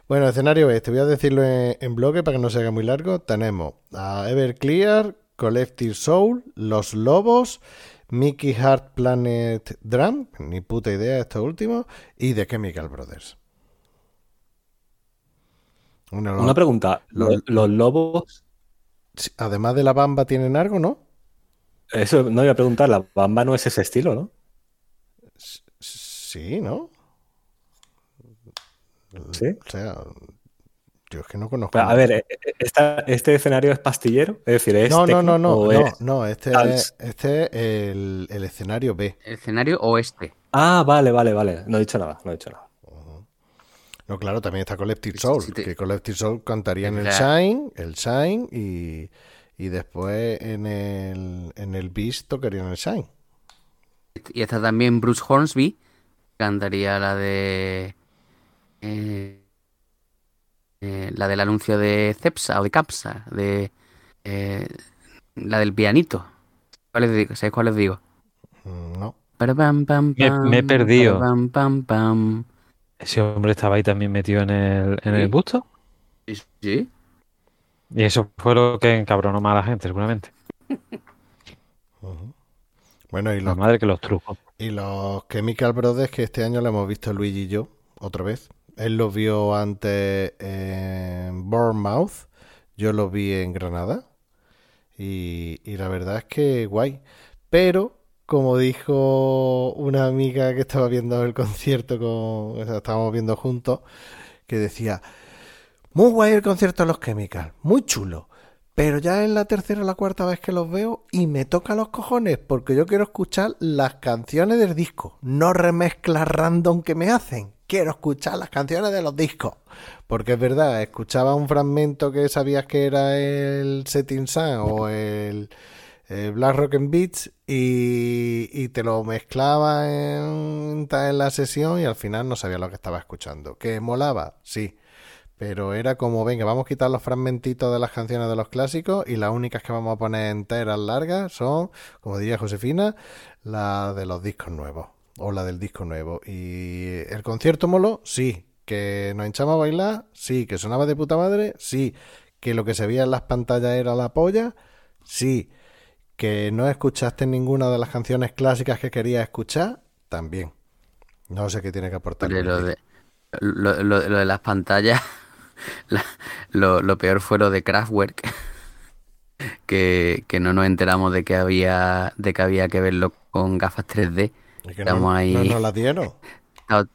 Bueno, escenario B, te voy a decirlo en, en bloque para que no se haga muy largo. Tenemos a Everclear, Collective Soul, Los Lobos, Mickey Hart Planet Drum, ni puta idea esto último, y The Chemical Brothers. Una-
Una pregunta,
lo-
¿los, los lobos?
además de la bamba, ¿tienen algo, no?
Eso no iba a preguntar, la bamba no es ese estilo, ¿no?
Sí, ¿no?
Sí.
O sea, yo es que no conozco.
Pero, a ver, eh, eh, esta- ¿este escenario es pastillero? Es decir, ¿es
no, no, no, no, no,
es-
no, este es, este es el, el escenario B.
El escenario oeste.
Ah, vale, vale, vale. No he dicho nada, no he dicho nada.
No, claro, también está Collective
Sí,
Soul,
sí,
que Collective Soul cantaría en el. Shine, el Shine y, y después en el, en el Beast tocaría en el Shine.
Y está también Bruce Hornsby. Cantaría la de. Eh, eh, la del anuncio de Cepsa o de Capsa. De. eh, la del pianito. ¿Cuál les digo? ¿Sabéis cuál les digo?
Mm, No.
Pam,
Me-
pam,
me he perdido.
parapam, pam, pam.
Ese hombre estaba ahí también metido en el, en el
Sí.
busto.
Sí, sí.
Y eso fue lo que encabronó más a la gente, seguramente.
Bueno, y
La
los,
madre que los trucos.
y los Chemical Brothers que este año lo hemos visto Luigi y yo, otra vez. Él los vio antes en Bournemouth, yo los vi en Granada. Y, y la verdad es que guay. Pero, como dijo una amiga que estaba viendo el concierto, con, o sea, estábamos viendo juntos, que decía, muy guay el concierto de los Chemical, muy chulo. Pero ya es la tercera o la cuarta vez que los veo y me toca los cojones porque yo quiero escuchar las canciones del disco, no remezclas random que me hacen. Quiero escuchar las canciones de los discos. Porque es verdad, escuchaba un fragmento que sabías que era el Setting Sun o el, Black Rock and Beats y, te lo mezclaba en, en la sesión y al final no sabía lo que estaba escuchando. ¿Que molaba? Sí. Pero era como, venga, vamos a quitar los fragmentitos de las canciones de los clásicos y las únicas que vamos a poner enteras largas son, como diría Josefina, las de los discos nuevos o la del disco nuevo. Y el concierto molo, sí. Que nos hinchamos a bailar, sí. Que sonaba de puta madre, sí. Que lo que se veía en las pantallas era la polla, sí. Que no escuchaste ninguna de las canciones clásicas que querías escuchar, también. No sé qué tiene que aportar.
Lo, de, lo, lo- lo de las pantallas, la- lo, lo peor fue lo de Kraftwerk, que, que no nos enteramos de que había, de que había que verlo con gafas 3D.
Es que
Estamos
no,
ahí.
no nos la dieron.
Todo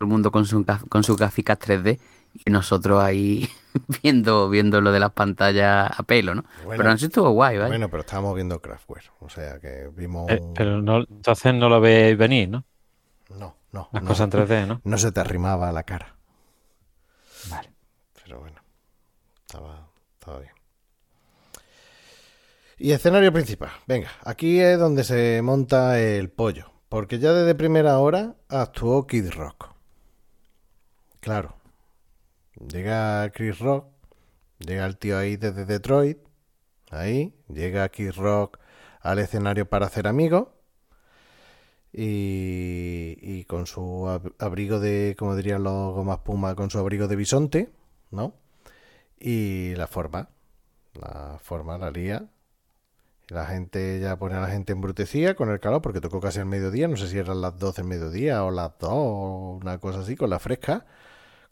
el mundo con, su, con sus gráficas 3D y nosotros ahí viendo, viendo lo de las pantallas a pelo, ¿no?
Bueno.
Pero así estuvo guay, ¿vale?
Bueno, pero estábamos viendo Kraftwerk. O sea que vimos.
Eh,
un-
pero no, entonces no lo veis venir, ¿no?
No, no.
Las
no.
cosas en 3D, ¿no?
No se te arrimaba a la cara.
Vale.
Pero bueno, estaba, estaba bien. Y escenario principal. Venga, aquí es donde se monta el pollo. Porque ya desde primera hora actuó Kid Rock. Claro. Llega Chris Rock. Llega el tío ahí desde Detroit. Ahí. Llega Kid Rock al escenario para hacer amigos. Y, y con su ab- abrigo de, como dirían los gomas puma, con su abrigo de bisonte, ¿no? Y la forma, la forma, la lía. La gente ya pone a la gente embrutecida con el calor porque tocó casi al mediodía, no sé si eran las 12 del mediodía o las 2 o una cosa así, con la fresca,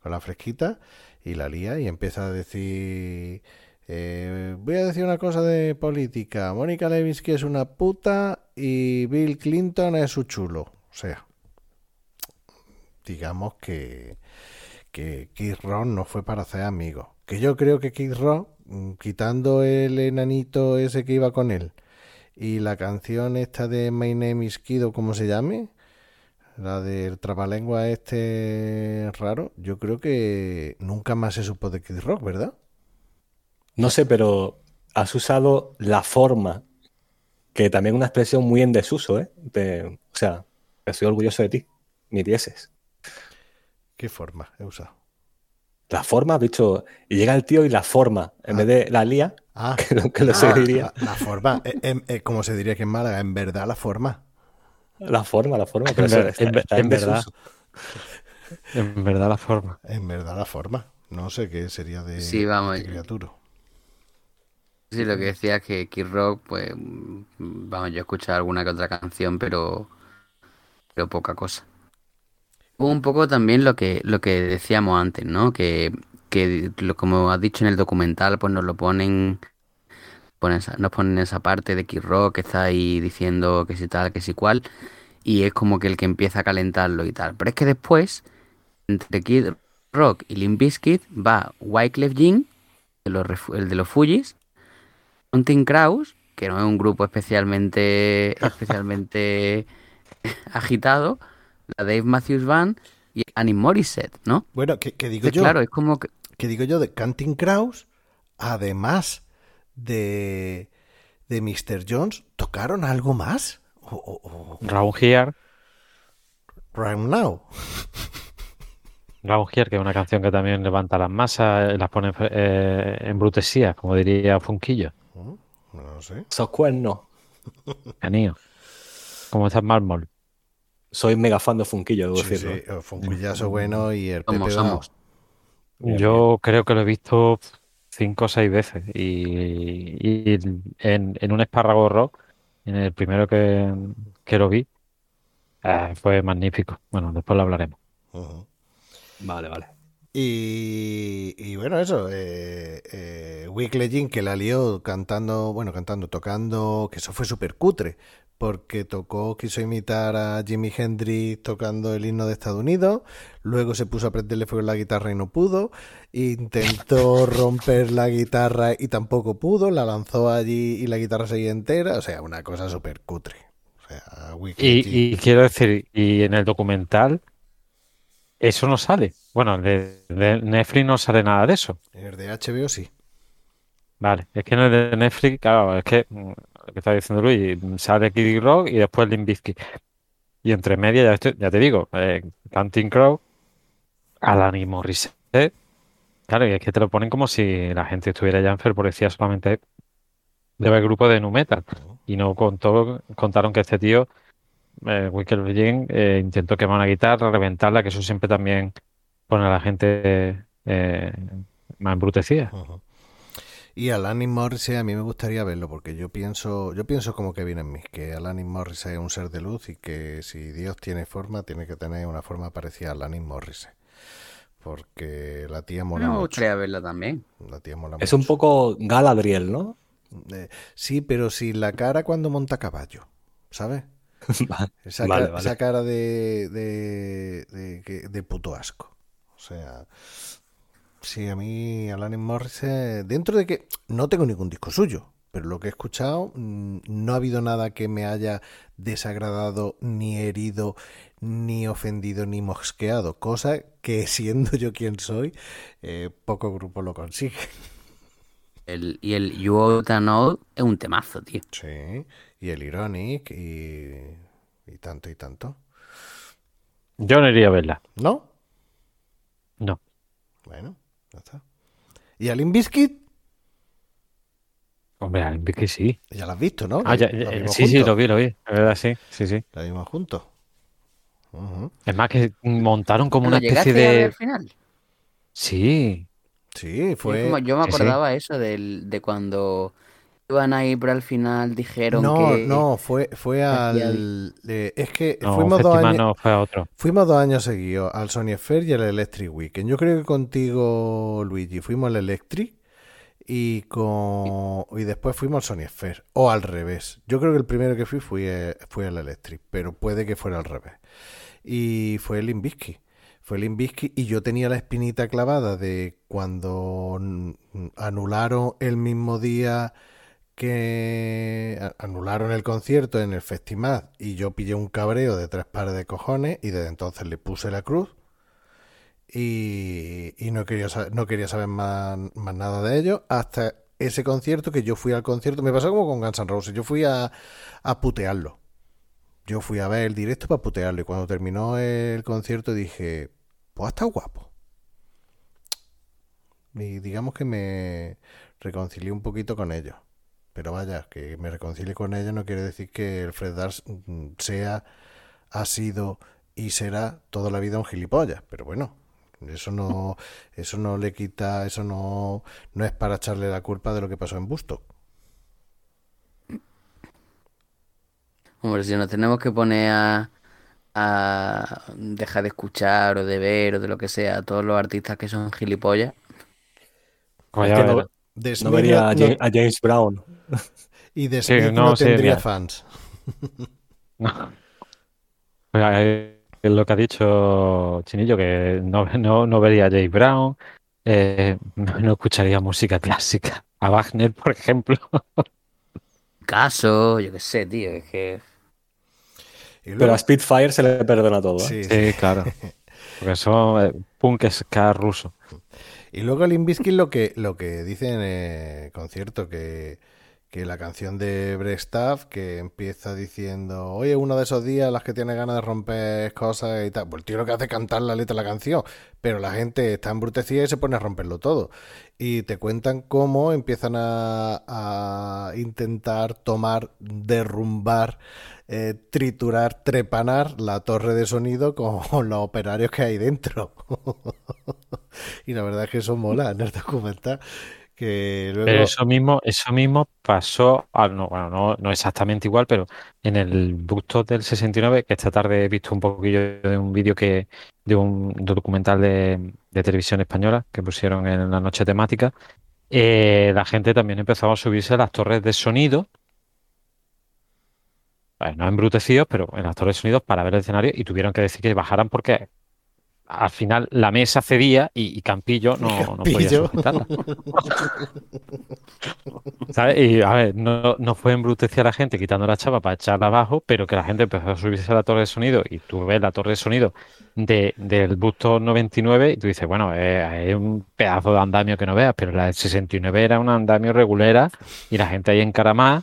con la fresquita, y la lía y empieza a decir... eh, voy a decir una cosa de política. Mónica Lewinsky es una puta y Bill Clinton es su chulo. O sea, digamos que, que Rock no fue para hacer amigos. Que yo creo que Rock, mm, quitando el enanito ese que iba con él y la canción esta de My Name is Kido, ¿cómo se llame? La del trabalengua este raro, yo creo que nunca más se supo de Kid Rock, ¿verdad?
No sé, pero has usado la forma, que también es una expresión muy en desuso, ¿eh? De- o sea, estoy orgulloso de ti, mi dieces.
¿Qué forma he usado?
La forma, has dicho, y llega el tío y la forma, en vez de la lía,
Ah,
que lo, que lo
ah,
seguiría.
la, la forma, eh, em, eh, como se diría que en Málaga, en verdad la forma.
La forma, la forma, pero
En
eso
ver-
está,
en ver-
está en
en verdad. En verdad la forma.
En verdad la forma. No sé qué sería de,
Sí, vamos.
de criatura.
Sí, lo que decía es que Kid Rock, pues, vamos, yo he escuchado alguna que otra canción, pero, pero poca cosa. Un poco también lo que, lo que decíamos antes, ¿no? Que, que lo- como has dicho en el documental, pues nos lo ponen, ponen nos ponen esa parte de Kid Rock que está ahí diciendo que si tal, que si cual, y es como que el que empieza a calentarlo y tal. Pero es que después, entre Kid Rock y Limp Bizkit, va Wyclef Jean, de los el de los Fujis, Counting que no es un grupo especialmente, especialmente agitado, la Dave Matthews Band y Annie Morissette, ¿no?
Bueno, que, que digo
Entonces,
yo,
claro, es como que
que digo yo de Canting Crows, además de, de Mr. Jones, ¿tocaron algo más? O, o- o-
Round Here,
right now.
Round Here, que es una canción que también levanta las masas, eh, las pone eh, en brutesía, como diría Funquillo.
Mm, No sé.
Esos cuernos.
Canío. Como está Mármol.
Soy mega fan de Funquillo, debo
Sí,
decirlo.
sí, fue un cuillazo bueno y el Pepe
Yo creo que lo he visto cinco o seis veces y, y en, en un espárrago rock, en el primero que, que lo vi, eh, fue magnífico. Bueno, después lo hablaremos.
Vale, vale.
Y, y bueno, eso, eh, eh, Wyclef Jean que la lió cantando, bueno, cantando, tocando, que eso fue súper cutre, porque tocó, quiso imitar a Jimi Hendrix tocando el himno de Estados Unidos, luego se puso a prenderle fuego en la guitarra y no pudo, intentó romper la guitarra y tampoco pudo, la lanzó allí y la guitarra seguía entera, o sea, una cosa súper cutre. O sea.
Y, y quiero decir, y en el documental, eso no sale. Bueno, de, de Netflix no sale nada de eso.
En el de HBO sí.
Vale, es que en el de Netflix, claro, es que mm, lo que está diciendo Luis, sale Kid Rock y después Limp Bizkit. Y entre medias, ya, ya te digo, eh, Crow, Alanis Morissette Claro, y es que te lo ponen como si la gente estuviera ya enfervorecida solamente de el grupo de Nu Metal. Y no contó, contaron que este tío, eh, Wicked Virgin, eh, intentó quemar una guitarra, reventarla, que eso siempre también pone a la gente eh, más embrutecida.
Y Alanis Morissette a mí me gustaría verlo porque yo pienso, yo pienso como que viene en mí, que Alanis Morissette es un ser de luz y que si Dios tiene forma, tiene que tener una forma parecida a Alanis Morissette. Porque la tía mola
Me
mucho.
gustaría verla también.
La tía mola
Es un
mucho.
poco Galadriel, ¿no?
Eh, sí, pero sin la cara cuando monta caballo, ¿sabes? Esa,
Vale,
ca-
vale.
esa cara de, de, de, de puto asco. O sea, sí, a mí Alanis Morissette, dentro de que no tengo ningún disco suyo, pero lo que he escuchado, mm, no ha habido nada que me haya desagradado, ni herido, ni ofendido, ni mosqueado. Cosa que siendo yo quien soy, eh, poco grupo lo consigue.
El, y el You Ought to Know es un temazo, tío.
Sí, y el Ironic y, y tanto y tanto.
Yo no iría a verla.
¿No?
No.
Bueno, ya está. ¿Y a Limp Bizkit?
Hombre, al que sí.
Ya lo has visto, ¿no?
Ah, ya-
Lo
ya-
vimos
sí, sí, lo vi, lo vi. La verdad, sí, sí, sí.
Lo vimos juntos.
Es más que montaron como
¿Lo
una especie
a
de...
al final?
Sí,
Sí, fue...
como- yo me
sí, sí.
acordaba eso del, de cuando iban ahí, pero al final dijeron
No,
que...
no, fue, fue al... eh, es que
no,
fuimos dos años...
no fue a otro.
Fuimos dos años seguidos al Sony Fair y al Electric Weekend. Yo creo que contigo, Luigi, fuimos al Electric y con y después fuimos al Sony Fair. O al revés. Yo creo que el primero que fui fue, fue al Electric, pero puede que fuera al revés. Y fue el Limbisky. Fue el Limbisky y yo tenía la espinita clavada de cuando anularon el mismo día que anularon el concierto en el festival y yo pillé un cabreo de tres pares de cojones y desde entonces le puse la cruz y, y no quería no quería saber más, más nada de ello hasta ese concierto que yo fui al concierto. Me pasó como con Guns N' Roses, yo fui a, a putearlo. Yo fui a ver el directo para putearlo y cuando terminó el concierto dije, pues está guapo. Y digamos que me reconcilié un poquito con ellos. Pero vaya, que me reconcilie con ellos no quiere decir que el Fred Durst mm, sea, ha sido y será toda la vida un gilipollas. Pero bueno, eso no, eso no le quita, eso no, no es para echarle la culpa de lo que pasó en Busto.
Hombre, si nos tenemos que poner a, a dejar de escuchar o de ver o de lo que sea a todos los artistas que son gilipollas,
Como
Es
ya
que no, no vería a
no-
Ja- a James Brown.
y de
Sí,
Smith
no,
tendría fans.
No. Mira, eh, es lo que ha dicho Chinillo, que no, no, no vería a Jay Brown, eh, no, no escucharía música clásica. A Wagner, por ejemplo.
caso, yo qué sé, tío, es que...
Y
Pero a Spitfire se le perdona todo. ¿eh?
sí,
Sí, claro. Porque son eh, punk ska ruso.
Y luego Limp Bizkit lo que, lo que dice en el concierto, que, que la canción de Brestaff, que empieza diciendo, oye, uno de esos días las que tiene ganas de romper cosas y tal. Pues el tío lo que hace es cantar la letra de la canción, pero la gente está embrutecida y se pone a romperlo todo. Y te cuentan cómo empiezan a, a intentar tomar, derrumbar, eh, triturar, trepanar la torre de sonido con los operarios que hay dentro. y la verdad es que eso mola en el documental. Que luego...
Pero eso mismo, eso mismo pasó, ah, no, bueno, no, no exactamente igual, pero en el Busto del 69, que esta tarde he visto un poquillo de un vídeo que, de un documental de, de televisión española que pusieron en la noche temática, eh, la gente también empezó a subirse a las torres de sonido, no embrutecidos, pero en las torres de sonido para ver el escenario y tuvieron que decir que bajaran porque al final la mesa cedía y, y Campillo no, no podía sujetarla. ¿Sabes? Y a ver, no, no fue embrutecer a la gente quitando la chapa para echarla abajo, pero que la gente empezó a subirse a la torre de sonido y tú ves la torre de sonido de, del Busto 99 y tú dices, bueno, eh, es un pedazo de andamio que no veas, pero la del 69 era un andamio regulera y la gente ahí encaramada,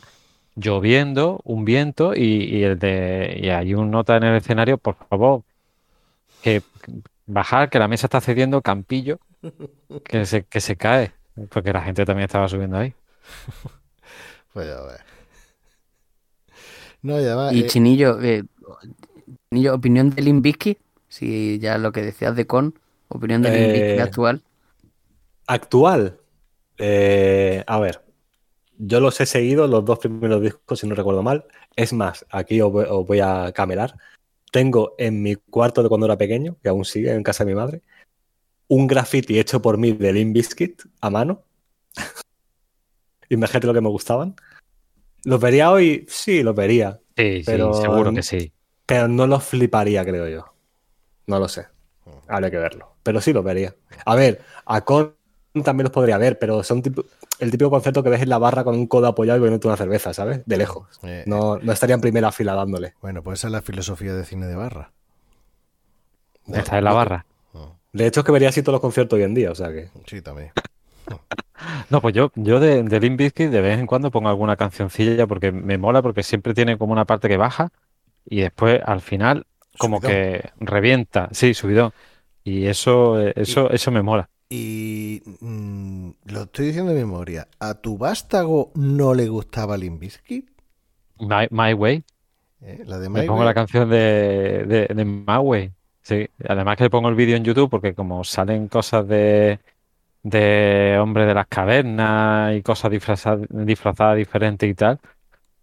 lloviendo, un viento y, y el de y hay un nota en el escenario, por favor, que bajar, que la mesa está cediendo, Campillo, que se, que se cae, porque la gente también estaba subiendo ahí.
Pues ya ves. No, y además,
Y
eh,
Chinillo, eh, Chinillo, opinión de Limbisky, si ya lo que decías de Con, opinión de
Eh,
actual.
Actual. eh, a ver, yo los he seguido, los dos primeros discos, si no recuerdo mal. Es más, aquí os voy a camelar. Tengo en mi cuarto de cuando era pequeño, que aún sigue en casa de mi madre, un graffiti hecho por mí de Limp Bizkit a mano. Imagínate lo que me gustaban. ¿Los vería hoy? Sí, los vería.
Sí,
Pero-
sí, seguro que sí.
Pero no los fliparía, creo yo. No lo sé. Habría que verlo. Pero sí los vería. A ver, a Con también los podría ver, pero son tipo- el típico concepto que ves en la barra con un codo apoyado y bebiendo una cerveza, ¿sabes? De lejos.
eh,
No, no estaría en primera fila dándole.
bueno, pues esa es la filosofía de cine de barra.
Está en la barra.
De hecho, es que vería así todos los conciertos hoy en día, o sea que.
Sí, también.
No, pues yo, yo de, de Limp Bizkit de vez en cuando pongo alguna cancioncilla porque me mola, porque siempre tiene como una parte que baja y después al final como
Subidón.
que revienta, sí, subidón. Y eso, eh, eso, eso me mola.
Y mm, lo estoy diciendo de memoria. ¿A tu vástago no le gustaba Limp Bizkit?
My, My Way,
¿Eh? La de My
pongo
Way.
la canción de, de, de My Way. Sí, además que le pongo el vídeo en YouTube porque como salen cosas de, de hombre de las cavernas y cosas disfrazadas, disfrazadas diferentes y tal,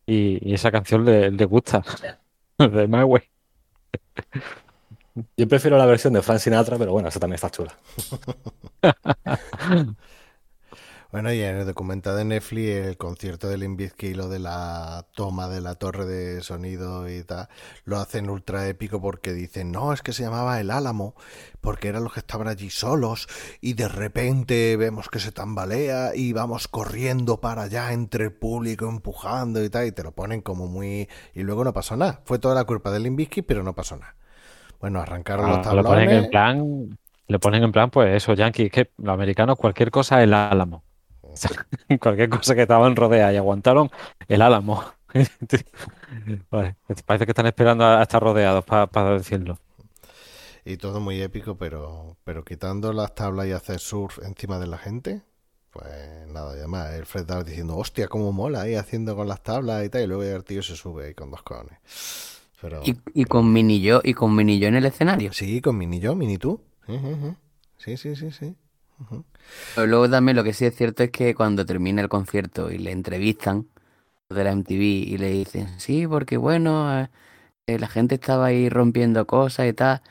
y, y esa canción le, le gusta, de My Way.
Yo prefiero la versión de Frank Sinatra, pero bueno, esa también está chula.
Bueno, y en el documental de Netflix, el concierto de Limp Bizkit y lo de la toma de la torre de sonido y tal, lo hacen ultra épico porque dicen, no, es que se llamaba El Álamo, porque eran los que estaban allí solos, y de repente vemos que se tambalea y vamos corriendo para allá entre el público, empujando y tal, y te lo ponen como muy... Y luego no pasó nada. Fue toda la culpa de Limp Bizkit, pero no pasó nada. Bueno, arrancaron los
Ah, lo ponen en plan, le ponen en plan, pues eso, Yankees, que los americanos cualquier cosa el álamo. O sea, cualquier cosa que estaban rodea y aguantaron el álamo. Vale, parece que están esperando a, estar rodeados para decirlo.
Y todo muy épico, pero, pero quitando las tablas y hacer surf encima de la gente, pues nada, y además el Fred Durst diciendo, hostia, cómo mola ahí haciendo con las tablas y tal, y luego el tío se sube ahí con dos cojones. Pero
Y, y con Mini yo, y con Mini yo en el escenario.
sí, con Mini yo, Mini tú. Sí, sí, sí, sí.
Pero luego también lo que sí es cierto es que cuando termina el concierto y le entrevistan de la MTV y le dicen, sí, porque bueno, eh, eh, la gente estaba ahí rompiendo cosas y tal.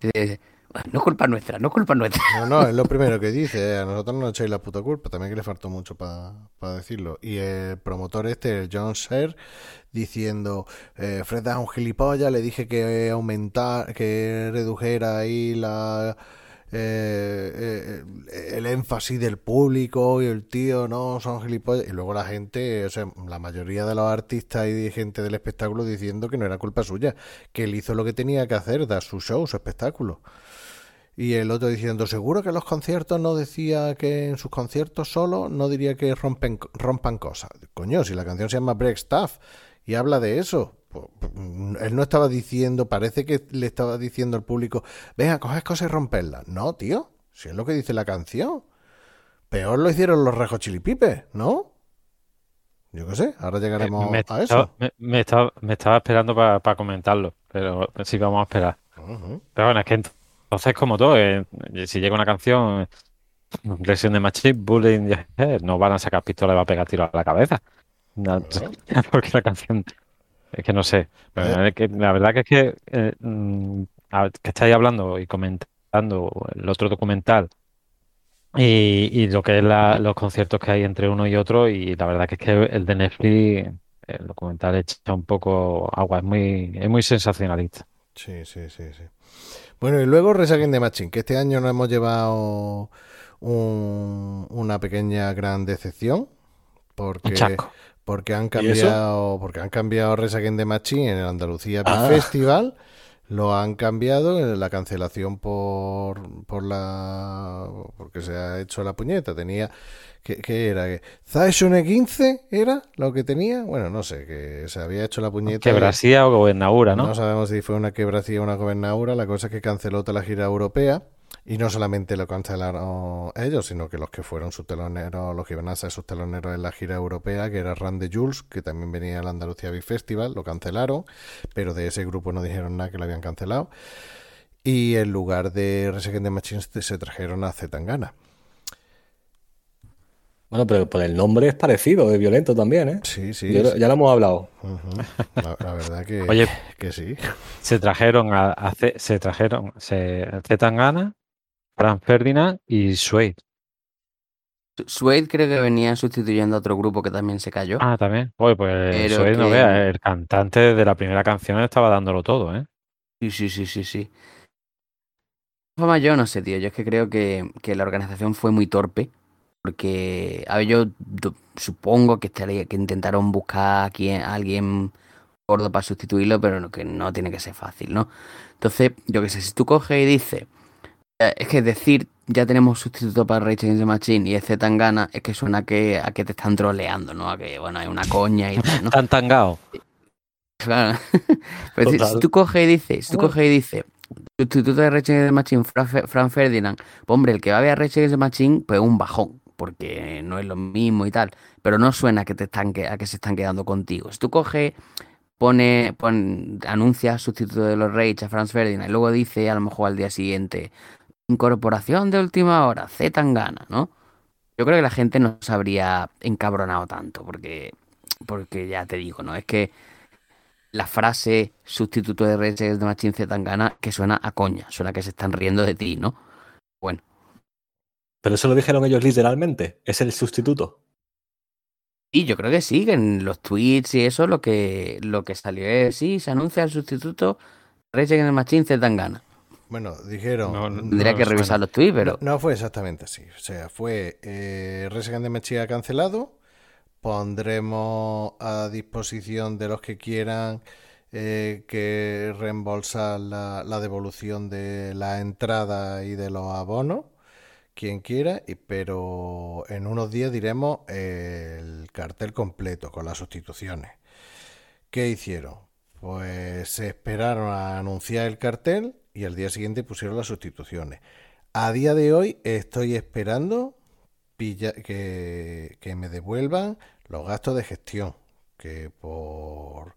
Dice, "Bueno, no es culpa nuestra, no es culpa nuestra.
No, no, es lo primero que dice. eh, A nosotros no nos echáis la puta culpa. También que le faltó mucho para decirlo. Y el promotor este, el John Sher, diciendo: eh, Fred es un gilipollas. Le dije que aumentar, que redujera ahí la. eh, eh, el énfasis del público y el tío no son gilipollas y luego la gente, o sea, la mayoría de los artistas y gente del espectáculo diciendo que no era culpa suya, que él hizo lo que tenía que hacer, dar su show, su espectáculo. Y el otro diciendo, seguro que los conciertos no decía que en sus conciertos solo no diría que rompen, rompan cosas. Coño, si la canción se llama Break Stuff y habla de eso, pues, pues, él no estaba diciendo, parece que le estaba diciendo al público, venga, coges cosas y romperlas. No, tío, si es lo que dice la canción. Peor lo hicieron los Rejo Chilipipes, ¿no? Yo qué sé, ahora llegaremos
Me
a
estaba,
eso.
me, me estaba, me estaba esperando para comentarlo, pero sí vamos a esperar. Pero bueno, es que entonces, como todo, eh, si llega una canción, Lesión de Machine, Bullying, no van a sacar pistola y va a pegar tiro a la cabeza. No, porque la canción, es que no sé. Pero es que la verdad que es que, eh, mm, que estáis hablando y comentando el otro documental y, y lo que es la- los conciertos que hay entre uno y otro, y la verdad que es que el de Netflix, el documental echa un poco agua, es muy, es muy sensacionalista.
Sí, sí, sí, sí. Bueno, y luego Resagen de Machine, que este año nos hemos llevado un- una pequeña gran decepción. Porque, porque han cambiado, porque han cambiado Resagen de Machine en el Andalucía
Ah.
Festival. Lo han cambiado en la cancelación por, por la porque se ha hecho la puñeta. Tenía ¿qué, qué era? ¿Zaishune 15 era lo que tenía? Bueno, no sé, que se había hecho la puñeta.
Que
y-
Brasía o Gobernadura, ¿no?
no sabemos si fue una quebracía o una gobernadura. La cosa es que canceló toda la gira europea Y no solamente lo cancelaron ellos, sino que los que fueron sus teloneros, los que iban a ser sus teloneros en la gira europea, que era Randy Jules, que también venía al Andalucía Beat Festival, lo cancelaron, pero de ese grupo no dijeron nada que lo habían cancelado. Y en lugar de Resident Machines se trajeron a Zetangana.
Bueno, pero por el nombre es parecido, es violento también, ¿eh?
Sí, sí.
Yo- ya lo hemos hablado.
La, la verdad que,
Oye.
que sí.
Se trajeron a, a Ce- se trajeron se, Zetangana, Frank Ferdinand y Suede.
Suede creo que venía sustituyendo a otro grupo que también se cayó.
Ah, también. Oye, pues
Pero
Suede no vea, el cantante de la primera canción estaba dándolo todo, ¿eh?
Sí, sí, sí, sí, sí. Yo no sé, tío. Yo es que creo que, que la organización fue muy torpe. Porque, a ver, yo supongo que, estaría- que intentaron buscar a, quien- a alguien gordo para sustituirlo, pero no- que no tiene que ser fácil, ¿no? Entonces, yo qué sé, si tú coges y dices, eh, es que decir ya tenemos sustituto para Rage Against the Machine y es Zetangana, es que suena que, a que te están troleando, ¿no? A que, bueno, hay una coña y tal, ¿no?
Tan tangao.
Claro. Pero si, si tú coges y dices, si tú coges y dices, sustituto de Rage Against the Machine, Fran, Fe- Fran Ferdinand, pues hombre, el que va a ver a Rage Against the Machine, pues un bajón, porque no es lo mismo y tal. Pero no suena que te están que, a que se están quedando contigo. Si tú coges, pone, pon, anuncia sustituto de los Rage a Franz Ferdinand, y luego dice a lo mejor al día siguiente, incorporación de última hora, Z Tangana, ¿no? Yo creo que la gente no se habría encabronado tanto, porque, porque ya te digo, ¿no? Es que la frase sustituto de Rage the Machine Z Tangana que suena a coña, suena que se están riendo de ti, ¿no? Bueno,
Pero eso lo dijeron ellos literalmente. Es el sustituto.
y yo creo que sí, que en los tweets y eso lo que, lo que salió es, sí, se anuncia el sustituto Rage the Machine Z Tangana.
Bueno, dijeron.
No, no-
Tendría
no
que revisar los tweets, pero...
No, no fue exactamente así. O sea, fue eh, Resident Evil ha cancelado. Pondremos a disposición de los que quieran eh, que reembolsar la, la devolución de la entrada y de los abonos. Quien quiera, y- pero en unos días diremos el cartel completo con las sustituciones. ¿Qué hicieron? Pues se esperaron a anunciar el cartel y al día siguiente pusieron las sustituciones. A día de hoy estoy esperando que, que me devuelvan los gastos de gestión, que por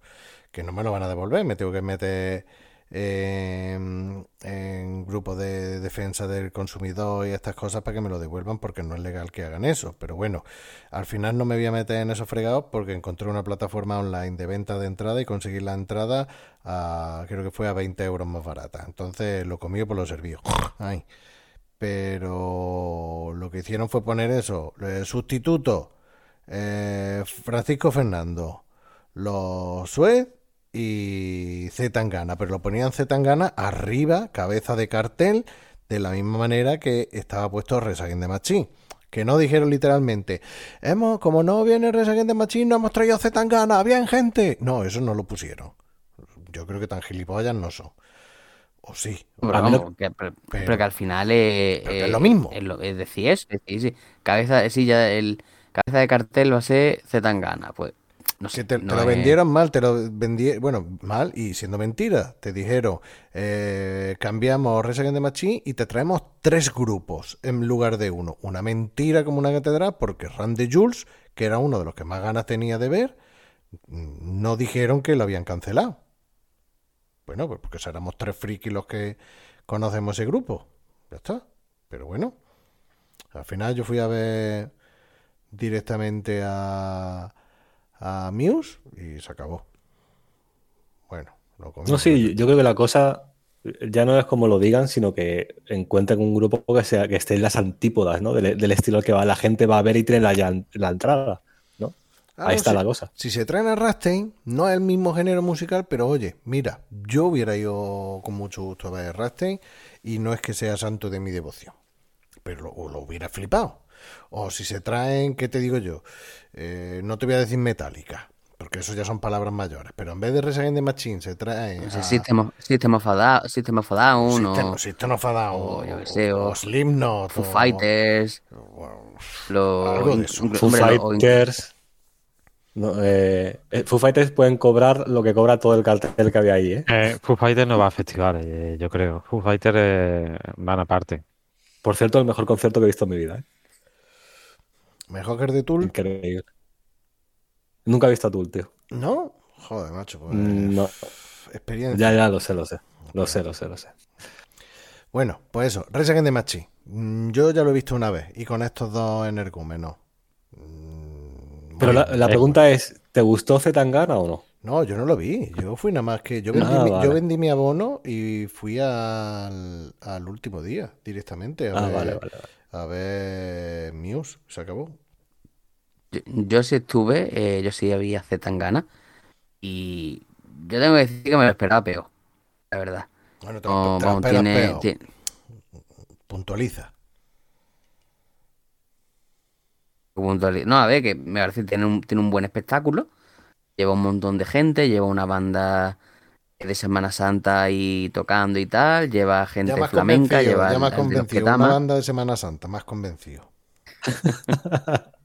que no me lo van a devolver, me tengo que meter en, en grupos de defensa del consumidor y estas cosas para que me lo devuelvan porque no es legal que hagan eso. Pero bueno, al final no me voy a meter en esos fregados porque encontré una plataforma online de venta de entrada y conseguí la entrada a, creo que fue a 20 euros más barata. Entonces lo comí por lo servido. Ay. Pero lo que hicieron fue poner eso, sustituto, eh, Francisco Fernando, los Suez y Z Tangana, pero lo ponían Z Tangana arriba, cabeza de cartel, de la misma manera que estaba puesto Resagen de Machín. Que no dijeron literalmente, hemos, como no viene Resagen de Machín, no hemos traído Z Tangana, bien gente. No, eso no lo pusieron. Yo creo que tan gilipollas no son. O sí.
Pero,
lo-
que, pero,
pero-
pero que al final es,
pero que es lo mismo.
Es, lo- es decir, es decir, sí, cabeza, sí, ya el cabeza de cartel va a ser Zetangana. Pues no sé.
Que te, lo
es-
vendieron mal, te lo vendieron, bueno, mal y siendo mentira. Te dijeron, eh, cambiamos Resident de Machine y te traemos tres grupos en lugar de uno. Una mentira como una catedral, porque Randy Jules, que era uno de los que más ganas tenía de ver, mm, no dijeron que lo habían cancelado. Bueno, pues porque éramos tres frikis los que conocemos ese grupo. Ya está. Pero bueno, al final yo fui a ver directamente a, a Muse y se acabó. Bueno, lo.
No, sí, yo creo que la cosa ya no es como lo digan, sino que encuentren un grupo que sea que esté en las antípodas, ¿no? Del, del estilo al que va la gente va a ver y tiene la, la entrada, ¿no?
Ah,
Ahí
no,
está la cosa.
Si se traen a Rastein, no es el mismo género musical, pero oye, mira, yo hubiera ido con mucho gusto a ver Rastein y no es que sea santo de mi devoción, pero lo, o lo hubiera flipado. O si se traen, ¿qué te digo yo? Eh, no te voy a decir Metallica, porque eso ya son palabras mayores, pero en vez de Resident de Machine se traen
no sé,
a-
System of, System of a Down, System of a Down,
System,
o
System of a Down,
o
o,
yo qué sé, o
o Slipknot,
Foo
o-
Fighters,
o-
los
Foo Fighters. no, eh, eh, Foo Fighters pueden cobrar lo que cobra todo el cartel que había ahí, ¿eh?
Eh, Foo Fighters no va a festivales, eh, yo creo. Foo Fighters eh, van aparte.
Por cierto, el mejor concierto que he visto en mi vida.
Mejor que el de Tool.
Increíble. Nunca he visto a Tool, tío.
¿No? Joder, macho. Pues,
No.
Experiencia.
Ya, ya, lo sé, lo sé. Lo sé, lo sé, lo sé.
Bueno, pues eso. Rise the Machine. Mm, Yo ya lo he visto una vez. Y con estos dos energúmenos. Mm,
Pero la, pregunta es, ¿te gustó Zetangana o no?
No, yo no lo vi. Yo fui nada más que. Yo vendí,
Ah,
mi,
vale.
yo vendí mi abono y fui al, al último día directamente. A
Ah,
ver,
vale, vale.
A ver. Muse. Se acabó.
Yo, yo sí estuve, eh, yo sí había Zetangana y yo tengo que decir que me lo esperaba peor, la verdad.
Bueno, te,
No,
te
vamos, tiene,
peor. Puntualiza.
puntuali- No, a ver, que me parece que tiene un, tiene un buen espectáculo. Lleva un montón de gente, lleva una banda de Semana Santa y tocando y tal, lleva gente
Ya más
flamenca, lleva
Ya más convencido. Una banda de Semana Santa. Más convencido.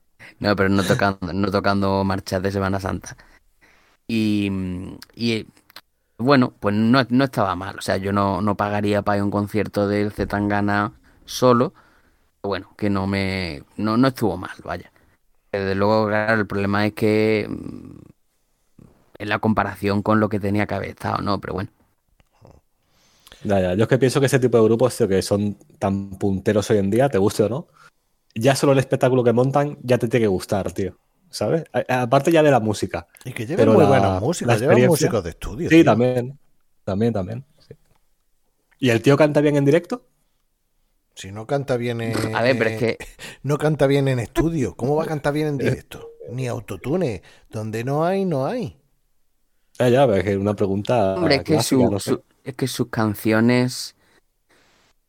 No, pero no tocando, no tocando marchas de Semana Santa. Y, y, bueno, pues no, no estaba mal. O sea, yo no, no pagaría para ir a un concierto del Zetangana solo. Bueno, que no me. No, no estuvo mal, vaya. Desde luego, claro, el problema es que. En la comparación con lo que tenía que haber estado, ¿no? Pero bueno.
Ya, ya. Yo es que pienso que ese tipo de grupos, tío, que son tan punteros hoy en día, te guste o no, ya solo el espectáculo que montan ya te tiene que gustar, tío. ¿Sabes? A- Aparte ya de la música.
Y que llevan
Pero
muy
la-
buenas
la
músicas. Llevan músicos de estudio.
Sí,
tío.
también. También, también. sí. ¿Y el tío canta bien en directo?
Si no canta bien en.
A ver, pero es que.
No canta bien en estudio. ¿Cómo va a cantar bien en directo? Ni autotune. Donde no hay, no hay.
Ya, ya, pero es que una pregunta
Hombre, es que,
clásica,
su-
no sé.
su- es que sus canciones.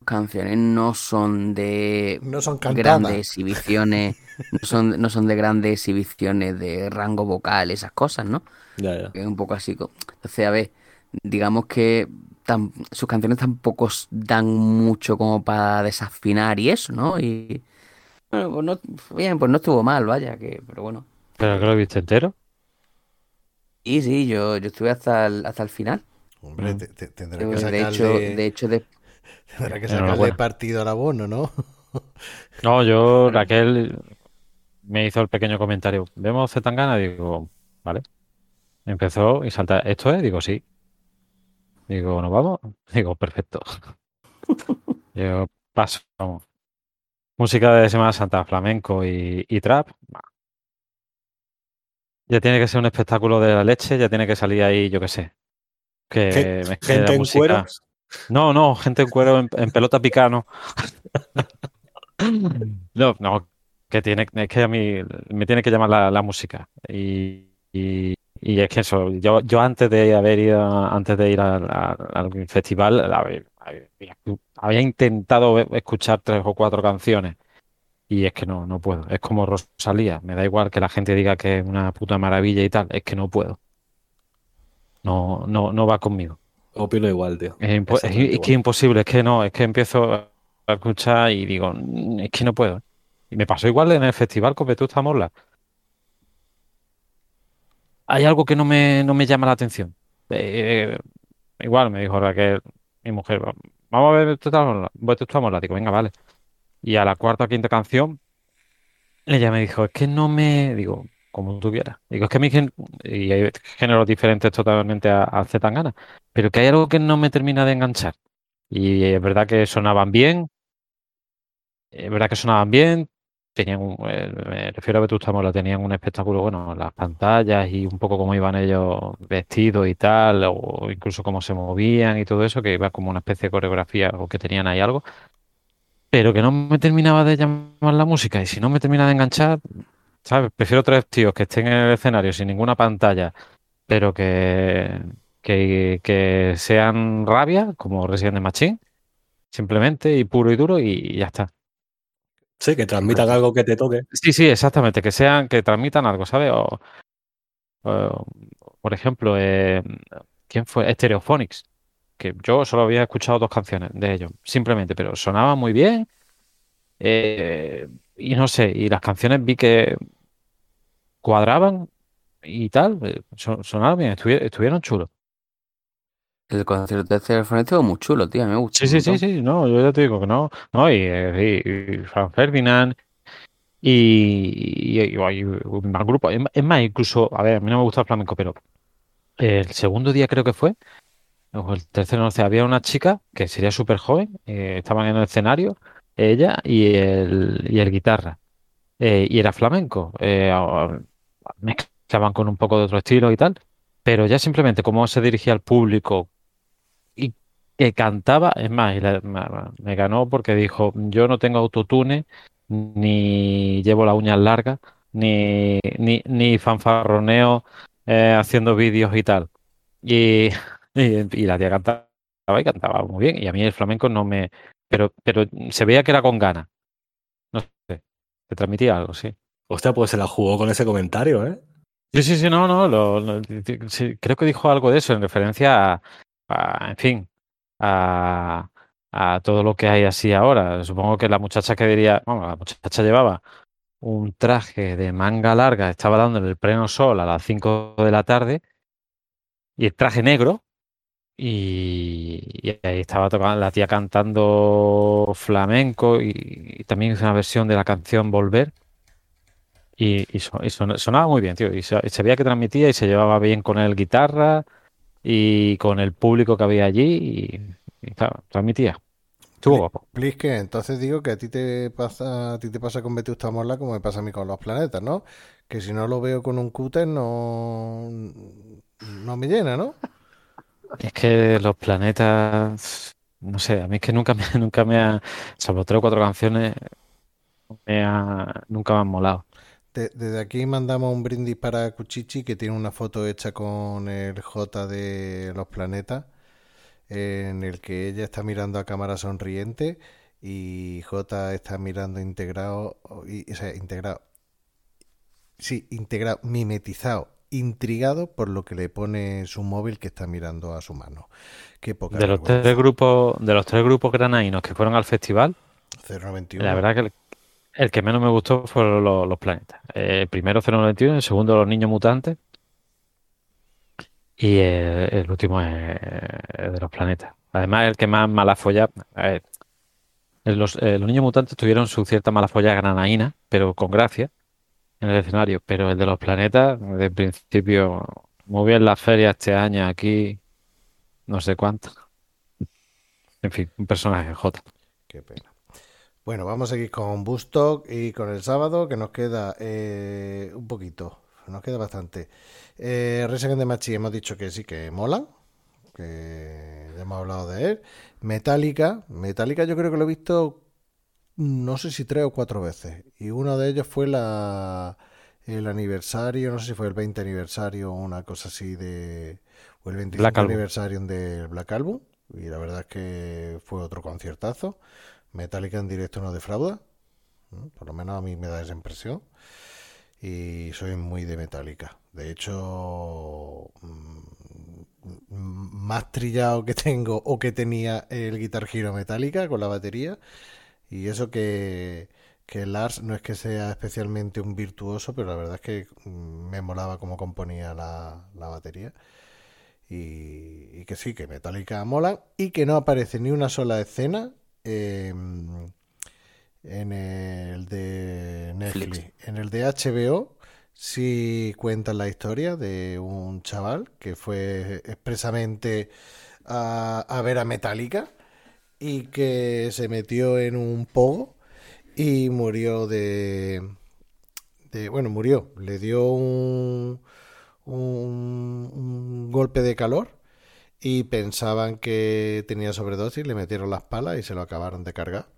canciones no son de
No son cantadas.
grandes exhibiciones, no son, no son de grandes exhibiciones de rango vocal, esas cosas, ¿no?
Ya, ya.
Es un poco así. Entonces, a ver, digamos que tam- sus canciones tampoco dan mucho como para desafinar y eso, ¿no? Y bueno, pues no, bien, pues no estuvo mal, vaya, que, pero bueno.
¿Pero que lo viste entero?
Y sí, yo, yo estuve hasta el, hasta el final.
Hombre, te- te- tendrá
De
que
hecho,
sacarle,
de hecho, de,
tendrá que
Enhorabuena.
sacarle partido al abono, ¿no?
No, yo, Raquel me hizo el pequeño comentario. ¿Vemos Zetangana? Digo, vale. Empezó y salta, ¿esto es? Digo, sí. Digo, ¿nos vamos? Digo, perfecto. Digo, paso, vamos. Música de Semana Santa, flamenco y, y trap. bah. Ya tiene que ser un espectáculo de la leche, ya tiene que salir ahí, yo qué sé. Que mezcle
Gente
la
en
música.
cueros.
No, no, gente en cuero en, en pelota picano. No, no, que tiene, es que a mí me tiene que llamar la, la música. Y, y- y es que eso, yo, yo antes de haber ido, antes de ir al, al- al festival, había, había intentado escuchar tres o cuatro canciones. Y es que no, no puedo. Es como Rosalía. Me da igual que la gente diga que es una puta maravilla y tal. Es que no puedo. No, no, no va conmigo.
Opino igual, tío.
Es, impo- es- que imposible, es que no, es que empiezo a escuchar y digo, "Mm, es que no puedo. Y me pasó igual en el festival con Vetusta Morla. Hay algo que no me, no me llama la atención. Eh, igual me dijo Raquel, mi mujer, "Va- vamos a ver Vetusta Morla. Vetusta Morla". Digo, venga, vale. Y a la cuarta o quinta canción, ella me dijo, es que no me, digo, como tú. Digo, es que a mí, gen- y hay géneros diferentes totalmente a, a Zetangana, pero que hay algo que no me termina de enganchar. Y es verdad que sonaban bien, es verdad que sonaban bien, tenían un, eh, me refiero a Vetusta Morla, tenían un espectáculo, bueno, las pantallas y un poco cómo iban ellos vestidos y tal, o incluso cómo se movían y todo eso, que iba como una especie de coreografía o que tenían ahí algo, pero que no me terminaba de llamar la música y si no me termina de enganchar, ¿sabes? Prefiero tres tíos que estén en el escenario sin ninguna pantalla, pero que, que, que sean rabia, como Resident Evil Machine, simplemente, y puro y duro, y ya está.
Sí, que transmitan algo que te toque.
Sí, sí, exactamente, que sean, que transmitan algo, ¿sabes? O, o, por ejemplo, eh, ¿quién fue? Stereophonics, que yo solo había escuchado dos canciones de ellos, simplemente, pero sonaban muy bien. eh, y no sé, y las canciones vi que cuadraban y tal, eh, son- sonaban bien, estuvi- estuvieron chulos.
El concierto de Celefón estuvo muy chulo, tío. Me gustó.
Sí, sí, sí, sí, no, yo ya te digo que no, no, y, y- y Franz Ferdinand y, y- y más grupo. Es más, incluso, a ver, a mí no me gusta el flamenco, pero el segundo día creo que fue, el tercero, no sé, había una chica que sería súper joven, eh, estaban en el escenario, ella y el, y el guitarra, eh, y era flamenco, eh, mezclaban con un poco de otro estilo y tal, pero ya simplemente cómo se dirigía al público y que cantaba, es más, me ganó porque dijo, yo no tengo autotune, ni llevo las uñas largas, ni, ni, ni fanfarroneo eh, haciendo vídeos y tal. Y, y, y la tía cantaba y cantaba muy bien. Y a mí el flamenco no me... Pero, pero se veía que era con ganas. No sé, te transmitía algo, sí.
Hostia, pues se la jugó con ese comentario, ¿eh?
Sí, sí, sí, no, no, lo- lo- sí, creo que dijo algo de eso en referencia a, a, en fin, a, a todo lo que hay así ahora. Supongo que la muchacha que diría, bueno, la muchacha llevaba un traje de manga larga, estaba dando en el pleno sol a las 5 de la tarde y el traje negro y, y ahí estaba tocando la tía cantando flamenco y, y también hizo una versión de la canción Volver. Y, y so- y son- sonaba muy bien, tío. Y se, se veía que transmitía y se llevaba bien con el guitarra y con el público que había allí. Y, claro, transmitía. Estuvo guapo.
Que entonces digo que a ti te pasa, a ti te pasa con Vetusta Morla como me pasa a mí con los planetas, ¿no? Que si no lo veo con un cúter no, no me llena, ¿no?
Es que los planetas, no sé, a mí es que nunca me, nunca me ha, salvo tres o cuatro canciones, me ha, nunca me han molado.
De- desde aquí mandamos un brindis para Cuchichi, que tiene una foto hecha con el J de los planetas, en el que ella está mirando a cámara sonriente y J está mirando integrado, y, o sea, integrado, sí, integrado, mimetizado, intrigado por lo que le pone su móvil que está mirando a su mano. Qué poca
De los tres grupos, de los tres grupos granadinos que fueron al festival,
091.
la verdad que el, el que menos me gustó fueron los, los planetas. Eh, el primero 091, el segundo los niños mutantes y el, el último es, es de los planetas. Además, el que más mala folla. los, eh, los niños mutantes tuvieron su cierta mala folla granadina, pero con gracia en el escenario. Pero el de los planetas, de principio, muy bien la feria este año aquí, no sé cuánto. En fin, un personaje J.
Qué pena. Bueno, vamos a seguir con Bustock y con el sábado, que nos queda eh, un poquito, nos queda bastante. Eh, Resident de Machi hemos dicho que sí que mola, que hemos hablado de él. Metallica, Metallica yo creo que lo he visto, no sé si tres o cuatro veces, y uno de ellos fue la, el aniversario, no sé si fue el 20 aniversario o una cosa así de, o el 25
Black Album.
aniversario del Black Album, y la verdad es que fue otro conciertazo. Metallica en directo no defrauda, ¿no? por lo menos a mí me da esa impresión. Y soy muy de Metallica. De hecho, mm, más trillado que tengo o que tenía el Guitar Hero Metallica con la batería. Y eso que, que Lars no es que sea especialmente un virtuoso, pero la verdad es que mm, me molaba cómo componía la, la batería. Y, y que sí, que Metallica mola y que no aparece ni una sola escena eh, en el de Netflix.
Netflix.
En el de HBO sí cuentan la historia de un chaval que fue expresamente a, a ver a Metallica y que se metió en un pogo y murió de, bueno, murió, le dio un, un, golpe de calor y pensaban que tenía sobredosis, le metieron las palas y se lo acabaron de cargar.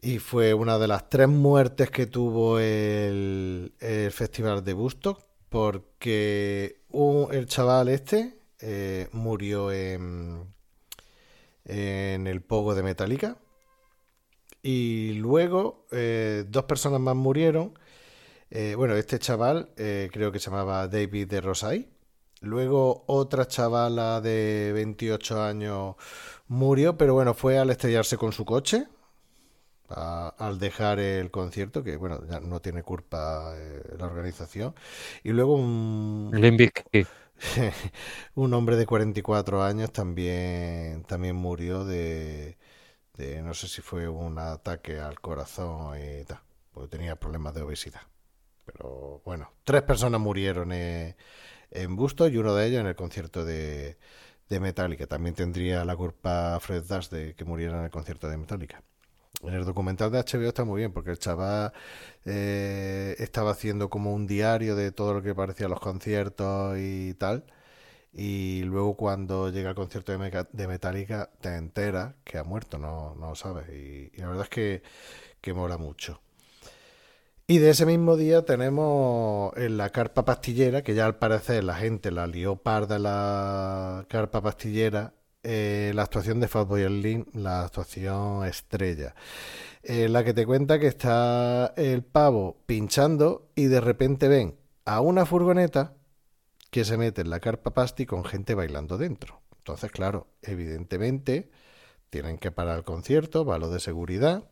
Y fue una de las tres muertes que tuvo el, el festival de Bustock, porque un- el chaval este eh, murió en, en el pogo de Metallica. Y luego eh, dos personas más murieron. Eh, bueno, este chaval eh, creo que se llamaba David de Rosay. Luego otra chavala de 28 años murió, pero bueno, fue al estrellarse con su coche al dejar el concierto, que bueno, ya no tiene culpa la organización. Y luego un,
Limp Bizkit.
un hombre de 44 años también, también murió de, de, no sé si fue un ataque al corazón y tal, porque tenía problemas de obesidad. Pero bueno, tres personas murieron en, en Busto y uno de ellos en el concierto de, de Metallica. También tendría la culpa Fred Dash de que muriera en el concierto de Metallica. En el documental de HBO está muy bien porque el chaval eh, estaba haciendo como un diario de todo lo que parecía los conciertos y tal. Y luego cuando llega el concierto de, Metallica te enteras que ha muerto, no, no sabes. Y, la verdad es que, que mola mucho. Y de ese mismo día tenemos en la carpa pastillera, que ya al parecer la gente la lió parda la carpa pastillera, eh, la actuación de Fatboy Slim, la actuación estrella, en la que te cuenta que está el pavo pinchando y de repente ven a una furgoneta que se mete en la carpa pasti con gente bailando dentro. Entonces, claro, evidentemente tienen que parar el concierto, va lo de seguridad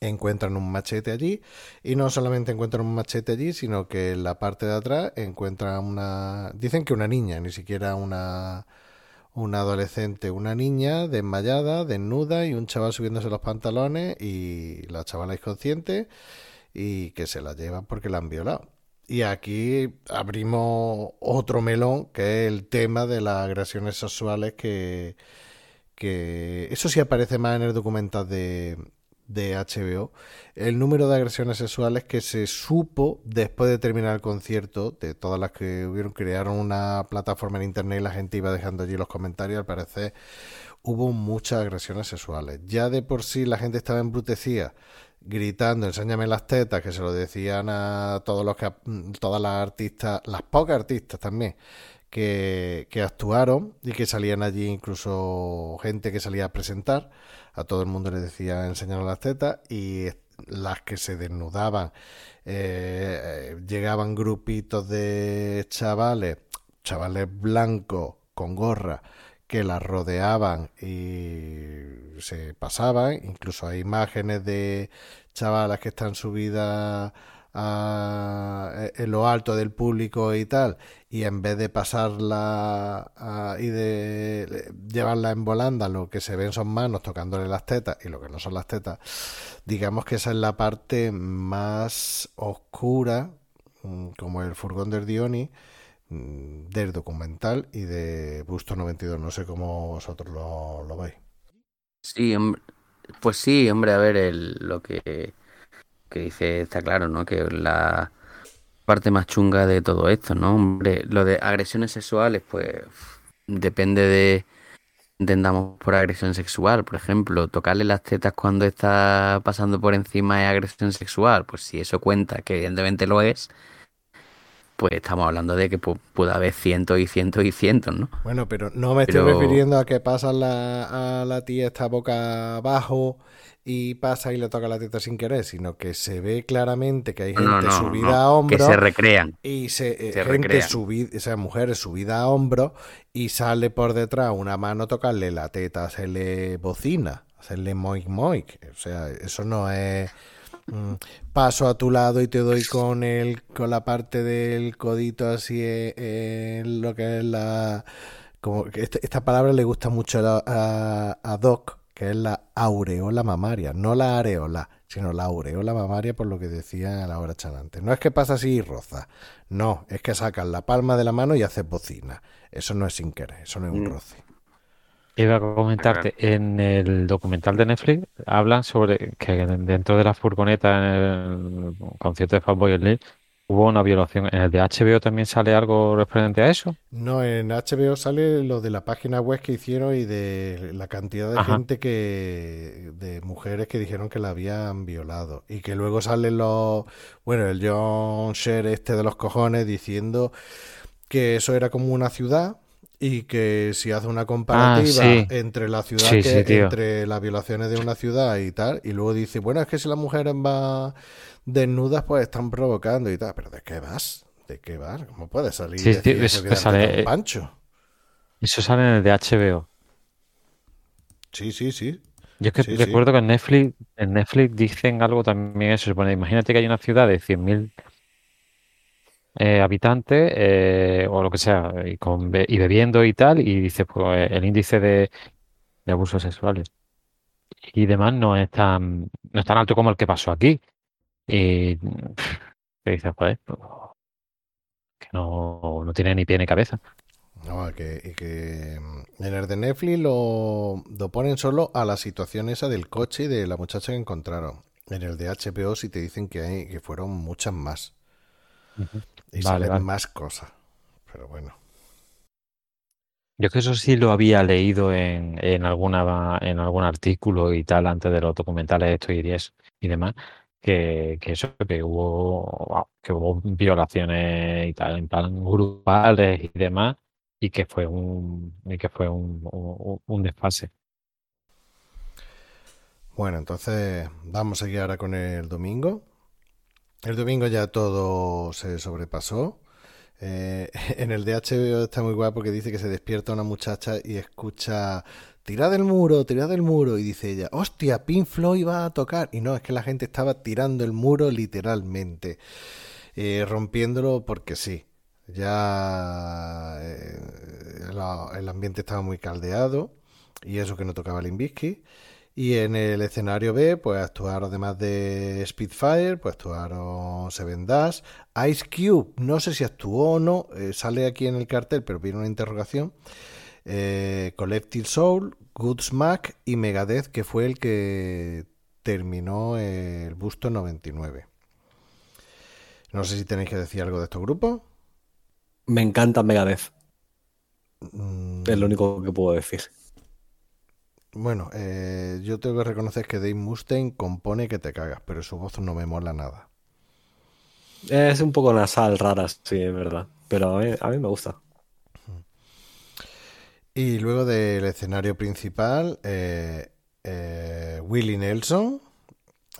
encuentran un machete allí y no solamente encuentran un machete allí, sino que en la parte de atrás encuentran una, dicen que una niña, ni siquiera una una adolescente, una niña desmayada, desnuda y un chaval subiéndose los pantalones y la chavala inconsciente y que se la llevan porque la han violado. Y aquí abrimos otro melón que es el tema de las agresiones sexuales que, que eso sí aparece más en el documental de, de HBO, el número de agresiones sexuales que se supo después de terminar el concierto, de todas las que hubieron, crearon una plataforma en internet y la gente iba dejando allí los comentarios, al parecer hubo muchas agresiones sexuales. Ya de por sí la gente estaba embrutecida, gritando, enséñame las tetas, que se lo decían a todos los que, todas las artistas, las pocas artistas también, que, que actuaron y que salían allí incluso gente que salía a presentar a todo el mundo le decía enseñar las tetas y las que se desnudaban. Eh, llegaban grupitos de chavales, chavales blancos con gorra que las rodeaban y se pasaban, incluso hay imágenes de chavalas que están subidas a, en lo alto del público y tal, y en vez de pasarla a, y de llevarla en volanda, lo que se ven son manos tocándole las tetas y lo que no son las tetas, digamos que esa es la parte más oscura, mm, como el furgón del Dioni, mm, del documental y de Busto 92. No sé cómo vosotros lo, lo veis.
Sí, hombre. Pues sí, hombre, a ver, el, lo que, que dice está claro, ¿no? Que la parte más chunga de todo esto, ¿no? Hombre, lo de agresiones sexuales, pues depende de entendamos por agresión sexual. Por ejemplo, tocarle las tetas cuando está pasando por encima es agresión sexual. Pues si eso cuenta, que evidentemente lo es, pues estamos hablando de que pu- puede haber cientos y cientos y cientos, ¿no?
Bueno, pero no me estoy refiriendo a que pasa la, a la tía esta boca abajo y pasa y le toca la teta sin querer, sino que se ve claramente que hay gente
No, no,
subida
no,
a
que
hombros
se recrean.
y se, eh,
se
gente
recrean.
subida, o sea, mujeres subida a hombros y sale por detrás una mano tocarle la teta, hacerle bocina, hacerle moik moik. O sea, eso no es paso a tu lado y te doy con el con la parte del codito así eh, en lo que es la como que esta, esta palabra le gusta mucho a, a, a Doc, que es la aureola mamaria, no la areola, sino la aureola mamaria por lo que decía a la hora chanante. No es que pasa así y roza, no, es que sacas la palma de la mano y haces bocina. Eso no es sin querer, eso no es un
Mm.
roce.
Iba a comentarte, en el documental de Netflix hablan sobre que dentro de la furgoneta en el concierto de Fatboy Slim hubo una violación. ¿En el de HBO también sale algo referente a eso?
No, en HBO sale lo de la página web que hicieron y de la cantidad de
Ajá.
gente que, de mujeres que dijeron que la habían violado. Y que luego salen los, bueno, el John Sher este de los cojones diciendo que eso era como una ciudad y que si hace una comparativa
sí.
entre la ciudad
Sí,
que,
sí, tío.
entre las violaciones de una ciudad y tal, y luego dice, bueno, es que si las mujeres van desnudas, pues están provocando y tal. Pero ¿de qué vas? ¿De qué vas? ¿Cómo puedes salir
Sí,
decir
eso
eso
sale,
pancho?
Eso sale en el de HBO.
Sí, sí, sí.
Yo es que recuerdo que en Netflix, en Netflix dicen algo también eso. pone, imagínate que hay una ciudad de 100.000 eh, habitantes eh, o lo que sea, y, con, be- y bebiendo y tal, y dices, pues el índice de, de abusos sexuales y demás no es tan, no es tan alto como el que pasó aquí. Y te dices, joder, pues, que no, no tiene ni pie ni cabeza.
No, que, que mm, en el de Netflix lo, lo ponen solo a la situación esa del coche y de la muchacha que encontraron. En el de HBO sí te dicen que, hay, que fueron muchas más. Y
Vale,
salen
vale.
más cosas. Pero bueno.
Yo es que eso sí lo había leído en, en alguna, en algún artículo y tal, antes de los documentales estos y, y demás, que, que eso, que hubo, que hubo violaciones y tal, en plan grupales y demás, y que fue un, y que fue un, un, un desfase.
Bueno, entonces vamos a seguir ahora con el domingo. El domingo ya todo se sobrepasó. Eh, en el HBO está muy guapo porque dice que se despierta una muchacha y escucha tirad del muro, tirad del muro y dice ella, hostia, Pink Floyd va a tocar. Y no, es que la gente estaba tirando el muro literalmente, eh, rompiéndolo porque sí. Ya eh, el ambiente estaba muy caldeado y eso que no tocaba Limbisky. Y en el escenario B, pues actuaron además de Spitfire, pues actuaron Seven Dash, Ice Cube, no sé si actuó o no, eh, sale aquí en el cartel, pero viene una interrogación. Eh, Collective Soul, Goodsmack y Megadeth, que fue el que terminó el busto 99. No sé si tenéis que decir algo de estos grupos.
Me encanta Megadeth,
Mm,
es lo único que puedo decir.
Bueno, eh, yo tengo que reconocer que Dave Mustaine compone que te cagas, pero su voz no me mola nada.
Es un poco nasal, rara, sí, es verdad. Pero a mí, a mí me gusta.
Y luego del escenario principal, eh, eh, Willie Nelson,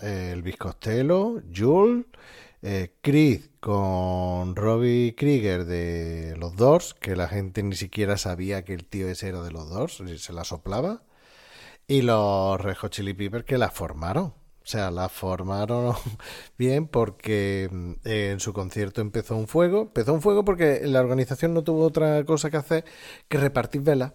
eh, Elvis Costello, Jules, Creed con Robbie Krieger de los Doors, que la gente ni siquiera sabía que el tío ese era de los Doors, y se la soplaba. Y los Red Hot Chili Peppers que la formaron. O sea, la formaron bien porque mm, en su concierto empezó un fuego. Empezó un fuego porque la organización no tuvo otra cosa que hacer que repartir velas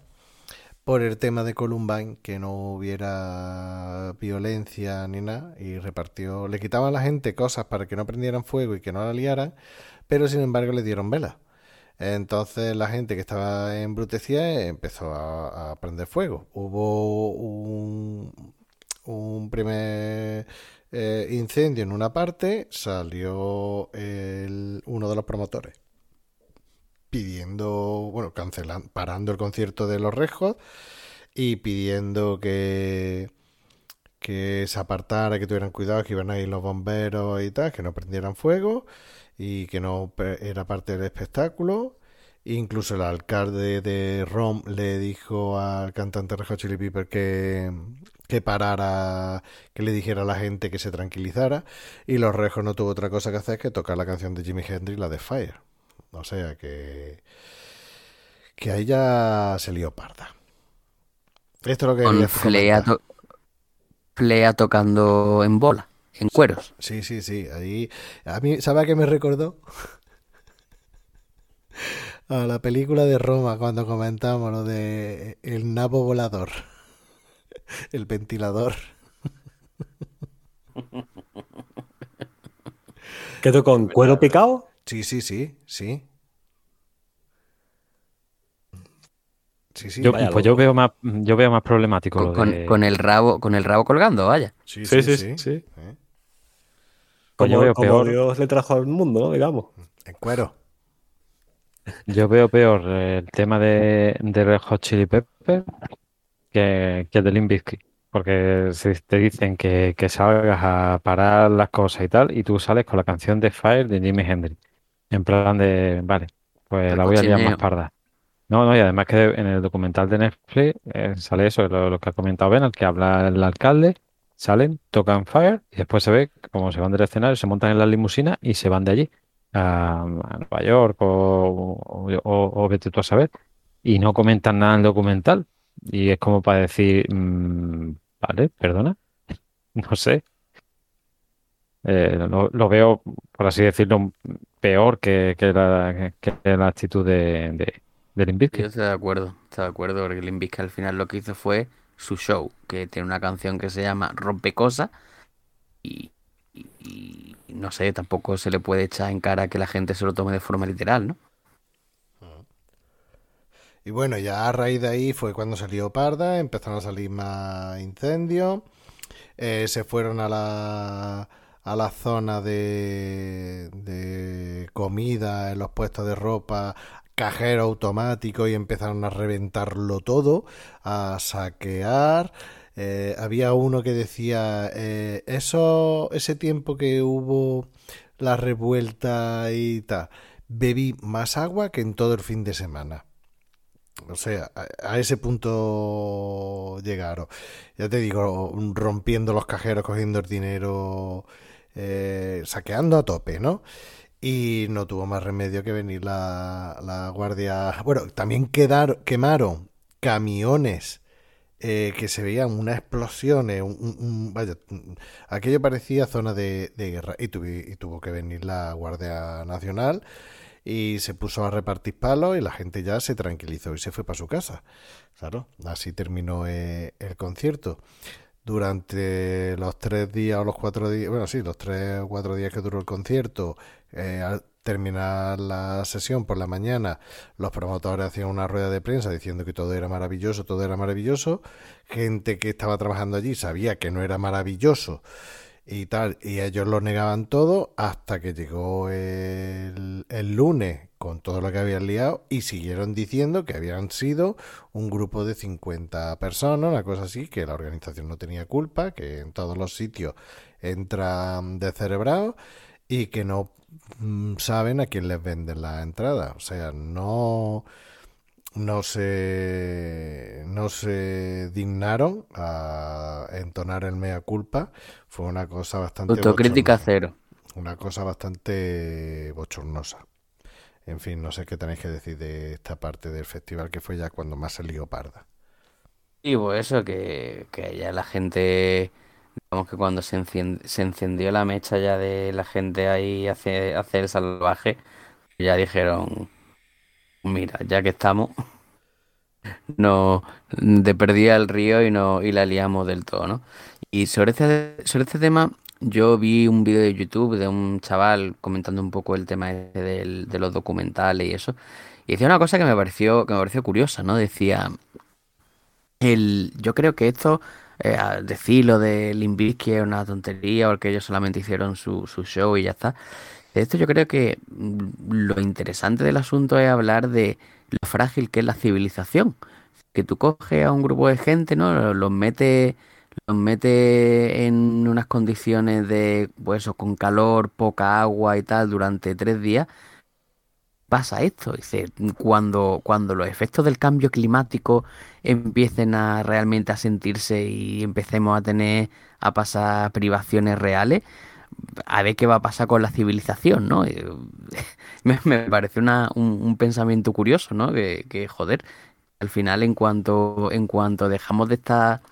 por el tema de Columbine, que no hubiera violencia ni nada, y repartió, le quitaban a la gente cosas para que no prendieran fuego y que no la liaran, pero sin embargo le dieron velas. Entonces la gente que estaba embrutecida empezó a, prender fuego. Hubo un, primer eh, incendio en una parte, salió uno de los promotores pidiendo, bueno, cancelando, parando el concierto de los Rejos y pidiendo que, que se apartara, que tuvieran cuidado, que iban a ir los bomberos y tal, que no prendieran fuego y que no era parte del espectáculo. Incluso el alcalde de Rom le dijo al cantante Red Hot Chili Pepper que, que parara, que le dijera a la gente que se tranquilizara. Y los Rejos no tuvo otra cosa que hacer que tocar la canción de Jimi Hendrix, la de Fire. O sea que, que ahí ya se lió parda. Esto es lo que
Con to- Flea tocando en bola, en cueros.
Sí, sí, sí. Ahí, a mí, ¿sabe a qué me recordó? A la película de Roma cuando comentamos lo de el nabo volador, el ventilador.
¿Quedo con cuero picado?
Sí, sí, sí, sí. Sí, sí.
Yo, pues yo veo más, yo veo más problemático
Con,
lo
con-
de-
con el rabo, con el rabo colgando, vaya.
Sí,
Sí,
sí,
sí,
sí.
sí.
¿Eh?
Pues yo
Como,
veo
como
peor.
Dios le trajo al mundo, ¿no? Digamos.
En cuero.
Yo veo peor el tema de, de Red Hot Chili Peppers que, que el de Limp Bizkit. Porque si te dicen que, que salgas a parar las cosas y tal, y tú sales con la canción de Fire de Jimi Hendrix. En plan de, vale, pues
El
la voy a liar más parda. No, no, y además que en el documental de Netflix eh, sale eso, lo, lo que ha comentado Ben, al que habla el alcalde, salen, tocan Fire y después se ve como se van del escenario, se montan en la limusina y se van de allí a, Nueva York o, o, o- vete tú a saber. Y no comentan nada en el documental. Y es como para decir, mm, vale, perdona, no sé. Eh, lo, veo, por así decirlo, peor que, que la, la actitud de, de, de
Yo estoy de acuerdo, estoy de acuerdo, porque Limp Bizkit al final lo que hizo fue su show, que tiene una canción que se llama Rompecosa y, y- no sé, tampoco se le puede echar en cara que la gente se lo tome de forma literal, ¿no?
Y bueno, ya a raíz de ahí fue cuando salió Parda, empezaron a salir más incendios, eh, se fueron a la, a la zona de, de comida, en los puestos de ropa, cajero automático y empezaron a reventarlo todo, a saquear. Eh, había uno que decía, eh, eso, ese tiempo que hubo la revuelta y tal, bebí más agua que en todo el fin de semana. O sea, a, ese punto llegaron. Ya te digo, rompiendo los cajeros, cogiendo el dinero, eh, saqueando a tope, ¿no? Y no tuvo más remedio que venir la, la guardia. Bueno, también quedaron, quemaron camiones eh, que se veían unas explosiones. Un, un- un- vaya, aquello parecía zona de, de guerra. Y, tuvi- y tuvo que venir la Guardia Nacional y se puso a repartir palos y la gente ya se tranquilizó y se fue para su casa. Claro, así terminó eh, el concierto. Durante los tres días o los cuatro días, bueno, sí, los tres o cuatro días que duró el concierto, eh, al terminar la sesión por la mañana, los promotores hacían una rueda de prensa diciendo que todo era maravilloso, todo era maravilloso. Gente que estaba trabajando allí sabía que no era maravilloso y tal, y ellos lo negaban todo hasta que llegó el, el lunes con todo lo que habían liado y siguieron diciendo que habían sido un grupo de 50 personas, una cosa así, que la organización no tenía culpa, que en todos los sitios entran descerebrados y que no mm, saben a quién les venden la entrada. O sea, no, no se, no se dignaron a entonar el mea culpa. Fue una cosa bastante
Autocrítica
bochornosa.
cero.
Una cosa bastante bochornosa. En fin, no sé qué tenéis que decir de esta parte del festival que fue ya cuando más se lió parda.
Y pues eso, que, que ya la gente, digamos que cuando se se encendió la mecha ya de la gente ahí hace, hace el salvaje, ya dijeron, mira, ya que estamos, no, de perdida el río y no, y la liamos del todo, ¿no? Y sobre este, sobre este tema, yo vi un vídeo de YouTube de un chaval comentando un poco el tema de los documentales y eso. Y decía una cosa que me pareció, que me pareció curiosa, ¿no? Decía, el, yo creo que esto, eh, a decirlo de Limp Bizkit es una tontería, porque ellos solamente hicieron su, su show y ya está. De esto yo creo que mm, lo interesante del asunto es hablar de lo frágil que es la civilización. Que tú coges a un grupo de gente, ¿no? Los metes, los metes en unas condiciones de, pues eso, con calor, poca agua y tal, durante tres días pasa esto. Dice, cuando, cuando los efectos del cambio climático empiecen a realmente a sentirse y empecemos a tener, a pasar privaciones reales, a ver qué va a pasar con la civilización, ¿no? Me, me parece una, un, un pensamiento curioso, ¿no? Que, que, joder, al final en cuanto, en cuanto dejamos de estar,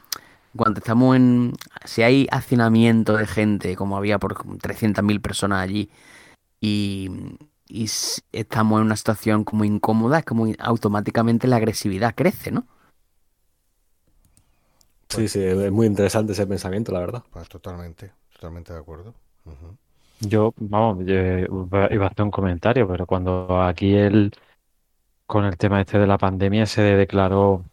cuando estamos en, si hay hacinamiento de gente, como había por 300.000 personas allí, y, estamos en una situación como incómoda, es como automáticamente la agresividad crece, ¿no?
Sí, sí, es muy interesante ese pensamiento, la verdad.
Pues totalmente, totalmente de acuerdo.
Yo, vamos, yo iba iba a hacer un comentario, pero cuando aquí el, con el tema este de la pandemia se declaró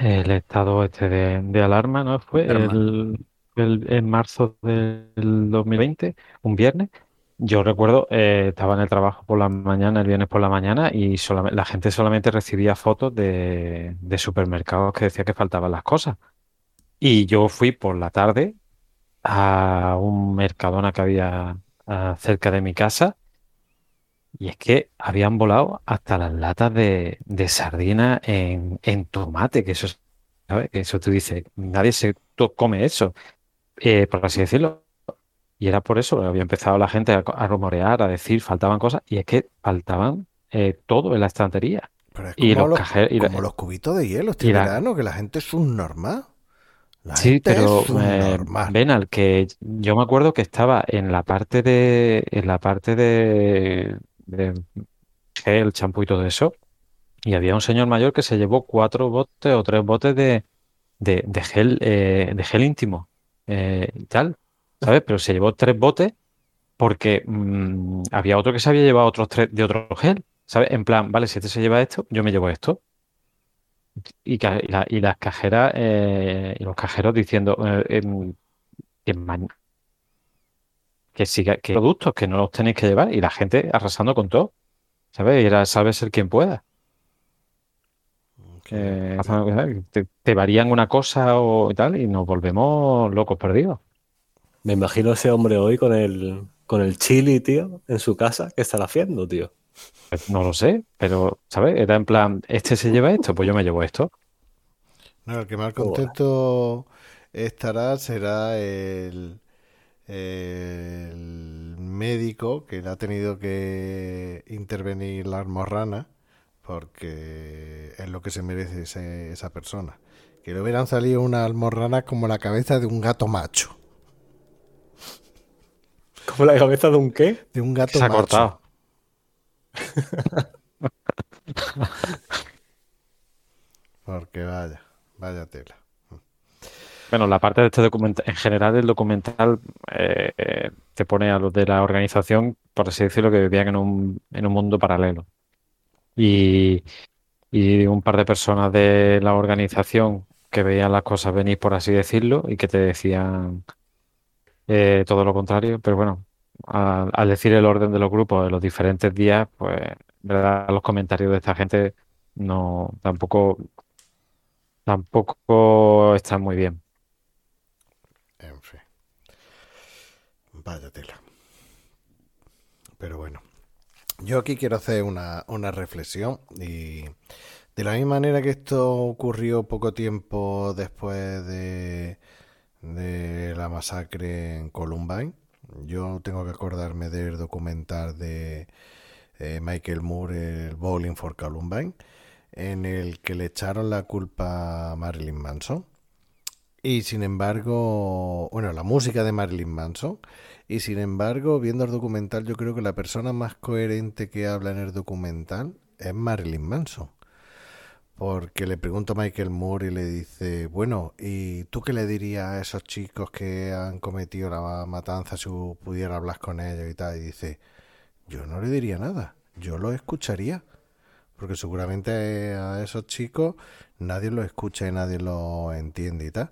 el estado este de, de alarma, ¿no? Fue el, el- en marzo del 2020, un viernes. Yo recuerdo, eh, estaba en el trabajo por la mañana, el viernes por la mañana, y la gente solamente recibía fotos de, de supermercados que decía que faltaban las cosas. Y yo fui por la tarde a un Mercadona que había ah, cerca de mi casa y es que habían volado hasta las latas de, de sardina en, en tomate, que eso, es- ¿sabes? Que eso tú dices, nadie se come eso, eh, por así decirlo. Y era por eso, había empezado la gente a, a rumorear, a decir, faltaban cosas, y es que faltaban eh, todo en la estantería.
Pero es
Y
como
los
los,
cajeros, y la-
como los cubitos de hielo este
la-
que la gente es un normal. La
Sí, pero eh. Benal, que yo me acuerdo que estaba en la parte de, en la parte de, de gel, champú y todo eso, y había un señor mayor que se llevó cuatro botes o tres botes de, de, gel, eh, de gel íntimo eh, y tal, ¿sabes? Pero se llevó tres botes porque mm, había otro que se había llevado otros tres de otro gel, ¿sabes? En plan, vale, si este se lleva esto, yo me llevo esto. Y, la- las cajeras eh, y los cajeros diciendo em, que, que siga, que productos que no los tenéis que llevar y la gente arrasando con todo, ¿sabes? Y era sabe ser quien pueda.
Que-
Eh, te, te varían una cosa o y tal y nos volvemos locos perdidos.
Me imagino ese hombre hoy con el, con el chili, tío, en su casa. ¿Qué estará haciendo, tío?
Pues no lo sé, pero, ¿sabes? Era en plan, este se lleva esto, pues yo me llevo esto.
No, el que más contento estará será el, el médico que le ha tenido que intervenir la almorrana porque es lo que se merece ese- esa persona. Que le hubieran salido una almorrana como la cabeza de un gato macho.
¿Como la cabeza de un qué?
De un gato
Se ha cortado.
Porque vaya, vaya tela.
Bueno, la parte de este documental, en general el documental eh, eh, te pone a los de la organización, por así decirlo, que vivían en un, en un mundo paralelo. Y, y un par de personas de la organización que veían las cosas venir, por así decirlo, y que te decían eh, todo lo contrario. Pero bueno, al, al decir el orden de los grupos de los diferentes días, pues, verdad, los comentarios de esta gente no tampoco, tampoco están muy bien.
En fin. Vaya tela. Pero bueno. Yo aquí quiero hacer una, una reflexión y de la misma manera que esto ocurrió poco tiempo después de, la masacre en Columbine, yo tengo que acordarme del documental de eh, Michael Moore, el Bowling for Columbine, en el que le echaron la culpa a Marilyn Manson. Y sin embargo, bueno, la música de Marilyn Manson. Y sin embargo, viendo el documental, yo creo que la persona más coherente que habla en el documental es Marilyn Manson. Porque le pregunta a Michael Moore y le dice, bueno, ¿y tú qué le dirías a esos chicos que han cometido la matanza si pudiera hablar con ellos y tal? Y dice, yo no le diría nada, yo lo escucharía. Porque seguramente a esos chicos nadie los escucha y nadie los entiende y tal.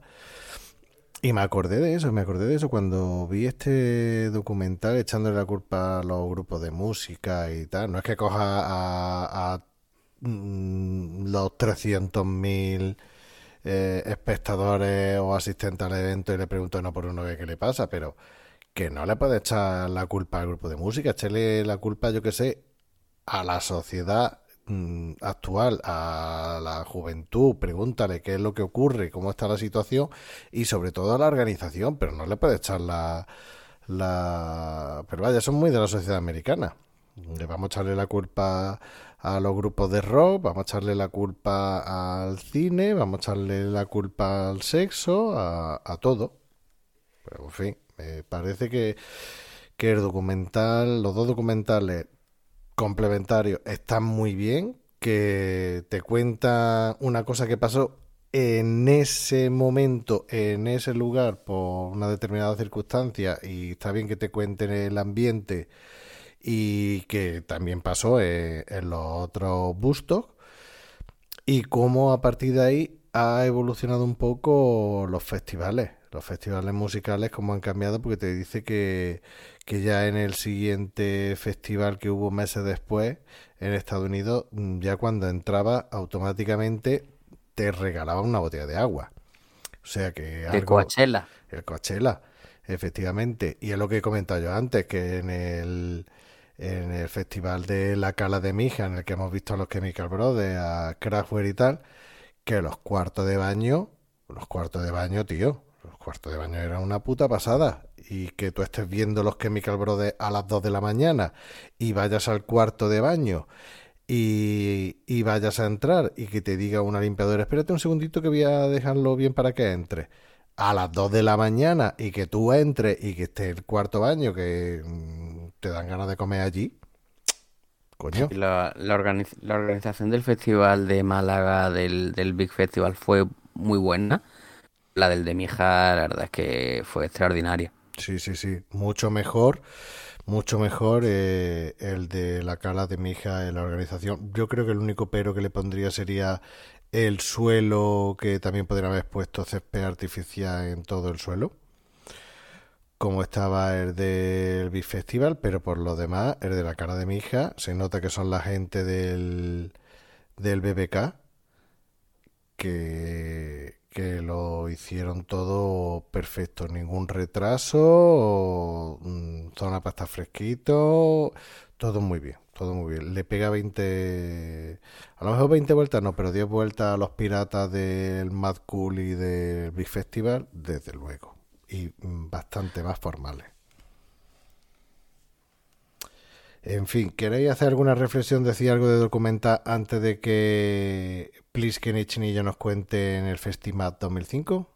Y me acordé de eso, me acordé de eso cuando vi este documental echándole la culpa a los grupos de música y tal. No es que coja a, mm, los 300.000 eh, espectadores o asistentes al evento y le pregunto uno por uno qué le pasa, pero que no le puede echar la culpa al grupo de música, echarle la culpa, yo que sé, a la sociedad actual, a la juventud, pregúntale qué es lo que ocurre, cómo está la situación y sobre todo a la organización, pero no le puede echar la, la... Pero vaya, son muy de la sociedad americana. Le vamos a echarle la culpa a los grupos de rock, vamos a echarle la culpa al cine, vamos a echarle la culpa al sexo, a, a todo. Pero en fin, me parece que, que el documental, los dos documentales complementarios están muy bien, que te cuenta una cosa que pasó en ese momento, en ese lugar, por una determinada circunstancia, y está bien que te cuenten el ambiente y que también pasó eh, en los otros bustos, y cómo a partir de ahí ha evolucionado un poco los festivales. Los festivales musicales, cómo han cambiado, porque te dice que, que ya en el siguiente festival que hubo meses después en Estados Unidos, mm, ya cuando entraba automáticamente te regalaba una botella de agua. O sea que algo,
Coachella.
el Coachella, efectivamente. Y es lo que he comentado yo antes, que en el, en el festival de la Cala de Mija, en el que hemos visto a los Chemical Brothers, a Kraftwerk y tal, que los cuartos de baño, los cuartos de baño, tío, los cuartos de baño eran una puta pasada. Y que tú estés viendo los Chemical Brothers a las 2 de la mañana y vayas al cuarto de baño y, y vayas a entrar y que te diga una limpiadora, espérate un segundito que voy a dejarlo bien para que entre. a las 2 de la mañana y que tú entres y que esté el cuarto baño que mm, te dan ganas de comer allí. Coño.
La, la organización del festival de Málaga, del, del Big Festival, fue muy buena. La del de Mija, la verdad es que fue extraordinaria.
Sí, sí, sí. Mucho mejor. Mucho mejor eh, el de la cala de mi hija en la organización. Yo creo que el único pero que le pondría sería el suelo, que también podrían haber puesto césped artificial en todo el suelo, como estaba el del Big Festival, pero por lo demás, el de la cara de mi hija, se nota que son la gente del, del BBK, que, que lo hicieron todo perfecto, ningún retraso, mm, zona para estar fresquito, todo muy bien, todo muy bien. Le pega 20, a lo mejor 20 vueltas, no, pero 10 vueltas a los piratas del Mad Cool y del Big Festival, desde luego, y mm, bastante más formales. En fin, ¿queréis hacer alguna reflexión, decir algo de documenta antes de que Plisken y Chinillo nos cuenten el Festimat 2005?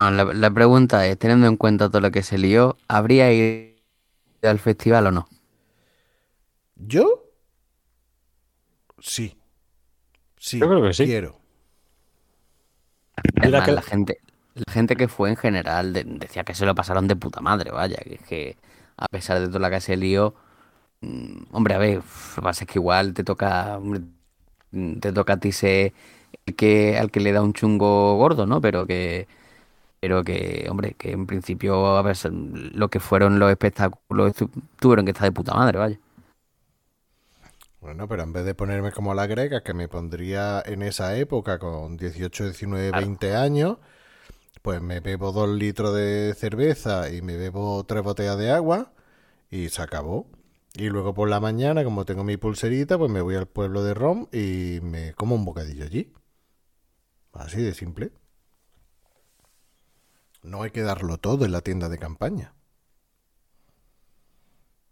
Ah, La, la pregunta es, teniendo en cuenta todo lo que se lió, ¿habría ido al festival o no?
¿Yo? Sí. Sí,
Yo creo que sí.
quiero.
Mira
Además,
que-
la gente, la gente que fue en general de- decía que se lo pasaron de puta madre, vaya, que a pesar de todo lo que se lió, mm, hombre, a ver, uf, lo que pasa es que igual te toca, hombre, te toca a ti ser el que, al que le da un chungo gordo, ¿no? Pero que, pero que, hombre, que en principio, a ver, lo que fueron los espectáculos tu- tuvieron que estar de puta madre, vaya.
Bueno, pero en vez de ponerme como la grega, que me pondría en esa época con 18, 19,
Claro.
20 años, pues me bebo dos litros de cerveza y me bebo tres botellas de agua y se acabó. Y luego por la mañana, como tengo mi pulserita, pues me voy al pueblo de Rom y me como un bocadillo allí. Así de simple. No hay que darlo todo en la tienda de campaña.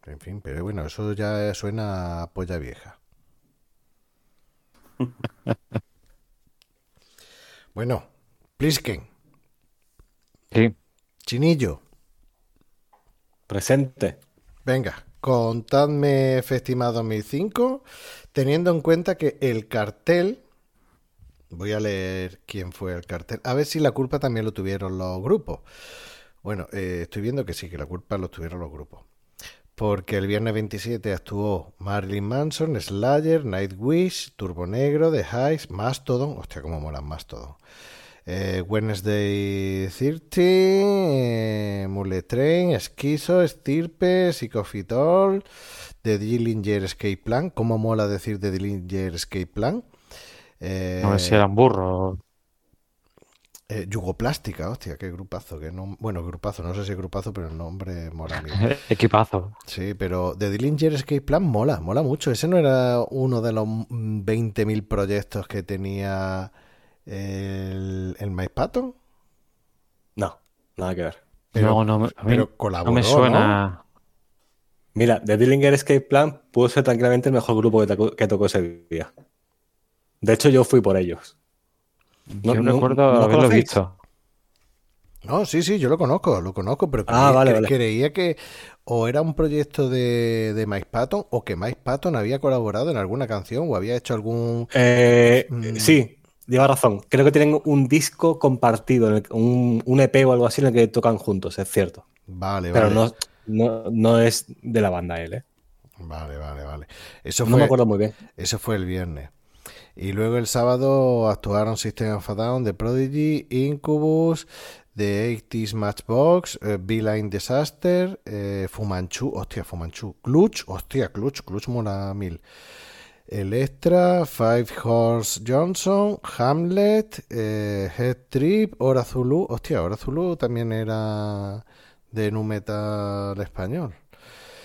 En fin, pero bueno, eso ya suena a polla vieja. bueno, Plisken,
Sí.
Chinillo,
Presente.
venga, contadme Festima 2005, teniendo en cuenta que el cartel, voy a leer quién fue el cartel, a ver si la culpa también lo tuvieron los grupos. Bueno, eh, estoy viendo que sí, que la culpa lo tuvieron los grupos. Porque el viernes 27 actuó Marilyn Manson, Slayer, Nightwish, Turbo Negro, The Hives, Mastodon. Hostia, cómo molan Mastodon. Eh, Wednesday 30, eh, Mule Train, Esquizo, Estirpe, Psicofitol, The Dillinger Escape Plan. ¿Cómo mola decir The Dillinger Escape Plan? Eh,
No sé si eran burros.
eh, Yugoplástica, hostia, qué grupazo. Qué Bueno, grupazo, no sé si es grupazo, pero el nombre mola.
Equipazo.
Sí, pero The Dillinger Escape Plan mola, mola mucho. Ese no era uno de los mm, 20.000 proyectos que tenía el, el Mike Patton,
No, nada que ver.
pero,
no, no, me- a mí
pero colaboró,
no me
¿no?
suena.
Mira, The Dillinger Escape Plan pudo ser tranquilamente el mejor grupo que, tocó- que tocó ese día. De hecho, yo fui por ellos. No-
Yo
no-
recuerdo
¿no
haberlo visto.
No, sí, sí, yo lo conozco, lo conozco, pero
Ah,
creía,
vale,
cre-
vale.
creía que o era un proyecto de, de Mike Patton o que Mike Patton había colaborado en alguna canción o había hecho algún...
Eh,
Mm.
Sí, lleva razón. Creo que tienen un disco compartido, en el- un, un EP o algo así en el que tocan juntos, es cierto.
Vale,
Pero
vale.
no, no, no es de la banda él, ¿eh?
Vale, vale, vale. Eso
No
fue,
me acuerdo muy bien.
Eso fue el viernes. Y luego el sábado actuaron System of a Down, The Prodigy, Incubus, The 80s Matchbox, eh, Beeline Disaster, eh, Fumanchu, hostia, Fumanchu, Clutch, hostia, Clutch, Clutch mola mil. Electra, Five Horse Johnson, Hamlet, eh, Head Trip, Hora Zulu, hostia, Hora Zulu también era de nu metal español.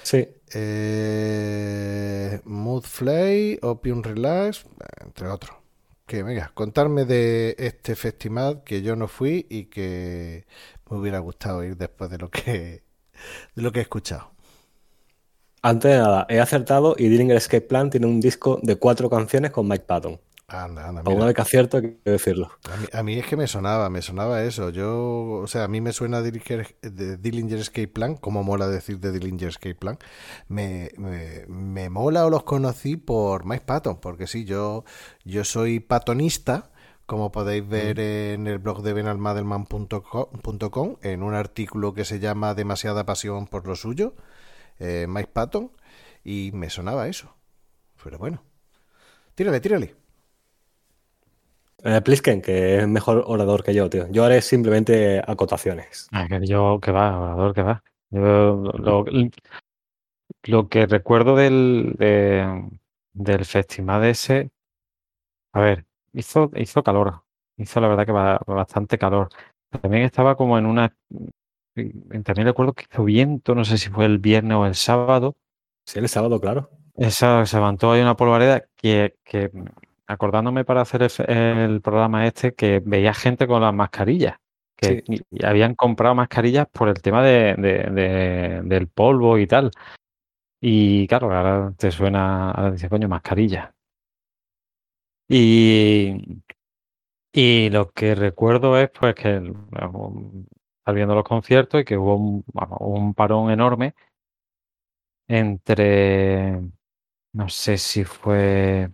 Sí.
Eh, Mood Flay, Opium Relax, entre otros. Que venga, contarme de este festival que yo no fui y que me hubiera gustado ir después de lo que de lo que he escuchado.
Antes de nada, he acertado y Dillinger Escape Plan tiene un disco de cuatro canciones con Mike Patton.
Anda, anda,
vez que acierto hay que decirlo.
A mí, a mí es que me sonaba, me sonaba eso. Yo, o sea, a mí me suena Dillinger, de Dillinger Escape Plan, como mola decir de Dillinger Escape Plan. Me, me, me mola o los conocí por Mike Patton, porque sí, yo, yo soy patonista, como podéis ver en el blog de benalmadelman.com, en un artículo que se llama Demasiada pasión por lo suyo, eh, Mike Patton, y me sonaba eso. Pero bueno, tírale, tírale.
Eh, Plisken, que es mejor orador que yo, tío. Yo haré simplemente acotaciones.
Ah, que yo, que va, orador, que va. Yo, lo, lo que recuerdo del, de- del festival ese, a ver, hizo, hizo calor, hizo la verdad que ba- bastante calor. También estaba como en una, también recuerdo que hizo viento, no sé si fue el viernes o el sábado,
Sí, el sábado, claro.
esa, se levantó ahí una polvareda que, que, acordándome para hacer el, programa este, que veía gente con las mascarillas, que y- y habían comprado mascarillas por el tema de, de- de- del polvo y tal. Y claro, ahora te suena, ahora dices, coño, mascarilla. Y, y lo que recuerdo es pues que vamos, estar viendo los conciertos y que hubo un, vamos, un parón enorme entre, no sé si fue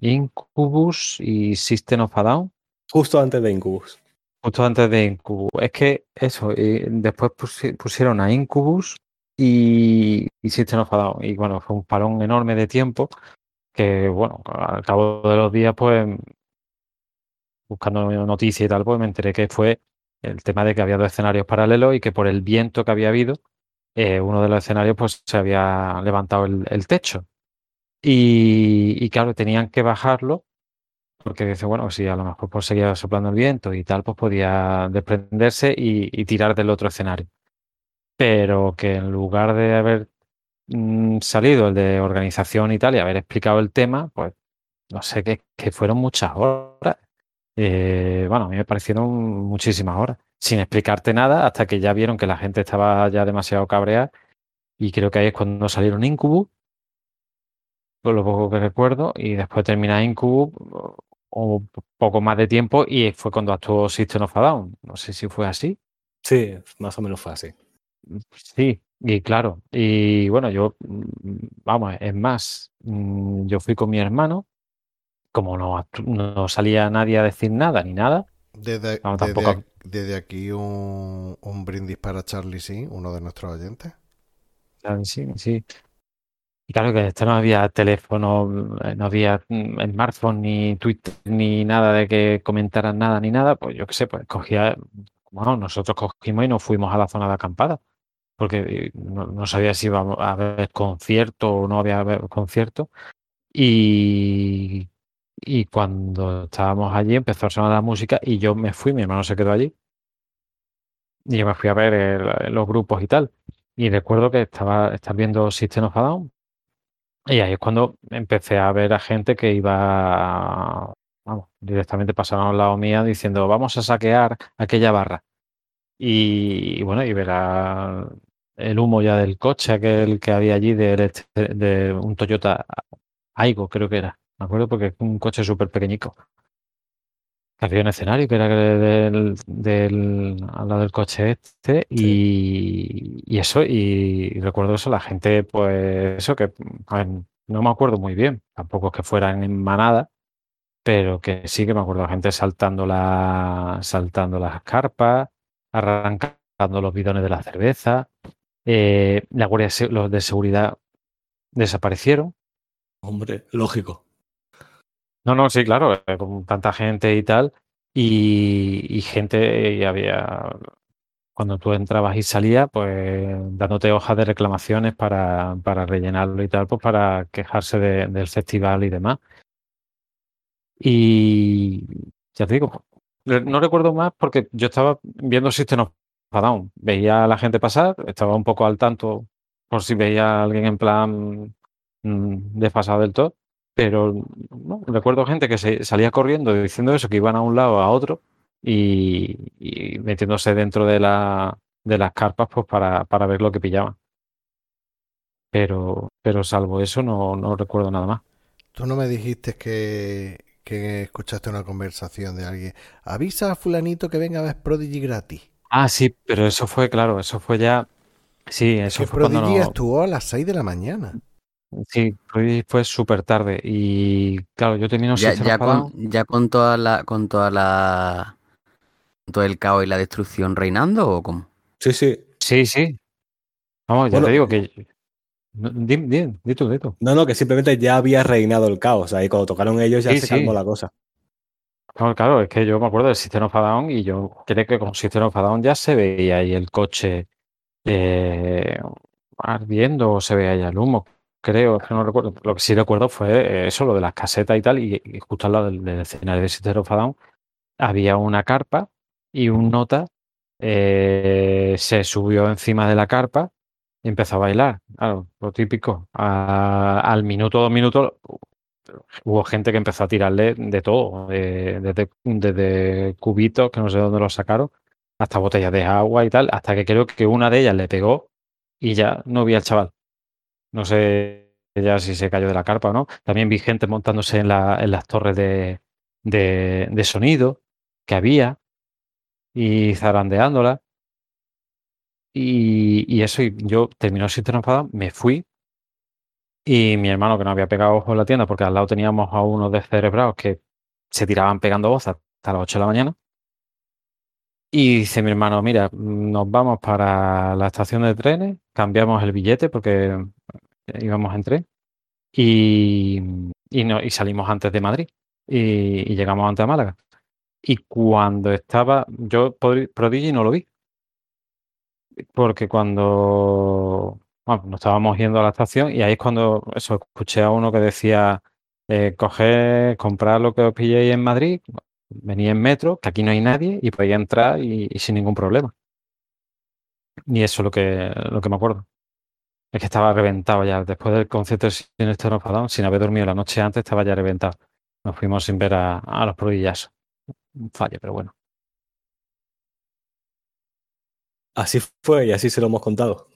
Incubus y System of a Down,
Justo antes de Incubus.
justo antes de Incubus. Es que eso, y después pusi- pusieron a Incubus y, y System of a Down. Y bueno, fue un parón enorme de tiempo que, bueno, al cabo de los días, pues, buscando noticias y tal, pues me enteré que fue el tema de que había dos escenarios paralelos y que por el viento que había habido, eh, uno de los escenarios pues se había levantado el, techo. Y, claro, tenían que bajarlo porque dice, bueno, si a lo mejor pues, seguía soplando el viento y tal, pues podía desprenderse y, y tirar del otro escenario. Pero que en lugar de haber mm, salido el de organización y tal y haber explicado el tema, pues no sé, que, que fueron muchas horas. Eh, bueno, a mí me parecieron muchísimas horas, sin explicarte nada, hasta que ya vieron que la gente estaba ya demasiado cabreada. Y creo que ahí es cuando salieron Incubus, por lo poco que recuerdo, y después termina Incubus, o poco más de tiempo, y fue cuando actuó System of a Down. No sé si fue así.
Sí, más o menos fue así.
Sí, y claro, y bueno, yo, vamos, es más, mm, yo fui con mi hermano, como no, no salía nadie a decir nada ni nada,
Desde,
No,
desde
tampoco-
ac- desde aquí un, un brindis para Charlie Sí, uno de nuestros oyentes.
Sí, sí. Y claro que esto no había teléfono, no había mm, smartphone, ni Twitter, ni nada de que comentaran nada, ni nada. Pues yo qué sé, pues cogía, bueno, nosotros cogimos y nos fuimos a la zona de acampada, porque eh, no, no sabía si iba a haber concierto o no había haber concierto. Y, y cuando estábamos allí empezó a sonar la música y yo me fui, mi hermano se quedó allí. Y yo me fui a ver el- los grupos y tal. Y recuerdo que estaba, estaba viendo System of a Down. Y ahí es cuando empecé a ver a gente que iba, vamos, directamente pasaron al lado mía diciendo, vamos a saquear aquella barra. Y, bueno, y verá el humo ya del coche aquel que había allí del este- de, un Toyota Aigo, creo que era. Me acuerdo porque es un coche súper pequeñico. Que había un escenario que era del, del, al lado del coche este y, y eso, y, recuerdo eso, la gente, pues eso, que a ver, no me acuerdo muy bien, tampoco es que fueran en manada, pero que sí que me acuerdo la gente saltando, la, saltando las carpas, arrancando los bidones de la cerveza, eh, la guardia, los de seguridad desaparecieron.
Hombre, lógico.
No, no, sí, claro, eh, con tanta gente y tal, y, gente, y había, cuando tú entrabas y salías, pues dándote hojas de reclamaciones para, para rellenarlo y tal, pues para quejarse de- del festival y demás. Y ya te digo, no recuerdo más porque yo estaba viendo System of a veía a la gente pasar, estaba un poco al tanto por si veía a alguien en plan mm, desfasado del todo. Pero no, recuerdo gente que se salía corriendo diciendo eso, que iban a un lado a otro y, y metiéndose dentro de, la, de las carpas pues para, para ver lo que pillaban. Pero, pero salvo eso no, no recuerdo nada más.
Tú no me dijiste que, que escuchaste una conversación de alguien. Avisa a fulanito que venga a ver Prodigy gratis.
Ah, sí, pero eso fue, claro, eso fue ya... Sí, eso
que
fue
Prodigy
cuando... no-
estuvo a las 6 de la mañana.
Sí, fue súper tarde y claro, yo tenía un
Ya, ya con, ya con toda la, con toda la, con todo el caos y la destrucción reinando o cómo?
Sí, sí.
Sí, sí. Vamos, ya
Bueno,
te digo que... No, Di, di, di tú, di tú.
No, no, que simplemente ya había reinado el caos. Ahí cuando tocaron ellos ya
Sí,
se
sí.
calmó la cosa.
Claro, claro, es que yo me acuerdo del System of a Down y yo creo que con System of a Down ya se veía ahí el coche eh, ardiendo o se veía ahí el humo. Creo, que no recuerdo. Lo que sí recuerdo fue eh, eso, lo de las casetas y tal, y, y justo al lado del, escenario de System of a había una carpa y un nota eh, se subió encima de la carpa y empezó a bailar. Lo típico. Al minuto, dos minutos, hubo gente que empezó a tirarle de todo, de- desde, desde cubitos, que no sé dónde los sacaron, hasta botellas de agua y tal, hasta que creo que una de ellas le pegó y ya no vi al chaval. No sé ya si se cayó de la carpa o no. También vi gente montándose en, la- en las torres de, de- sonido que había y zarandeándola. Y, y eso, y yo terminó System of a Down, me fui y mi hermano, que no había pegado ojo en la tienda, porque al lado teníamos a unos descerebrados que se tiraban pegando voz hasta las 8 de la mañana. Y dice mi hermano, mira, nos vamos para la estación de trenes, cambiamos el billete porque íbamos en tren y, y, no, y salimos antes de Madrid y, llegamos antes a Málaga. Y cuando estaba, yo Prodi- Prodigy no lo vi, porque cuando bueno, nos estábamos yendo a la estación y ahí es cuando eso, escuché a uno que decía, eh, coger, comprar lo que os pilléis en Madrid, venía en metro, que aquí no hay nadie y podía entrar y, y sin ningún problema. Y eso es lo que, lo que me acuerdo. Es que estaba reventado ya. Después del concierto de Sinister of a Down, sin haber dormido la noche antes, estaba ya reventado. Nos fuimos sin ver a, a los prodillazos. Un fallo, pero bueno.
Así fue y así se lo hemos contado.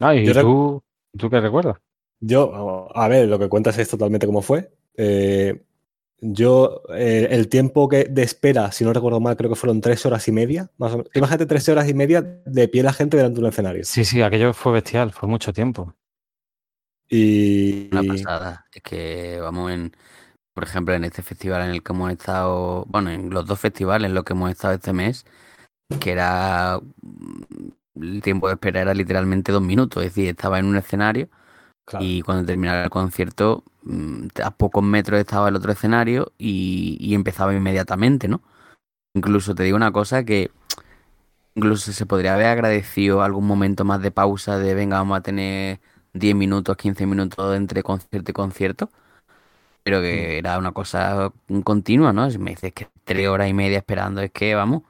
Ah, ¿y
Yo
tú, tú qué recuerdas?
Yo, a ver, lo que cuentas es totalmente como fue. Eh, yo, eh, el tiempo que de espera, si no recuerdo mal, creo que fueron tres horas y media, más o menos. Imagínate tres horas y media de pie la gente delante de un escenario.
Sí, sí, aquello fue bestial, fue mucho tiempo.
Y,
Una pasada. Es que vamos en, por ejemplo, en este festival en el que hemos estado, bueno, en los dos festivales en los que hemos estado este mes, que era el tiempo de espera era literalmente dos minutos. Es decir, estaba en un escenario
claro,
y cuando terminaba el concierto, mm, a pocos metros estaba el otro escenario y, y empezaba inmediatamente, ¿no? Incluso te digo una cosa que incluso se podría haber agradecido algún momento más de pausa de venga, vamos a tener 10 minutos, 15 minutos entre concierto y concierto, pero que era una cosa continua, ¿no? Si me dices que tres horas y media esperando, es que vamos.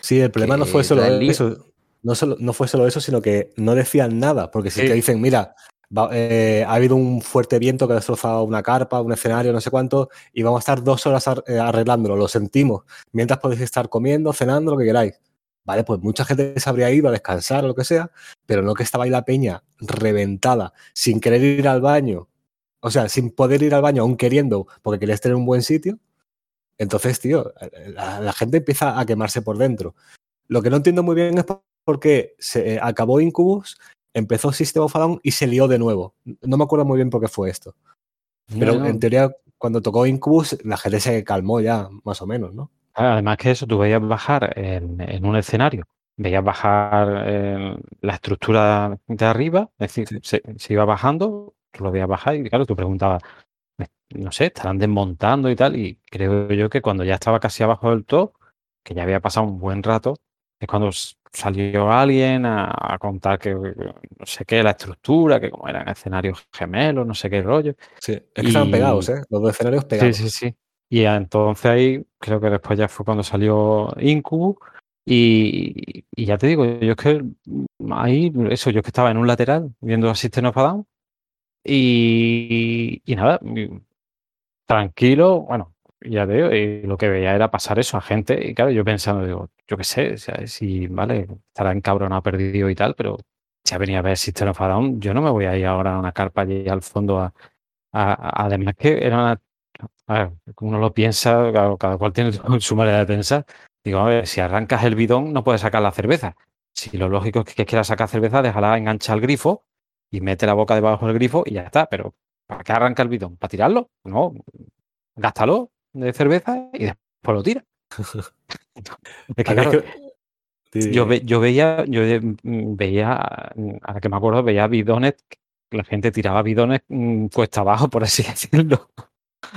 Sí, el problema no fue solo eso. No, solo, no fue solo eso, sino que no decían nada. Porque si
Sí.
te dicen, mira, va- eh, ha habido un fuerte viento que ha destrozado una carpa, un escenario, no sé cuánto, y vamos a estar dos horas eh, arreglándolo, lo sentimos. Mientras podéis estar comiendo, cenando, lo que queráis. Vale, pues mucha gente se habría ido a descansar o lo que sea, pero no que estaba ahí la peña reventada, sin querer ir al baño. O sea, sin poder ir al baño aún queriendo, porque querías tener un buen sitio. Entonces, tío, la, la gente empieza a quemarse por dentro. Lo que no entiendo muy bien es por por qué se eh, acabó Incubus, empezó System of a Down y se lió de nuevo. No me acuerdo muy bien por qué fue esto. Pero
No, no.
en teoría, cuando tocó Incubus, la gente se calmó ya, más o menos, ¿no?
Además que eso, tú veías bajar en, en un escenario, veías bajar eh, la estructura de arriba, es decir, se, se iba bajando, tú lo veías bajar y claro, tú preguntabas, no sé, estarán desmontando y tal, y creo yo que cuando ya estaba casi abajo del todo, que ya había pasado un buen rato, es cuando salió alguien a, a contar que no sé qué, la estructura, que como eran escenarios gemelos, no sé qué rollo.
Sí. Es que estaban pegados, ¿eh? Los dos escenarios
Sí,
pegados.
sí, sí. Y entonces ahí creo que después ya fue cuando salió Incubus. Y, y ya te digo, yo es que ahí, eso, yo es que estaba en un lateral viendo a System of a Down. Y, y nada, tranquilo, bueno, ya te digo, y lo que veía era pasar eso a gente. Y claro, yo pensando, digo, yo qué sé, si, vale, estará encabronado, perdido y tal, pero ha venido a ver System of a Down, yo no me voy a ir ahora a una carpa allí al fondo a, además que era una- uno lo piensa, cada, cada cual tiene su manera de pensar. Digo, a ver, si arrancas el bidón, no puedes sacar la cerveza. Si lo lógico es que quieras sacar cerveza, déjala enganchar al grifo y mete la boca debajo del grifo y ya está. Pero, ¿para qué arranca el bidón? ¿Para tirarlo? No, gástalo de cerveza y después lo tira. es que, claro,
que-
yo, ve- yo veía, yo eh, veía, ahora que me acuerdo, veía bidones, la gente tiraba bidones mm, cuesta abajo, por así decirlo.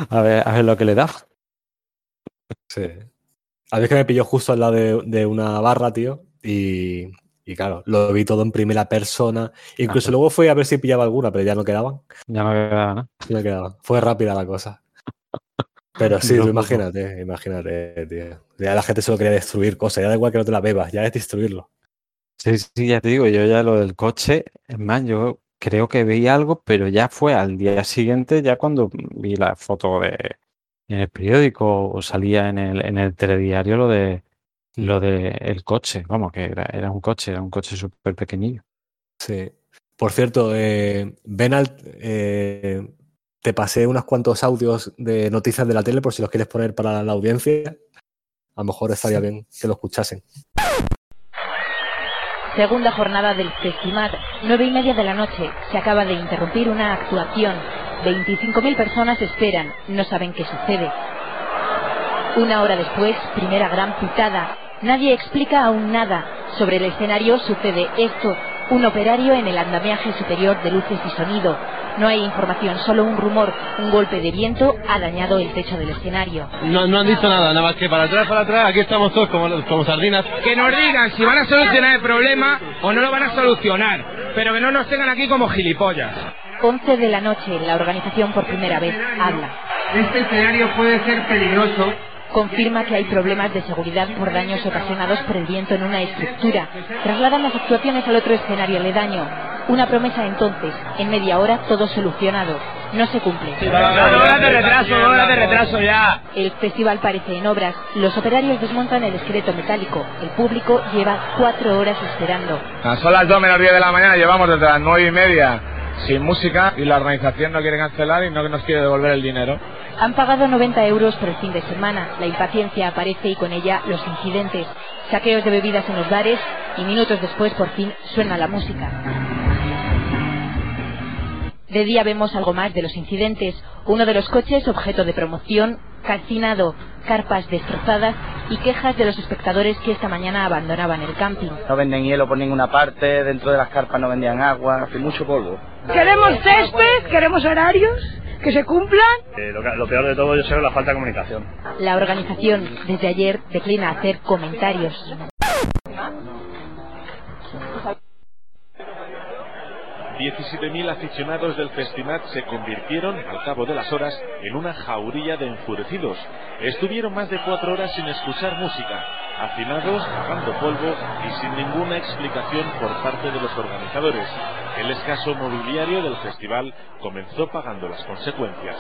A ver, a ver lo que le daba.
Sí. A ver que me pilló justo al lado de, de una barra, tío. Y, y claro, lo vi todo en primera persona. Incluso luego fui a ver si pillaba alguna, pero ya no quedaban.
Ya no quedaba nada.
Ya no quedaban. Fue rápida la cosa. Pero sí,
No,
imagínate, imagínate, tío. Ya la gente solo quería destruir cosas. Ya da igual que no te la bebas, ya es destruirlo.
Sí, sí, ya te digo, yo ya lo del coche, es más, yo creo que vi algo, pero ya fue al día siguiente, ya cuando vi la foto de en el periódico o salía en el, en el telediario lo de
Mm.
lo de el coche, vamos, que era, era un coche, era un coche súper pequeñillo.
Sí. Por cierto, eh, Benal, eh, te pasé unos cuantos audios de noticias de la tele por si los quieres poner para la audiencia. A lo mejor estaría bien que lo escuchasen.
Segunda jornada del Festimat, nueve y media de la noche. Se acaba de interrumpir una actuación. 25.000 personas esperan, no saben qué sucede. Una hora después, primera gran pitada. Nadie explica aún nada. Sobre el escenario sucede esto. Un operario en el andamiaje superior de luces y sonido. No hay información, solo un rumor. Un golpe de viento ha dañado el techo del escenario.
No, no han dicho nada, nada más que para atrás, para atrás, aquí estamos todos como, como sardinas.
Que nos digan si van a solucionar el problema o no lo van a solucionar. Pero que no nos tengan aquí como gilipollas.
11 de la noche, la organización por primera vez habla.
Este escenario puede ser peligroso.
Confirma que hay problemas de seguridad por daños ocasionados por el viento en una estructura. Trasladan las actuaciones al otro escenario aledaño. Una promesa entonces, en media hora todo solucionado. No se cumple.
Dos horas de retraso, dos horas de retraso ya.
El festival parece en obras. Los operarios desmontan el esqueleto metálico. El público lleva cuatro horas esperando.
Son las 2 menos 10 de la mañana, llevamos desde las 9 y media sin música y la organización no quiere cancelar y no nos quiere devolver el dinero.
Han pagado 90 euros por el fin de semana. La impaciencia aparece y con ella los incidentes. Saqueos de bebidas en los bares y minutos después por fin suena la música. De día vemos algo más de los incidentes. Uno de los coches, objeto de promoción, calcinado, carpas destrozadas y quejas de los espectadores que esta mañana abandonaban el camping.
No venden hielo por ninguna parte, dentro de las carpas no vendían agua, hace mucho polvo.
Queremos césped, queremos horarios, que se cumplan.
Eh, lo, lo peor de todo yo sé es la falta de comunicación.
La organización desde ayer declina hacer comentarios.
17.000 aficionados del Festimat se convirtieron, al cabo de las horas, en una jaurilla de enfurecidos. Estuvieron más de cuatro horas sin escuchar música, hacinados, cagando polvo y sin ninguna explicación por parte de los organizadores. El escaso mobiliario del festival comenzó pagando las consecuencias.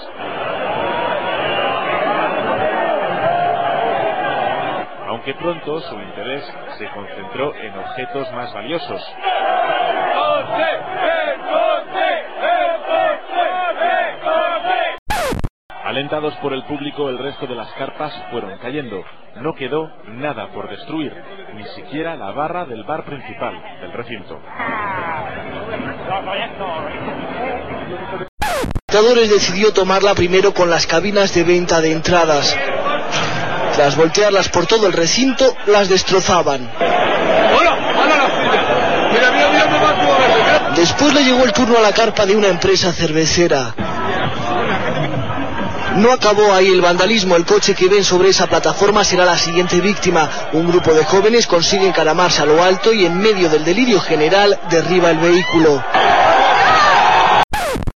Aunque pronto su interés se concentró en objetos más valiosos. Alentados por el público, el resto de las carpas fueron cayendo. No quedó nada por destruir, ni siquiera la barra del bar principal del recinto.
Espectadores decidió tomarla primero con las cabinas de venta de entradas. Tras voltearlas por todo el recinto, las destrozaban. Después le llegó el turno a la carpa de una empresa cervecera. No acabó ahí el vandalismo. El coche que ven sobre esa plataforma será la siguiente víctima. Un grupo de jóvenes consigue encaramarse a lo alto y en medio del delirio general derriba el vehículo.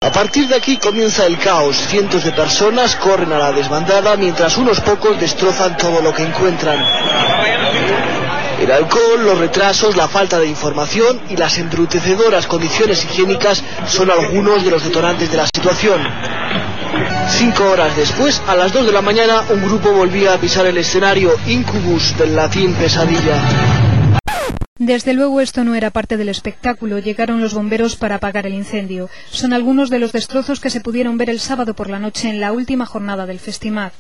A partir de aquí comienza el caos. Cientos de personas corren a la desbandada mientras unos pocos destrozan todo lo que encuentran. El alcohol, los retrasos, la falta de información y las embrutecedoras condiciones higiénicas son algunos de los detonantes de la situación. Cinco horas después, a las dos de la mañana, un grupo volvía a pisar el escenario Incubus del latín pesadilla.
Desde luego esto no era parte del espectáculo. Llegaron los bomberos para apagar el incendio. Son algunos de los destrozos que se pudieron ver el sábado por la noche en la última jornada del festival.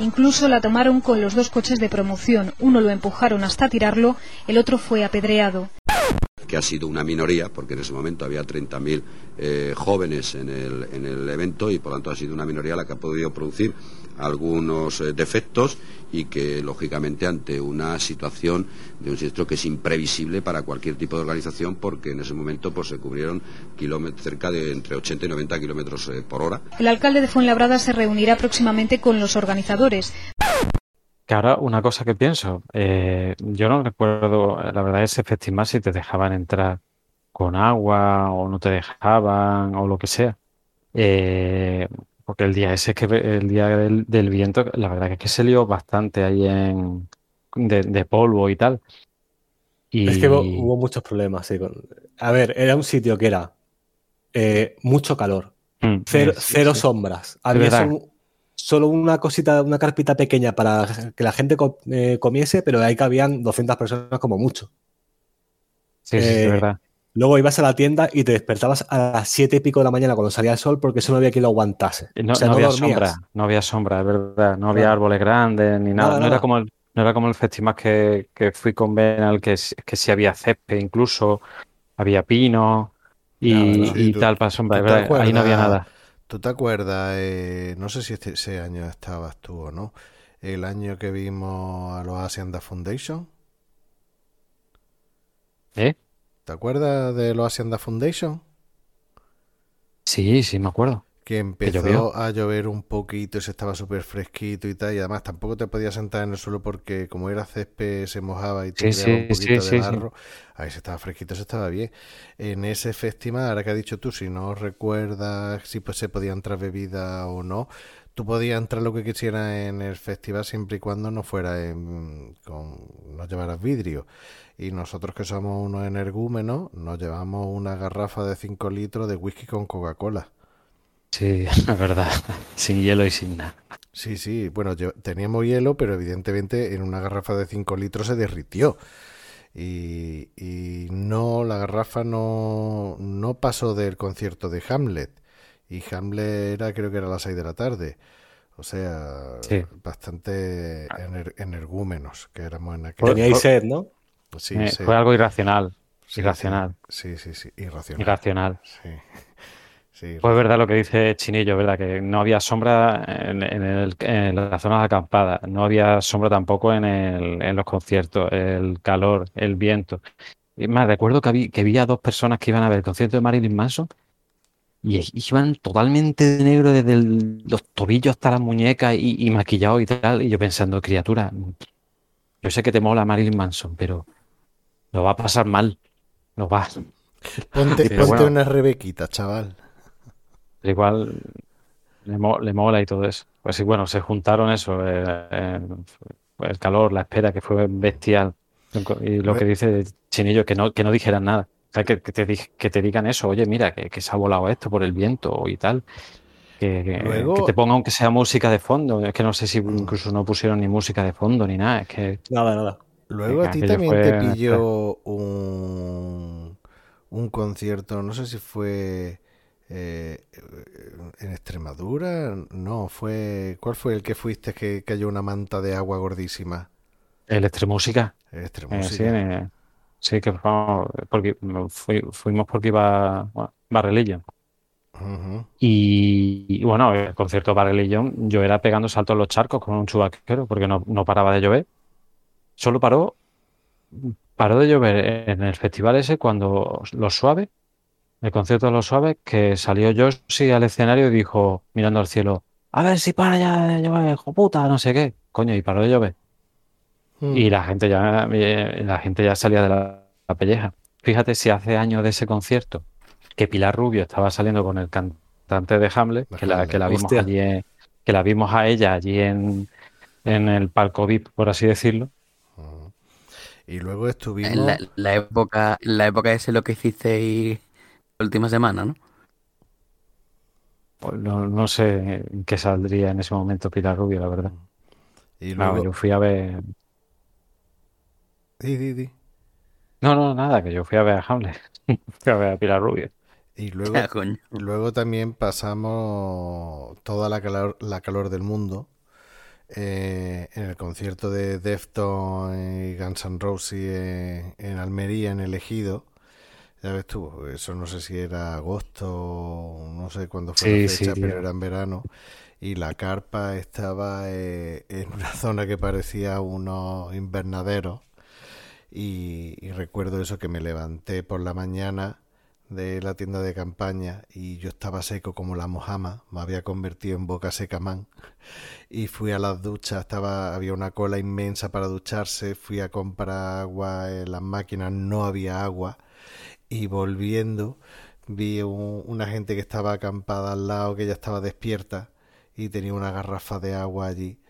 Incluso la tomaron con los dos coches de promoción. Uno lo empujaron hasta tirarlo, el otro fue apedreado
que ha sido una minoría, porque en ese momento había 30.000 eh, jóvenes en el, en el, evento y por tanto ha sido una minoría la que ha podido producir algunos eh, defectos y que lógicamente ante una situación de un siniestro que es imprevisible para cualquier tipo de organización porque en ese momento pues se cubrieron kilómetros cerca de entre 80 y 90 kilómetros eh, por hora.
El alcalde de Fuenlabrada se reunirá próximamente con los organizadores.
Que ahora una cosa que pienso, eh, yo no recuerdo, la verdad, ese festival si te dejaban entrar con agua o no te dejaban o lo que sea. Eh, porque el día ese que el día del, viento, la verdad es que se lió bastante ahí en de, polvo y tal.
Y... Es que hubo, muchos problemas. A ver, era un sitio que era eh, mucho calor, mm, cero, sombras. Había solo una cosita, una carpita pequeña para que la gente eh, comiese, pero ahí cabían 200 personas como mucho.
Sí, sí, es eh, verdad.
Luego ibas a la tienda y te despertabas a las 7 y pico de la mañana cuando salía el sol porque eso no había quien lo aguantase.
No, había sombra, no había sombra, es verdad. No había árboles grandes ni nada. no, Era como el, no era como el festival que, fui con Benal, que, que sí había césped incluso, había pino y, tal para sombra. verdad, ahí no había nada.
¿Tú te acuerdas? Eh, no sé si este, ese año estabas tú o no. El año que vimos a los Hacienda Foundation.
¿Eh?
¿Te acuerdas de los Hacienda Foundation?
Sí, sí, me acuerdo.
Que empezó a llover un poquito y se estaba súper fresquito y tal. Y además tampoco te podías sentar en el suelo porque como era césped se mojaba y te sí, un poquito de barro. Ahí se estaba fresquito, se estaba bien. En ese festival, ahora que has dicho tú, si no recuerdas si pues, se podía entrar bebida o no, tú podías entrar lo que quisieras en el festival siempre y cuando no fuera en, con, no llevaras vidrio. Y nosotros que somos unos energúmenos, nos llevamos una garrafa de 5 litros de whisky con Coca-Cola.
Sí, es verdad. sin hielo y sin nada.
Sí, sí. Bueno, teníamos hielo, pero evidentemente en una garrafa de 5 litros se derritió. Y, no, la garrafa no, no pasó del concierto de Hamlet. Y Hamlet era, creo que era a las 6 de la tarde. O sea, bastante energúmenos que éramos en aquel
Teníais sed, ¿no?
Sí, eh, Fue algo irracional. irracional.
Sí, sí, sí, irracional.
Irracional. Sí. Pues verdad lo que dice Chinillo, ¿verdad? Que no había sombra en, el, en las zonas acampadas, no había sombra tampoco en, el, en los conciertos, el calor, el viento. Y más, recuerdo que había, que había dos personas que iban a ver el concierto de Marilyn Manson y iban totalmente de negro desde los tobillos hasta las muñecas y, y maquillados y tal. Y yo pensando, criatura, yo sé que te mola Marilyn Manson, pero lo va a pasar mal. Lo va.
Ponte, ponte una rebequita, chaval
igual le, mola y todo eso. Pues sí, bueno, se juntaron eso, eh, eh, el calor, la espera, que fue bestial. Y lo que dice Chinillo, que no, que no dijeran nada. O sea, que, te, que te digan eso, oye, mira, que, se ha volado esto por el viento y tal. Que, te ponga aunque sea música de fondo. Es que no sé si incluso no pusieron ni música de fondo ni nada. Es que.
Nada, nada.
Luego a ti también te pilló un, un concierto, no sé si fue eh, en Extremadura, no, fue. ¿Cuál fue el que fuiste que cayó una manta de agua gordísima?
El Extremúsica.
El
eh, sí, que porque, fuimos porque iba bueno, Barrelillo. y, bueno, el concierto Barrelillo, yo era pegando saltos en los charcos con un chubaquero porque no, no paraba de llover. Solo paró, paró de llover en el festival ese cuando lo suave el concierto de los suaves, que salió Josie al escenario y dijo, mirando al cielo, a ver si para ya de llover, hijo puta, no sé qué. Coño, y paró de llover. Hmm. Y la gente ya, eh, la gente ya salía de la, pelleja. Fíjate si hace años de ese concierto que Pilar Rubio estaba saliendo con el cantante de Hamlet, que la, que la vimos allí, que la vimos a ella allí en, en el palco VIP, por así decirlo.
Y luego estuvimos.
En la, la época, en la época ese lo que hiciste y última semana, ¿no?
Pues no, sé en qué saldría en ese momento Pilar Rubio, la verdad. Y luego... yo fui a ver.
Di, di, di.
No, no, nada, que yo fui a ver a Hamlet. fui a ver a Pilar Rubio.
Y luego, luego también pasamos toda la calor, la calor del mundo eh, en el concierto de Deftones y Guns N' Roses en, Almería, en el Ejido. Ya ves tú, eso no sé si era agosto, no sé cuándo fue la fecha, pero era en verano. Y la carpa estaba eh, en una zona que parecía unos invernaderos. y recuerdo eso que me levanté por la mañana de la tienda de campaña y yo estaba seco como la mojama, me había convertido en boca seca man. Y fui a las duchas, estaba había una cola inmensa para ducharse, fui a comprar agua en las máquinas, no había agua. Y volviendo vi una gente que estaba acampada al lado, que ya estaba despierta y tenía una garrafa de agua allí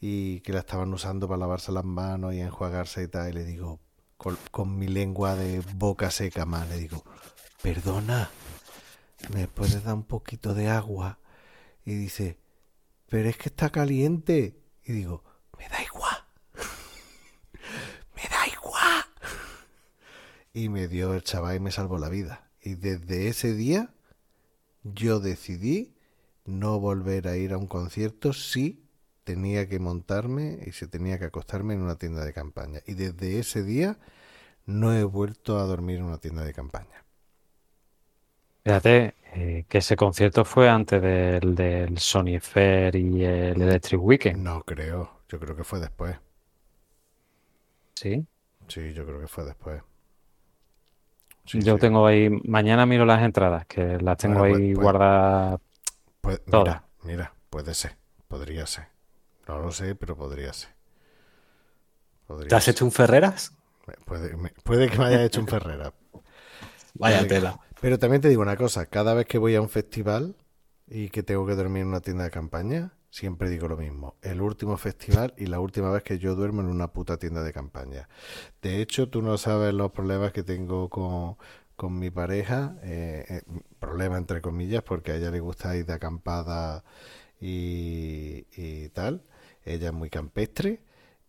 y que la estaban usando para lavarse las manos y enjuagarse y tal. Y le digo con, con mi lengua de boca seca man, le digo perdona, ¿me puedes dar un poquito de agua? Y dice, pero es que está caliente. Y digo, me da igual. me da igual. Y me dio el chaval y me salvó la vida. Y desde ese día yo decidí no volver a ir a un concierto si tenía que montarme y se tenía que acostarme en una tienda de campaña. Y desde ese día no he vuelto a dormir en una tienda de campaña.
Fíjate eh, que ese concierto fue antes del, del Sony Fair y el Electric Weekend.
No creo, yo creo que fue después.
¿Sí?
Sí, yo creo que fue después.
yo tengo ahí, mañana miro las entradas, que las tengo ahí pues, pues, guardadas
pues, Mira, mira, puede ser, podría ser. No lo sé, pero podría ser.
¿Te has hecho un Ferreras?
Puede, puede que me haya hecho un Ferreras.
Vaya tela.
Pero también te digo una cosa, cada vez que voy a un festival y que tengo que dormir en una tienda de campaña, siempre digo lo mismo. El último festival y la última vez que yo duermo en una puta tienda de campaña. De hecho, tú no sabes los problemas que tengo con, con mi pareja. Eh, eh problema entre comillas, porque a ella le gusta ir de acampada y, y tal. Ella es muy campestre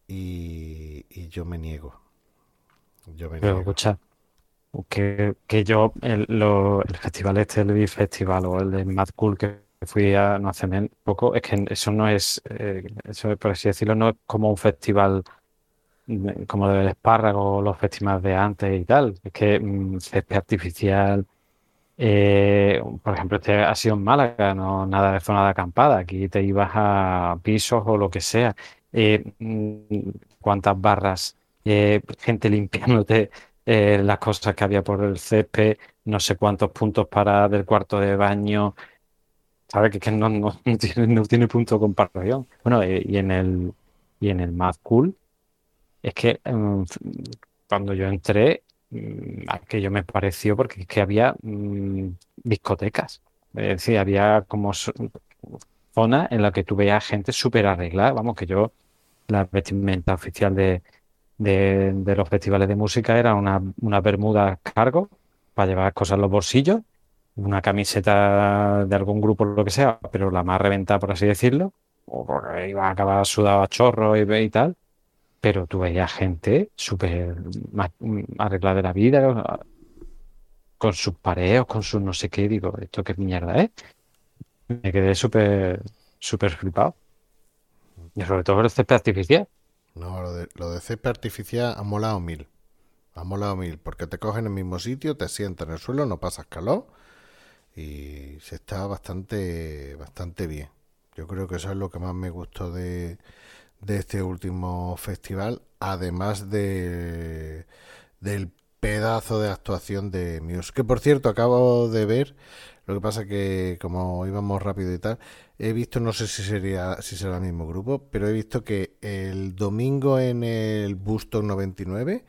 y, y yo me niego.
Yo me niego que, que yo, el, festival este, el Beat Festival o el de Mad Cool que fui a no hace poco, es que eso no es, eh, eso por así decirlo, no es como un festival mm, como del espárrago los festivales de antes y tal. Es que mmm, césped artificial, eh, por ejemplo, este ha sido en Málaga, no nada de zona de acampada. Aquí te ibas a pisos o lo que sea. Eh, mm, cuántas barras, eh, gente limpiándote eh, las cosas que había por el césped, no sé cuántos puntos para del cuarto de baño, ¿sabes? Que, que no, no, tiene, no tiene punto de comparación. Bueno, eh, y en el y en el Mad Cool, es que em, cuando yo entré, mm, aquello me pareció porque es que había mm, discotecas. Es decir, había como zonas en las que tú veías gente súper arreglada. Vamos, que yo, la vestimenta oficial de, de, los festivales de música era una, una bermuda cargo para llevar cosas en los bolsillos, una camiseta de algún grupo, lo que sea, pero la más reventada, por así decirlo, o porque iba a acabar sudado a chorro y, y tal, pero tú veías gente súper arreglada de la vida, con sus pareos, con sus no sé qué, digo, ¿esto qué mierda es? Me quedé súper, súper flipado. Y sobre todo el césped artificial.
No, lo de, lo césped artificial ha molado mil. Ha molado mil, porque te cogen en el mismo sitio, te sientas en el suelo, no pasas calor y se está bastante, bastante bien. Yo creo que eso es lo que más me gustó de, de este último festival, además de del pedazo de actuación de Muse. Que por cierto, acabo de ver, lo que pasa que como íbamos rápido y tal, he visto, no sé si sería si será el mismo grupo, pero he visto que el domingo en el Busto 99,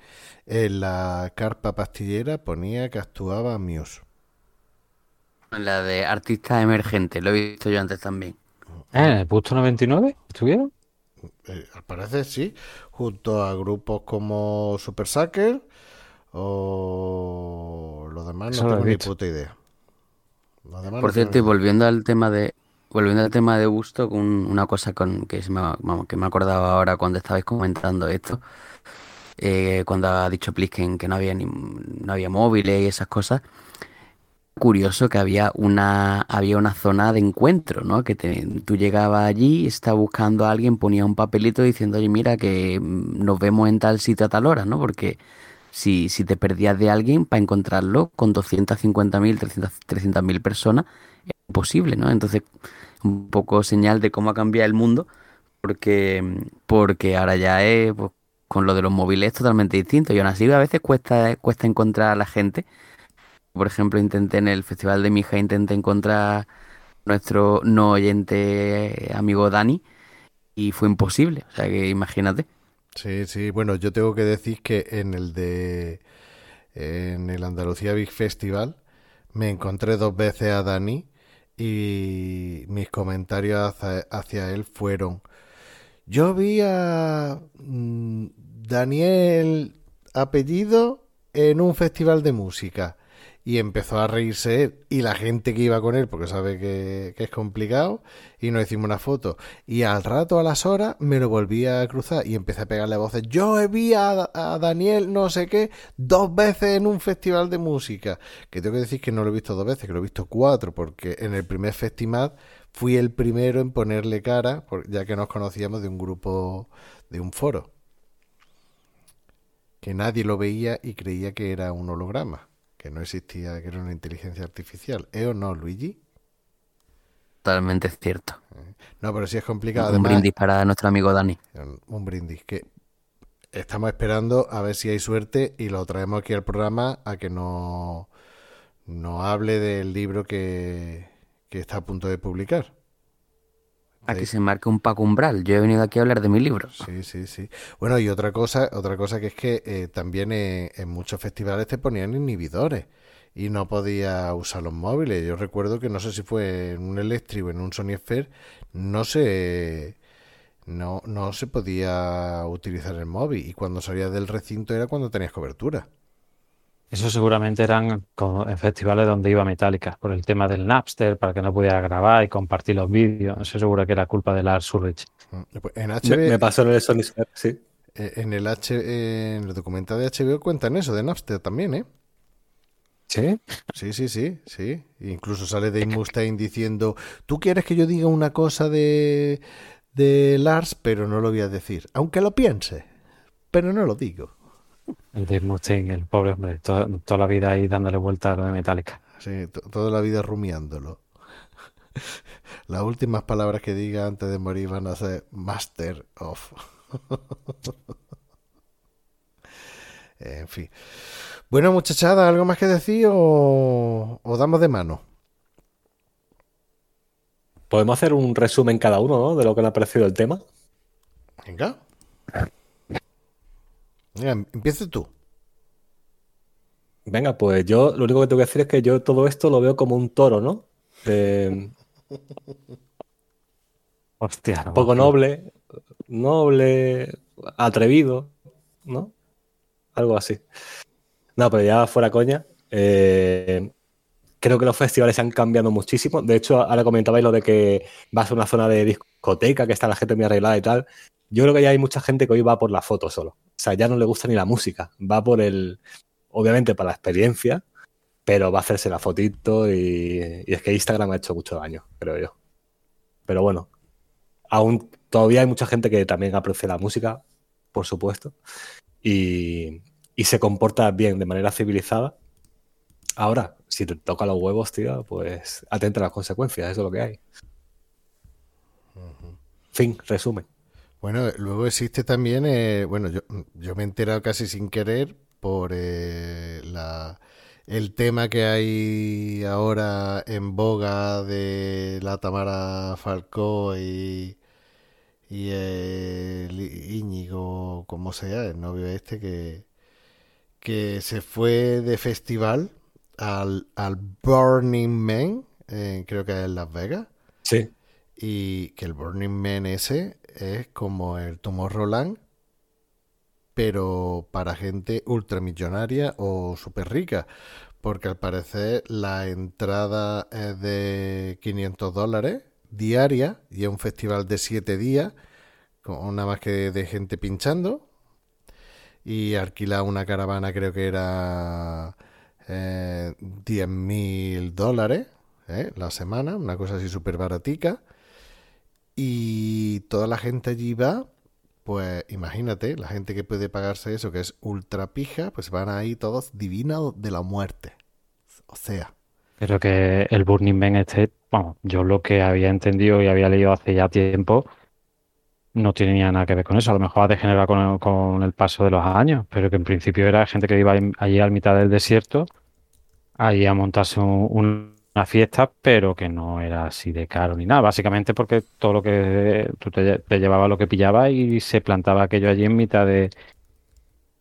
en la carpa pastillera, ponía que actuaba Muse.
La de artista emergente, lo he visto yo antes también.
¿Eh? ¿En el Busto 99 estuvieron?
Eh, al parecer sí, junto a grupos como Super Sucker o los demás no tengo ni puta idea.
Por cierto, y volviendo al tema de volviendo al tema de gusto, con una cosa con que, me, que me he acordado ahora cuando estabais comentando esto, eh, cuando ha dicho Plisken que no había, ni, no había móviles y esas cosas. Curioso que había una, había una zona de encuentro, ¿no? Que te- tú llegabas allí, estabas buscando a alguien, ponía un papelito diciendo, oye, mira, que mm, nos vemos en tal sitio a tal hora, ¿no? Porque si, si te perdías de alguien, para encontrarlo con 250.000, 300 300.000 personas, es imposible, ¿no? Entonces, un poco señal de cómo ha cambiado el mundo, porque, porque ahora ya es, pues, con lo de los móviles es totalmente distinto. Y aún así a veces cuesta, cuesta encontrar a la gente. Por ejemplo, intenté en el Festival de mi hija, intenté encontrar nuestro no oyente amigo Dani y fue imposible. O sea que imagínate.
Sí, sí, bueno, yo tengo que decir que en el de en el Andalucía Big Festival me encontré dos veces a Dani y mis comentarios hacia, hacia él fueron yo vi a mm, Daniel apellido en un festival de música y empezó a reírse él y la gente que iba con él porque sabe que, es complicado y nos hicimos una foto. Y al rato a las horas me lo volví a cruzar y empecé a pegarle voces. Yo vi a, a Daniel no sé qué dos veces en un festival de música. Que tengo que decir que no lo he visto dos veces que lo he visto cuatro porque en el primer festival fui el primero en ponerle cara ya que nos conocíamos de un grupo de un foro que nadie lo veía y creía que era un holograma que no existía, que era una inteligencia artificial. ¿Eh o no, Luigi?
Totalmente cierto.
No, pero sí es complicado.
Un brindis para nuestro amigo Dani.
un brindis que estamos esperando a ver si hay suerte y lo traemos aquí al programa a que no nos hable del libro que, que está a punto de publicar.
Aquí se marca un Paco Umbral. Yo he venido aquí a hablar de mi libro.
Sí, sí, sí. Bueno, y otra cosa, otra cosa que es que eh, también en muchos festivales te ponían inhibidores y no podía usar los móviles. Yo recuerdo que no sé si fue en un Electric o en un Sony Sphere, no se no, no se podía utilizar el móvil y cuando salías del recinto era cuando tenías cobertura.
Eso seguramente eran en festivales donde iba Metallica, por el tema del Napster, para que no pudiera grabar y compartir los vídeos. Eso seguro que era culpa de Lars Ulrich.
Pues En
Me,
HB,
me pasó en el Sony sí.
eh, en el H, en el documental de HBO cuentan eso de Napster también, ¿eh?
¿Sí?
Sí, sí, sí, sí. Incluso sale Dave Mustaine diciendo, tú quieres que yo diga una cosa de, de Lars, pero no lo voy a decir. Aunque lo piense, pero no lo digo.
El Dave Mustaine, el pobre hombre, toda, toda la vida ahí dándole vuelta a lo de Metallica.
Sí, to- toda la vida rumiándolo. Las últimas palabras que diga antes de morir van a ser Master of. en fin. Bueno, muchachada, ¿algo más que decir o, o damos de mano?
Podemos hacer un resumen cada uno, ¿no? De lo que le ha parecido el tema.
Venga. Venga, empieza tú.
Venga, pues yo lo único que tengo que decir es que yo todo esto lo veo como un toro, ¿no? Eh,
Hostia, no,
poco
no.
noble, noble, atrevido, ¿no? Algo así. No, pero ya fuera coña. eh, creo que los festivales han cambiado muchísimo. De hecho, ahora comentabais lo de que vas a una zona de discoteca, que está la gente muy arreglada y tal. Yo creo que ya hay mucha gente que hoy va por la foto solo. O sea, ya no le gusta ni la música. Va por el, obviamente, para la experiencia, pero va a hacerse la fotito y, y es que Instagram ha hecho mucho daño, creo yo. Pero bueno, aún todavía hay mucha gente que también aprecia la música, por supuesto, y, y se comporta bien, de manera civilizada. Ahora, si te toca los huevos, tío, pues atenta a las consecuencias, eso es lo que hay. Fin, resumen.
Bueno, luego existe también, eh, bueno, yo, me he enterado casi sin querer por eh, el tema que hay ahora en boga de la Tamara Falcó y, y el Íñigo, como sea, el novio este que, que se fue de festival al, al Burning Man, eh, creo que es en Las Vegas.
Sí.
Y que el Burning Man ese es como el Tomorrowland, pero para gente ultramillonaria o súper rica. Porque al parecer la entrada es de 500 dólares diaria y es un festival de 7 días, con nada más que de gente pinchando. y alquilar una caravana creo que era eh, 10 mil dólares ¿eh? la semana, una cosa así súper baratica. Y toda la gente allí va, pues imagínate, la gente que puede pagarse eso, que es ultra pija, pues van ahí todos divinos de la muerte. O sea.
Pero que el Burning Man este, yo lo que había entendido y había leído hace ya tiempo, no tenía nada que ver con eso. A lo mejor ha degenerado con el, con el paso de los años, pero que en principio era gente que iba allí a mitad del desierto, ahí a montarse un una fiesta, pero que no era así de caro ni nada. Básicamente porque todo lo que tú te, llevabas lo que pillabas y se plantaba aquello allí en mitad de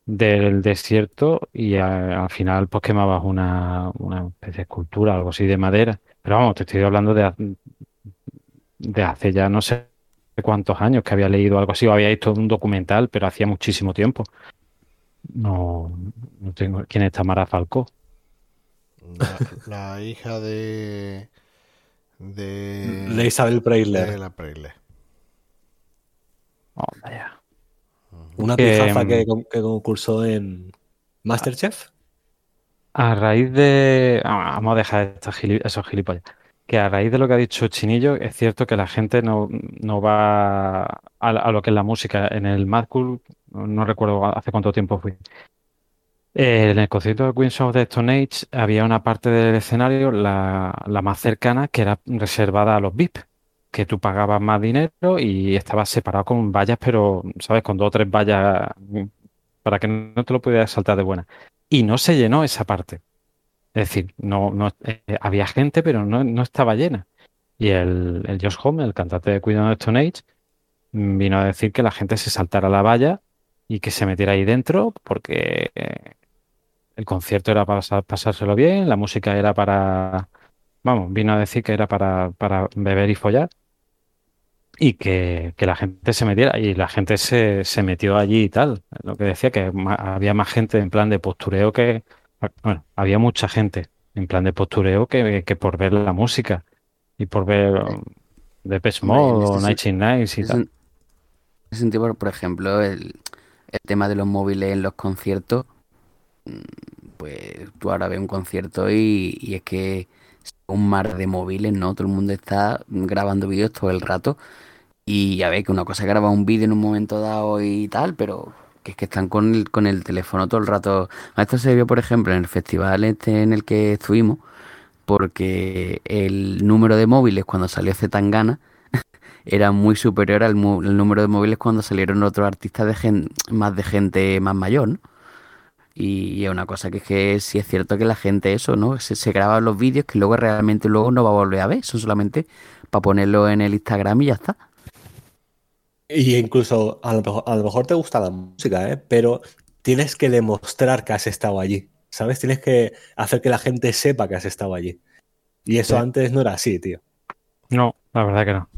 del desierto y a- al final pues quemabas una, una especie de escultura, algo así de madera. Pero vamos, te estoy hablando de, de hace ya no sé cuántos años que había leído algo así o había visto un documental, pero hacía muchísimo tiempo. No, no tengo quién es Tamara Falcó.
La, la hija de. de.
De Isabel Preisler.
de la Preisler.
Oh, vaya.
Una
Que,
pijaza
mm,
que, que concursó en Masterchef.
A raíz de. ah, Vamos a dejar estas gili- esos gilipollas. Que a raíz de lo que ha dicho Chinillo, es cierto que la gente no, no va a, a lo que es la música. En el Mad Cool, no no recuerdo hace cuánto tiempo fui. Eh, en el concierto de Queens of the Stone Age había una parte del escenario, la, la más cercana, que era reservada a los VIP, que tú pagabas más dinero y estabas separado con vallas, pero, ¿sabes? Con dos o tres vallas mm, para que no te lo pudieras saltar de buena. Y no se llenó esa parte. Es decir, no, no, eh, había gente, pero no, no estaba llena. Y el, el Josh Homme, el cantante de Queen of the Stone Age, vino a decir que la gente se saltara la valla y que se metiera ahí dentro porque eh, el concierto era para pasárselo bien, la música era para, vamos, vino a decir que era para, para beber y follar y que, que la gente se metiera y la gente se, se metió allí y tal. Lo que decía que había más gente en plan de postureo que, bueno, había mucha gente en plan de postureo que, que por ver la música y por ver
Hombre, en
Mode o
este
Night Nights y tal.
en ese sentido, por- ejemplo, el, el tema de los móviles en los conciertos, pues tú ahora ves un concierto y, y es que un mar de móviles, ¿no? Todo el mundo está grabando vídeos todo el rato y ya ves que una cosa es grabar un vídeo en un momento dado y tal, pero que es que están con el, con el teléfono todo el rato. Esto se vio, por ejemplo, en el festival este en el que estuvimos, porque el número de móviles cuando salió Zetangana era muy superior al número de móviles cuando salieron otros artistas de gen- más de gente más mayor, ¿no? Y, es una cosa que es que sí es cierto que la gente eso, ¿no? Se, se graba los vídeos que luego realmente luego no va a volver a ver, son solamente para ponerlo en el Instagram y ya está.
Y incluso a lo mejor, a lo mejor te gusta la música, ¿eh? Pero tienes que demostrar que has estado allí, ¿sabes? Tienes que hacer que la gente sepa que has estado allí. Y eso
Sí.
antes no era así, tío.
No, la verdad que no.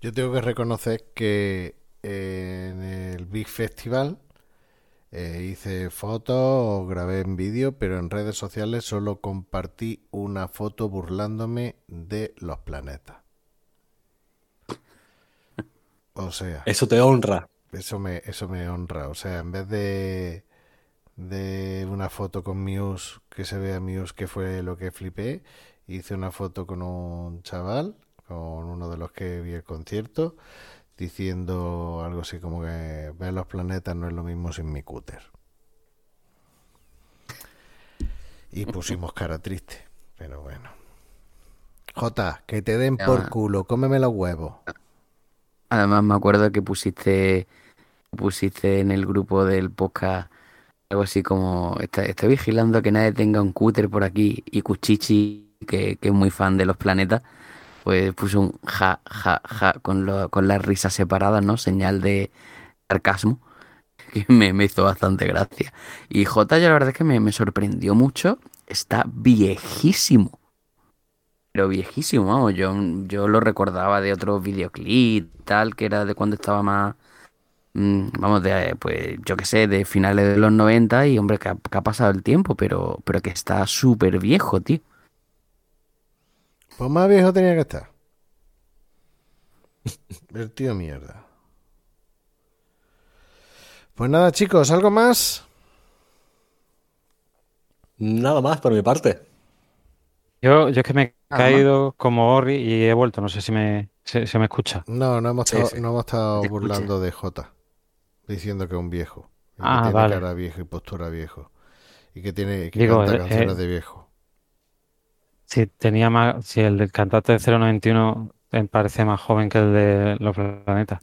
Yo tengo que reconocer que eh, en el Big Festival eh, hice fotos, grabé en vídeo, pero en redes sociales solo compartí una foto burlándome de los planetas. O sea,
Eso te honra.
eso me, eso me honra. O sea, en vez de, de una foto con Muse, que se vea Muse, que fue lo que flipé, hice una foto con un chaval, con uno de los que vi el concierto, diciendo algo así como que ver los planetas no es lo mismo sin mi cúter. Y pusimos cara triste, pero bueno. Jota, que te den por culo, cómeme los huevos.
Además me acuerdo que pusiste pusiste en el grupo del podcast algo así como "Está- estoy vigilando que nadie tenga un cúter por aquí y Cuchichi que, que es muy fan de los planetas pues puso un ja ja ja con, lo- con las risas separadas no señal de sarcasmo que me, me hizo bastante gracia. Y J ya la verdad es que me, me sorprendió mucho. Está viejísimo. Pero viejísimo, vamos, yo, yo lo recordaba de otros videoclips, tal, que era de cuando estaba más, mm, vamos, de, pues, yo qué sé, de finales de los 90 y, hombre, que ha, que ha pasado el tiempo, pero, pero que está súper viejo, tío.
Pues más viejo tenía que estar. El tío mierda. Pues nada, chicos, ¿algo más?
Nada más por mi parte.
Yo, yo es que me he caído como Ori y he vuelto. No sé si me, se, se me escucha.
No, no hemos
Sí,
estado,
sí.
no hemos estado
escuché.
burlando de Jota, diciendo que es un viejo. y que
Ah,
tiene
vale.
cara viejo y postura viejo. Y que tiene que
Digo,
canta
eh,
canciones
eh,
de viejo.
Si tenía más, si el del cantante de 091 me parece más joven que el de Los Planetas.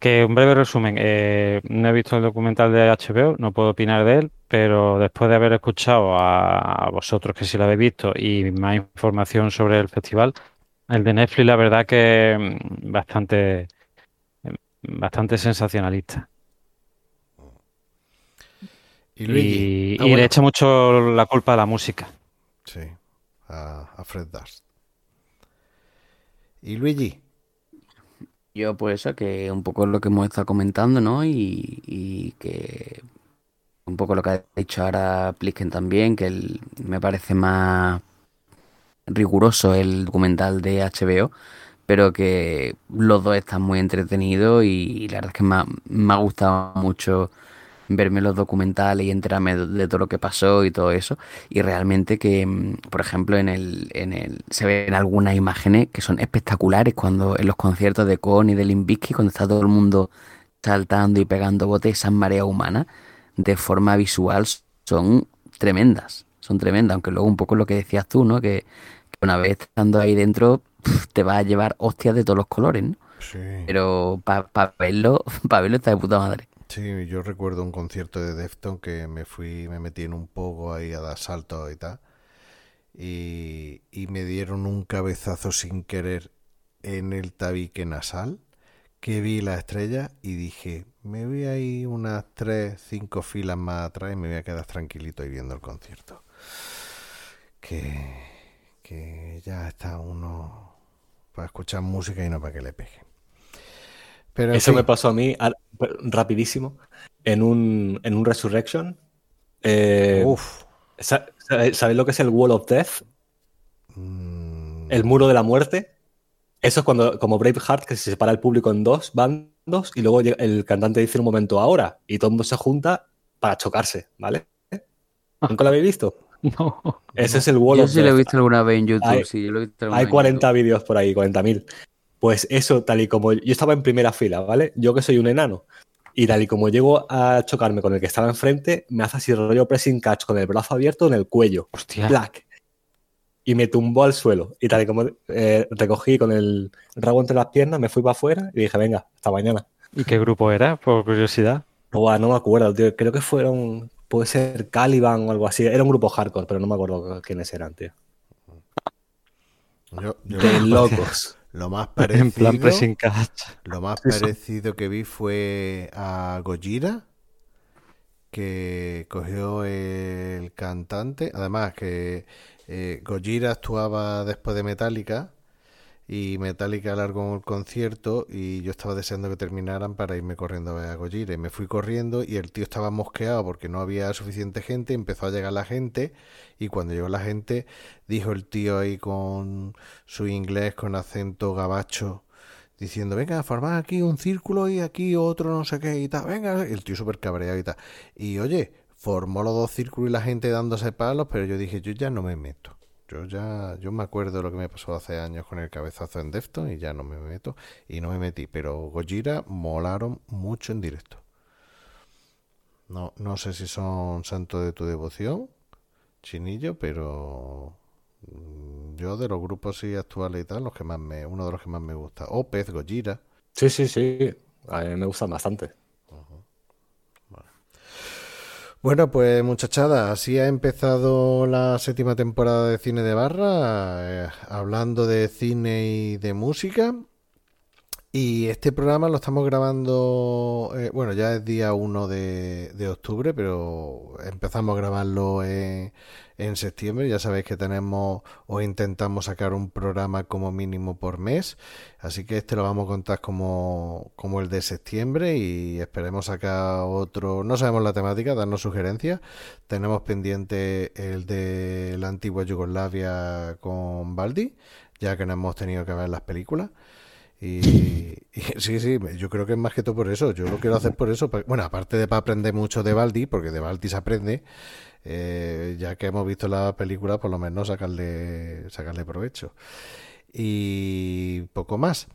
Que un breve resumen, eh, no he visto el documental de HBO, no puedo opinar de él, pero después de haber escuchado a, a vosotros que sí lo habéis visto y más información sobre el festival, el de Netflix la verdad que mm, bastante, bastante sensacionalista.
Y Ah,
y
bueno.
le echa mucho la culpa a la música.
A, Fred Durst. Y Luigi.
Yo, pues eso, que un poco lo que hemos estado comentando, ¿no? Y, y que un poco lo que ha dicho ahora Plisken también, que el- me parece más riguroso el documental de HBO, pero que los dos están muy entretenidos y, la verdad es que me me ha gustado mucho verme los documentales y enterarme de, todo lo que pasó y todo eso. Y realmente que, mm, por ejemplo, en el, en el, se ven algunas imágenes que son espectaculares cuando en los conciertos de Korn y de Limp Bizkit, cuando está todo el mundo saltando y pegando botes, esas mareas humanas, de forma visual son tremendas, son tremendas, aunque luego un poco lo que decías tú, ¿no? Que, que una vez estando ahí dentro te va a llevar hostias de todos los colores, ¿no?
Sí.
Pero para verlo, para verlo está de puta madre.
Sí, yo recuerdo un concierto de Defton que me fui, me metí en un poco ahí a dar saltos y tal. Y, y me dieron un cabezazo sin querer en el tabique nasal, que vi la estrella y dije, me voy a ir unas tres, cinco filas más atrás y me voy a quedar tranquilito ahí viendo el concierto. Que, que ya está uno para escuchar música y no para que le pegue. Pero
Eso me pasó a mí rapidísimo en un, en un Resurrection. Eh,
Uf.
¿Sabéis lo que es el Wall of Death?
Mm,
El muro de la muerte. Eso es cuando, como Braveheart, que se separa el público en dos bandos y luego el cantante dice un momento ahora y todo el mundo se junta para chocarse, ¿vale? ¿Nunca lo habéis visto?
No.
Ese es el Wall
Yo
of
sí lo he
Death.
visto alguna vez en YouTube,
Hay-
sí, yo lo he visto alguna
Hay
vez en
40
YouTube.
vídeos por ahí, 40.000. Pues eso, tal y como yo estaba en primera fila, ¿vale? Yo que soy un enano. Y tal y como llego a chocarme con el que estaba enfrente, me hace así rollo pressing catch con el brazo abierto en el cuello.
Hostia.
Black. Y me tumbó al suelo. Y tal y como eh, recogí con el rabo entre las piernas, me fui para afuera y dije, venga, hasta mañana.
¿Y qué grupo era? Por curiosidad.
Buah, no me acuerdo, tío. Creo que fueron, puede ser Caliban o algo así. Era un grupo hardcore, pero no me acuerdo quiénes eran, tío.
yo- yo
De
lo-
locos.
Lo más
En
parecido,
plan pressing catch.
lo más parecido que vi fue a Gojira, que cogió el cantante. Además que eh, Gojira actuaba después de Metallica y Metallica alargó el concierto y yo estaba deseando que terminaran para irme corriendo a ver a. Y me fui corriendo y el tío estaba mosqueado porque no había suficiente gente. Empezó a llegar la gente y cuando llegó la gente dijo el tío ahí con su inglés con acento gabacho diciendo, venga, formad aquí un círculo y aquí otro no sé qué y tal, venga, el tío súper cabreado y tal. Y oye, formó los dos círculos y la gente dándose palos, pero yo dije, yo ya no me meto. Yo ya, yo me acuerdo lo que me pasó hace años con el cabezazo en Defton y ya no me meto y no me metí, pero Gojira molaron mucho en directo. No, no sé si son santos de tu devoción, Chinillo, pero mm, yo de los grupos sí actuales y tal, los que más me, uno de los que más me gusta. O Pez Gojira.
Sí, sí, sí. A mí me gustan bastante.
Bueno, pues muchachada, así ha empezado la séptima temporada de Cine de Barra, eh, hablando de cine y de música. Y este programa lo estamos grabando, eh, bueno, ya es día 1 de, de octubre, pero empezamos a grabarlo en, en septiembre. Ya sabéis que tenemos o intentamos sacar un programa como mínimo por mes. Así que este lo vamos a contar como, como el de septiembre y esperemos sacar otro. No sabemos la temática, darnos sugerencias. Tenemos pendiente el de la antigua Yugoslavia con Baldi, ya que no hemos tenido que ver las películas. Y, y sí, sí, yo creo que es más que todo por eso. Yo lo quiero hacer por eso. Bueno, aparte de para aprender mucho de Baldi, porque de Baldi se aprende, eh, ya que hemos visto la película, por lo menos sacarle, sacarle provecho. Y poco más.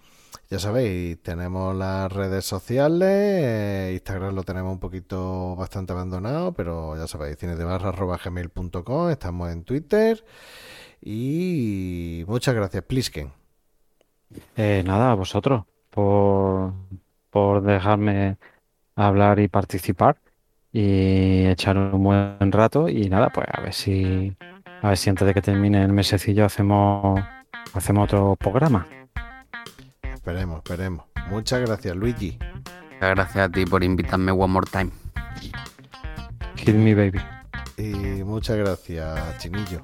Ya sabéis, tenemos las redes sociales, eh, Instagram lo tenemos un poquito bastante abandonado, pero ya sabéis, cinedebarra.gmail.com, estamos en Twitter y muchas gracias, Plisken.
Eh, nada, a vosotros por, por dejarme hablar y participar y echar un buen rato y nada, pues a ver si a ver si antes de que termine el mesecillo hacemos hacemos otro programa.
Esperemos, esperemos. Muchas gracias, Luigi.
Muchas gracias a ti por invitarme one more time.
Kill me baby.
Y muchas gracias, Chinillo.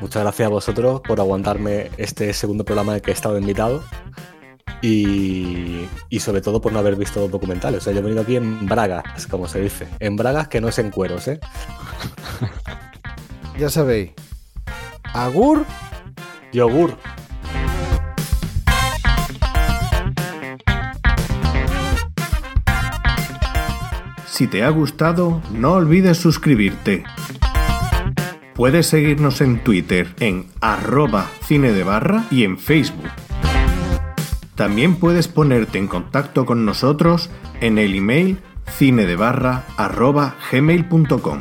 Muchas gracias a vosotros por aguantarme este segundo programa en el que he estado invitado. Y, y sobre todo por no haber visto documentales. O sea, yo he venido aquí en bragas, como se dice. En bragas que no es en cueros, ¿eh?
Ya sabéis, Agur.
Yogur.
Si te ha gustado, no olvides suscribirte. Puedes seguirnos en Twitter en arroba cine de barra y en Facebook. También puedes ponerte en contacto con nosotros en el email cinedebarra arroba gmail.com.